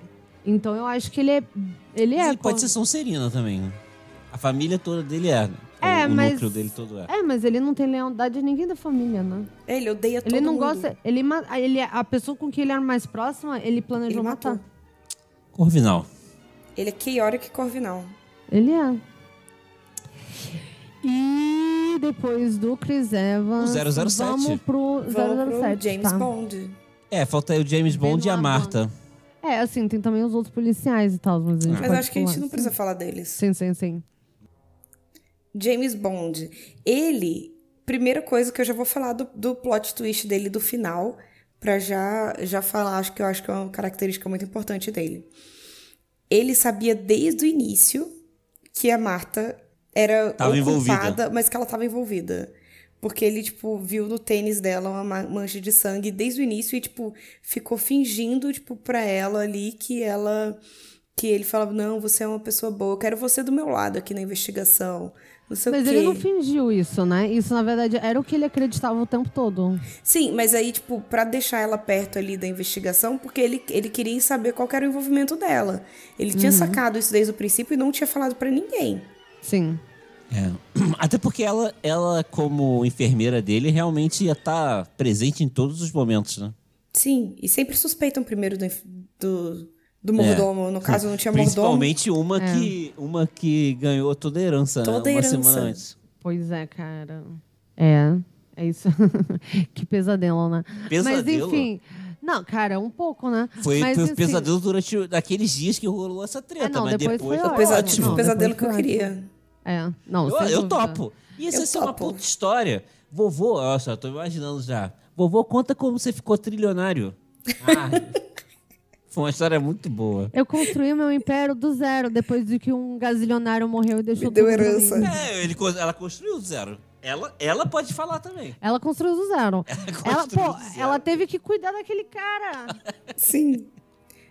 Speaker 1: Então eu acho que ele é. Ele
Speaker 3: Mas
Speaker 1: é.
Speaker 3: ele pode
Speaker 1: co-
Speaker 3: ser Sonserina também, né? A família toda dele é. né?
Speaker 1: É,
Speaker 3: o, o
Speaker 1: mas-
Speaker 3: núcleo dele todo é.
Speaker 1: É, mas ele não tem lealdade a ninguém da família, né?
Speaker 2: Ele odeia todo
Speaker 1: Ele não
Speaker 2: mundo.
Speaker 1: gosta. Ele, ele, a pessoa com quem ele era mais próxima, ele planejou
Speaker 2: Ele
Speaker 1: matar.
Speaker 3: Corvinal.
Speaker 2: Ele é Chaotic Corvinal.
Speaker 1: Ele é. E depois do Chris Evans.
Speaker 3: O 007.
Speaker 1: Vamos pro 007.
Speaker 2: Vamos pro James
Speaker 1: tá?
Speaker 2: Bond.
Speaker 3: É, falta aí o James Bond e a
Speaker 1: Benoit
Speaker 3: Marta.
Speaker 1: É, assim, tem também os outros policiais e tal, mas a gente
Speaker 2: Mas acho que a gente não precisa falar deles.
Speaker 1: Sim, sim, sim.
Speaker 2: James Bond. Ele, primeira coisa que eu já vou falar do, do plot twist dele do final, pra já, já falar, acho que eu acho que é uma característica muito importante dele. Ele sabia desde o início que a Marta era
Speaker 3: Tava envolvida.
Speaker 2: ocupada, mas que ela estava envolvida. Porque ele, tipo, viu no tênis dela uma ma- mancha de sangue desde o início e, tipo, ficou fingindo, tipo, pra ela ali que ela. Que ele falava: Não, você é uma pessoa boa, eu quero você do meu lado aqui na investigação. Não sei
Speaker 1: Mas ele não fingiu isso, né? Isso, na verdade, era o que ele acreditava o tempo todo.
Speaker 2: Sim, mas aí, tipo, pra deixar ela perto ali da investigação, porque ele, ele queria saber qual era o envolvimento dela. Ele
Speaker 1: Uhum.
Speaker 2: tinha sacado isso desde o princípio e não tinha falado pra ninguém.
Speaker 1: Sim.
Speaker 3: É. Até porque ela, ela, como enfermeira dele, realmente ia estar presente em todos os momentos, né?
Speaker 2: Sim, e sempre suspeitam primeiro do, do, do mordomo. No caso, não tinha mordomo.
Speaker 3: Principalmente uma, que, uma que ganhou toda a herança,
Speaker 2: Toda
Speaker 3: né?
Speaker 2: a
Speaker 3: Uma
Speaker 2: herança.
Speaker 3: semana antes.
Speaker 1: Pois é, cara. É. É isso. que pesadelo, né?
Speaker 3: Pesadelo?
Speaker 1: Mas enfim. Não, cara, um pouco, né?
Speaker 3: Foi,
Speaker 1: Mas,
Speaker 3: foi
Speaker 1: assim,
Speaker 3: pesadelo durante aqueles dias que rolou essa treta,
Speaker 1: É, não,
Speaker 3: mas
Speaker 1: depois
Speaker 3: depois,
Speaker 1: foi
Speaker 3: tá
Speaker 1: ótimo.
Speaker 2: Pesa-
Speaker 3: ótimo.
Speaker 2: tipo, o
Speaker 1: Não,
Speaker 2: pesadelo que eu queria.
Speaker 1: É. Não,
Speaker 3: Eu, eu topo. Ia
Speaker 2: Eu
Speaker 3: ser uma
Speaker 2: topo.
Speaker 3: puta história. Vovô, olha só, tô imaginando já. Vovô, conta como você ficou trilionário. Ah, foi uma história muito boa.
Speaker 1: Eu construí meu império do zero depois de que um gazilionário morreu e deixou
Speaker 2: Me deu herança.
Speaker 3: É, ele, ela construiu do zero. Ela, ela pode falar também.
Speaker 1: Ela construiu do zero. Ela,
Speaker 3: construiu
Speaker 1: pô,
Speaker 3: do zero.
Speaker 1: ela teve que cuidar daquele cara.
Speaker 2: Sim.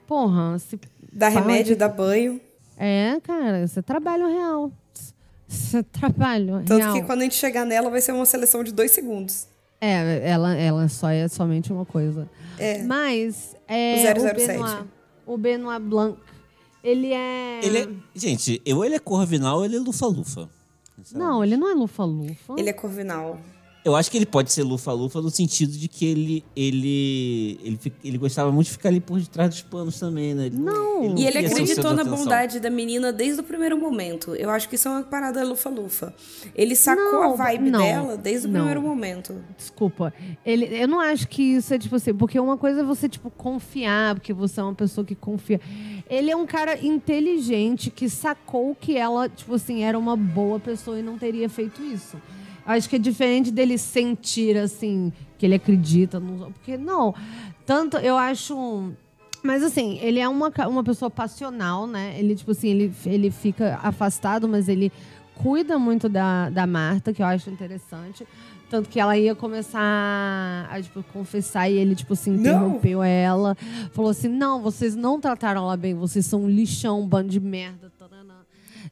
Speaker 1: Porra, se...
Speaker 2: Dá remédio,
Speaker 1: de-
Speaker 2: dá banho.
Speaker 1: é, cara, isso é trabalho real. É trabalho
Speaker 2: Tanto
Speaker 1: real.
Speaker 2: que quando a gente chegar nela, vai ser uma seleção de dois segundos.
Speaker 1: É, ela, ela só é somente uma coisa.
Speaker 2: É.
Speaker 1: Mas é,
Speaker 2: O 007.
Speaker 1: Benoit, o Benoit Blanc, ele é...
Speaker 3: Ele é, gente, ou ele é Corvinal ou ele é Lufa-Lufa.
Speaker 1: Não, ele não é lufa-lufa.
Speaker 2: Ele é corvinal.
Speaker 3: Eu acho que ele pode ser Lufa-Lufa no sentido de que ele, ele, ele, ele gostava muito de ficar ali por detrás dos panos também, né? Ele
Speaker 1: Não.
Speaker 2: E ele acreditou na bondade da menina desde o primeiro momento. Eu acho que isso é uma parada lufa-lufa. Ele sacou
Speaker 1: Não,
Speaker 2: a vibe
Speaker 1: não,
Speaker 2: dela desde o
Speaker 1: não.
Speaker 2: primeiro momento.
Speaker 1: Desculpa. Ele, eu não acho que isso é tipo assim, porque uma coisa é você tipo confiar, porque você é uma pessoa que confia. Ele é um cara inteligente que sacou que ela, tipo assim, era uma boa pessoa e não teria feito isso. Acho que é diferente dele sentir assim que ele acredita, no, porque não. Tanto eu acho mas assim, ele é uma, uma pessoa passional, né? Ele, tipo assim, ele, ele fica afastado, mas ele cuida muito da, da Marta, que eu acho interessante. Tanto que ela ia começar a, tipo, confessar e ele, tipo assim, interrompeu ela. Falou assim, não, vocês não trataram ela bem, vocês são um lixão, um bando de merda.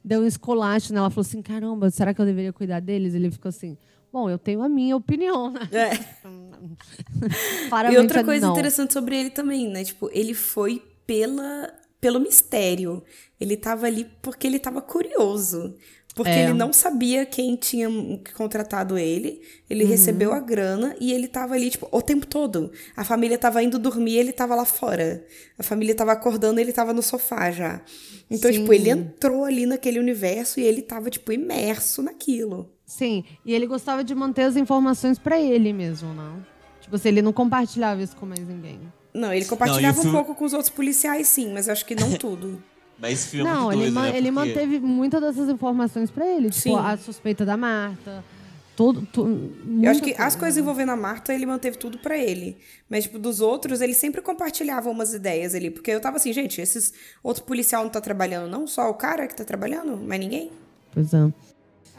Speaker 1: Taranã." Deu um esculacho nela, falou assim, caramba, será que eu deveria cuidar deles? Ele ficou assim, bom, eu tenho a minha opinião, né?
Speaker 2: E
Speaker 1: Claramente
Speaker 2: outra
Speaker 1: é
Speaker 2: coisa
Speaker 1: não.
Speaker 2: interessante sobre ele também, né? Tipo, ele foi pela, pelo mistério. Ele tava ali porque ele tava curioso. Porque
Speaker 1: É.
Speaker 2: ele não sabia quem tinha contratado ele. Ele
Speaker 1: Uhum.
Speaker 2: recebeu a grana e ele tava ali, tipo, o tempo todo. A família tava indo dormir e ele tava lá fora. A família tava acordando e ele tava no sofá já. Então,
Speaker 1: Sim.
Speaker 2: tipo, ele entrou ali naquele universo e ele tava, tipo, imerso naquilo.
Speaker 1: Sim, e ele gostava de manter as informações pra ele mesmo, não? Tipo assim, ele não compartilhava isso com mais ninguém.
Speaker 2: Não, ele compartilhava
Speaker 3: Não,
Speaker 2: um pouco com os outros policiais, sim, mas eu acho que não tudo.
Speaker 3: Mas esse filme é
Speaker 1: não,
Speaker 3: muito
Speaker 1: ele,
Speaker 3: doido,
Speaker 1: ma-
Speaker 3: né?
Speaker 1: ele
Speaker 3: Porque-
Speaker 1: manteve muitas dessas informações pra ele. Tipo,
Speaker 2: Sim.
Speaker 1: a suspeita da Marta, todo... tu-
Speaker 2: Eu acho que as
Speaker 1: coisa.
Speaker 2: coisas envolvendo a Marta, ele manteve tudo pra ele. Mas, tipo, dos outros, ele sempre compartilhava umas ideias ali. Porque eu tava assim, gente, esses outros policial não tá trabalhando, não? Só o cara que tá trabalhando, mas ninguém?
Speaker 1: Pois é.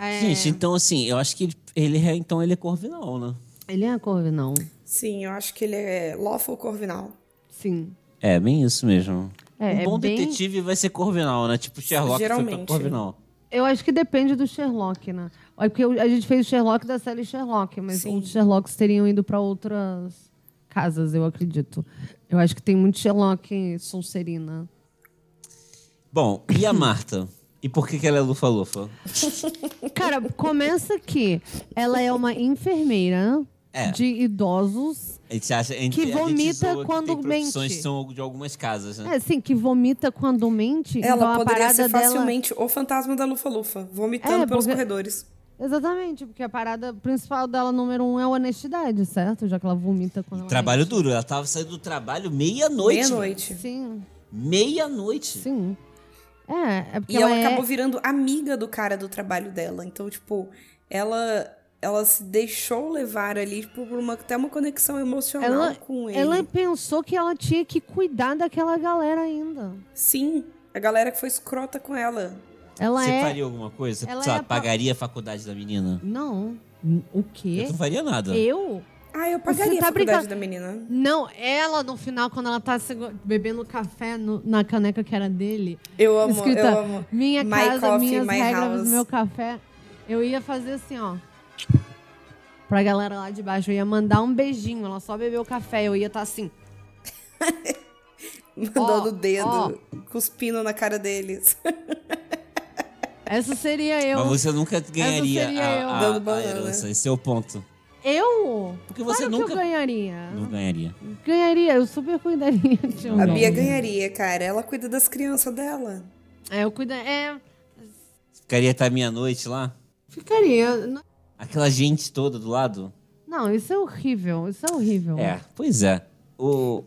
Speaker 1: É,
Speaker 3: Gente, então assim, eu acho que ele, ele é, então ele é Corvinal, né?
Speaker 1: Ele é Corvinal.
Speaker 2: Sim, eu acho que ele é lawful corvinal.
Speaker 1: Sim.
Speaker 3: É, bem isso mesmo.
Speaker 1: É,
Speaker 3: um
Speaker 1: é
Speaker 3: bom
Speaker 1: bem-
Speaker 3: detetive vai ser Corvinal, né? Tipo Sherlock foi pra
Speaker 2: Geralmente.
Speaker 3: Corvinal.
Speaker 1: Eu acho que depende do Sherlock, né? É porque a gente fez o Sherlock da série Sherlock, mas
Speaker 2: Sim.
Speaker 1: os Sherlocks teriam ido para outras casas, eu acredito. Eu acho que tem muito Sherlock Sonserina.
Speaker 3: Bom, e a Marta? E por que, que ela é lufa-lufa?
Speaker 1: Cara, começa que ela é uma enfermeira
Speaker 3: É.
Speaker 1: de idosos.
Speaker 3: A gente acha,
Speaker 1: Que vomita quando
Speaker 3: tem
Speaker 1: mente.
Speaker 3: são de algumas casas, né?
Speaker 1: É, sim, que vomita quando mente. então
Speaker 2: Ela
Speaker 1: a
Speaker 2: poderia ser
Speaker 1: dela...
Speaker 2: facilmente o fantasma da Lufa-Lufa, vomitando
Speaker 1: É,
Speaker 2: pelos
Speaker 1: porque-
Speaker 2: corredores.
Speaker 1: Exatamente, porque a parada principal dela, número um, é a honestidade, certo? Já que ela vomita quando ela
Speaker 3: Trabalho
Speaker 1: mente.
Speaker 3: duro. Ela tava saindo do trabalho meia-noite.
Speaker 2: Meia-noite.
Speaker 1: Sim,
Speaker 3: Meia-noite.
Speaker 1: sim. É, é porque
Speaker 2: E ela
Speaker 1: é...
Speaker 2: acabou virando amiga do cara do trabalho dela. Então, tipo, ela ela se deixou levar ali tipo, por uma, até uma conexão emocional
Speaker 1: Ela,
Speaker 2: com ele.
Speaker 1: ela pensou que ela tinha que cuidar daquela galera ainda.
Speaker 2: Sim, a galera que foi escrota com ela.
Speaker 1: Ela
Speaker 3: Você
Speaker 1: é.
Speaker 3: faria alguma coisa? lá,
Speaker 1: é
Speaker 3: pagaria a faculdade da menina?
Speaker 1: Não. O quê?
Speaker 3: Eu não faria nada.
Speaker 1: Eu?
Speaker 2: Ah, eu pagaria
Speaker 1: tá
Speaker 2: a faculdade
Speaker 1: brincando?
Speaker 2: da menina.
Speaker 1: Não, ela no final, quando ela tá bebendo café no- na caneca que era dele,
Speaker 2: Eu amo,
Speaker 1: escrita
Speaker 2: eu amo.
Speaker 1: minha
Speaker 2: My
Speaker 1: casa,
Speaker 2: coffee,
Speaker 1: minhas
Speaker 2: my
Speaker 1: regras,
Speaker 2: house.
Speaker 1: meu café, eu ia fazer assim, ó. Pra galera lá de baixo, eu ia mandar um beijinho, ela só bebeu café, eu ia estar assim.
Speaker 2: Mandando o dedo,
Speaker 1: ó.
Speaker 2: cuspindo na cara deles.
Speaker 1: Essa seria eu.
Speaker 3: Mas você nunca ganharia a,
Speaker 1: eu.
Speaker 3: a-
Speaker 2: Dando
Speaker 3: a
Speaker 2: banana.
Speaker 3: herança. Esse é o ponto.
Speaker 1: Eu?
Speaker 3: Porque você
Speaker 1: claro
Speaker 3: nunca-
Speaker 1: que eu ganharia.
Speaker 3: Não ganharia.
Speaker 1: Ganharia, eu super cuidaria de um
Speaker 2: A Bia ganharia, cara. Ela cuida das crianças dela.
Speaker 1: É, eu cuida... É,
Speaker 3: Ficaria até meia-noite lá?
Speaker 1: ficaria.
Speaker 3: Aquela gente toda do lado?
Speaker 1: Não, isso é horrível, isso é horrível.
Speaker 3: É, pois é. O...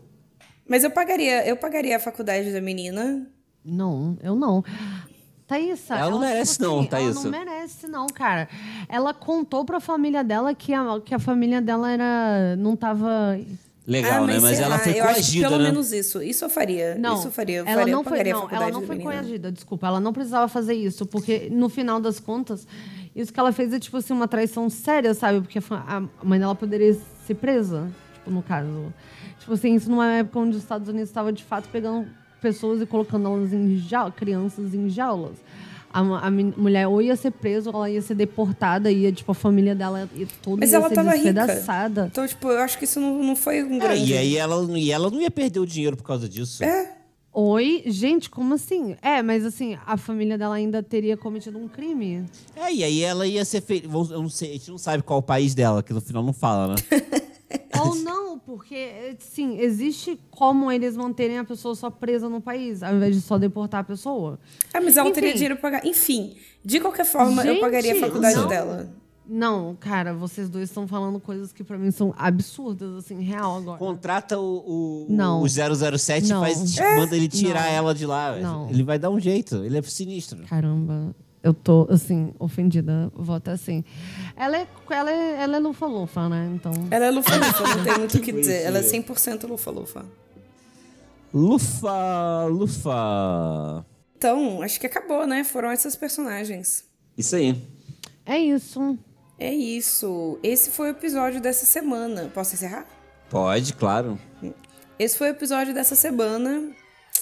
Speaker 2: Mas eu pagaria, eu pagaria a faculdade da menina.
Speaker 1: Não, eu não. Thaísa,
Speaker 3: Ela não merece não,
Speaker 1: Ela
Speaker 3: Thaísa.
Speaker 1: não merece não, cara. Ela contou pra família dela que a, que a família dela era... Não tava...
Speaker 3: Legal, né? Mas
Speaker 2: sei
Speaker 3: ela
Speaker 2: lá,
Speaker 3: foi
Speaker 2: eu acho que
Speaker 3: coagida,
Speaker 2: pelo
Speaker 3: né?
Speaker 2: menos isso. Isso eu faria.
Speaker 1: Não,
Speaker 2: isso eu faria. Eu
Speaker 1: ela
Speaker 2: faria,
Speaker 1: não foi,
Speaker 2: a
Speaker 1: não, ela não foi coagida, desculpa. Ela não precisava fazer isso, porque no final das contas, isso que ela fez é tipo assim uma traição séria, sabe? Porque a mãe dela poderia ser presa, tipo no caso. Tipo assim, isso numa época onde os Estados Unidos estava de fato pegando pessoas e colocando elas em jaulas, crianças em jaulas. A, a mulher ou ia ser presa, ou ela ia ser deportada, ia, tipo, a família dela ia toda
Speaker 2: Mas
Speaker 1: ia
Speaker 2: ela
Speaker 1: ser
Speaker 2: tava rica.
Speaker 1: despedaçada.
Speaker 2: Então, tipo, eu acho que isso não, não foi um
Speaker 3: É,
Speaker 2: grande...
Speaker 3: e aí ela, e ela não ia perder o dinheiro por causa disso.
Speaker 2: É.
Speaker 1: Oi? Gente, como assim? É, mas assim, a família dela ainda teria cometido um crime.
Speaker 3: É, e aí ela ia ser feita. Eu não sei, a gente não sabe qual o país dela, que no final não fala, né?
Speaker 1: Ou não, porque, sim, existe como eles manterem a pessoa só presa no país, ao invés de só deportar a pessoa.
Speaker 2: Ah, mas ela teria
Speaker 1: Enfim.
Speaker 2: dinheiro pra pagar. Enfim, de qualquer forma, eu
Speaker 1: Gente,
Speaker 2: pagaria a faculdade
Speaker 1: não.
Speaker 2: dela.
Speaker 1: Não, cara, vocês dois estão falando coisas que pra mim são absurdas, assim, real agora.
Speaker 3: Contrata o, o,
Speaker 1: Não.
Speaker 3: o 007
Speaker 1: Não.
Speaker 3: faz,
Speaker 2: É.
Speaker 3: manda ele tirar
Speaker 1: Não.
Speaker 3: ela de lá.
Speaker 1: Não.
Speaker 3: Ele vai dar um jeito. Ele é sinistro.
Speaker 1: Caramba, eu tô, assim, ofendida. Vota assim. Ela é, ela é, ela é lufa-lufa, né? Então.
Speaker 2: Ela é lufa-lufa, não tem muito o que dizer. Ela é 100% lufa-lufa.
Speaker 3: Lufa, Lufa.
Speaker 2: Então, acho que acabou, né? Foram essas personagens.
Speaker 3: Isso aí.
Speaker 1: É isso.
Speaker 2: É isso. Esse foi o episódio dessa semana. Posso encerrar?
Speaker 3: Pode, claro.
Speaker 2: Esse foi o episódio dessa semana.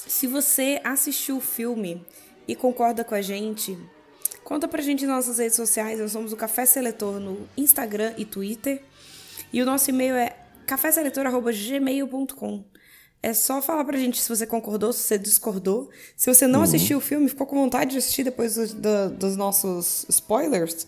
Speaker 2: Se você assistiu o filme e concorda com a gente, conta pra gente nas nossas redes sociais. Nós somos o Café Seletor no Instagram e Twitter. E o nosso e-mail é caféseletor.gmail.com. É só falar pra gente se você concordou, se você discordou. Se você não assistiu o filme, ficou com vontade de assistir depois do- do- dos nossos spoilers,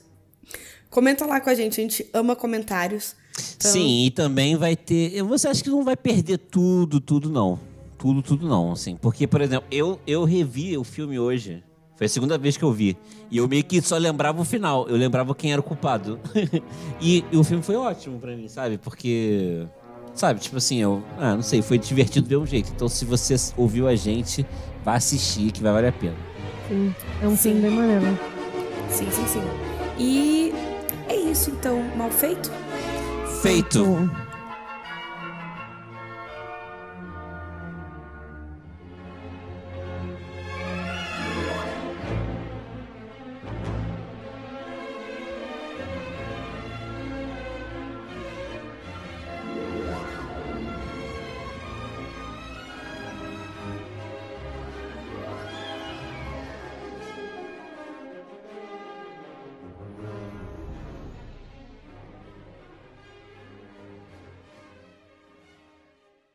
Speaker 2: comenta lá com a gente. A gente ama comentários. Então,
Speaker 3: Sim, e também vai ter. Você acha que não vai perder tudo, tudo não? Tudo, tudo não, assim. Porque, por exemplo, eu, eu revi o filme hoje. Foi a segunda vez que eu vi. E eu meio que só lembrava o final. Eu lembrava quem era o culpado. e, e o filme foi ótimo pra mim, sabe? Porque. Sabe, tipo assim, eu. Ah, não sei, foi divertido ver um jeito. Então, se você ouviu a gente, vá assistir, que vai valer a pena.
Speaker 1: Sim. É um filme bem maneiro.
Speaker 2: Sim, sim, sim. E é isso então, mal feito?
Speaker 3: Feito!
Speaker 1: Bom,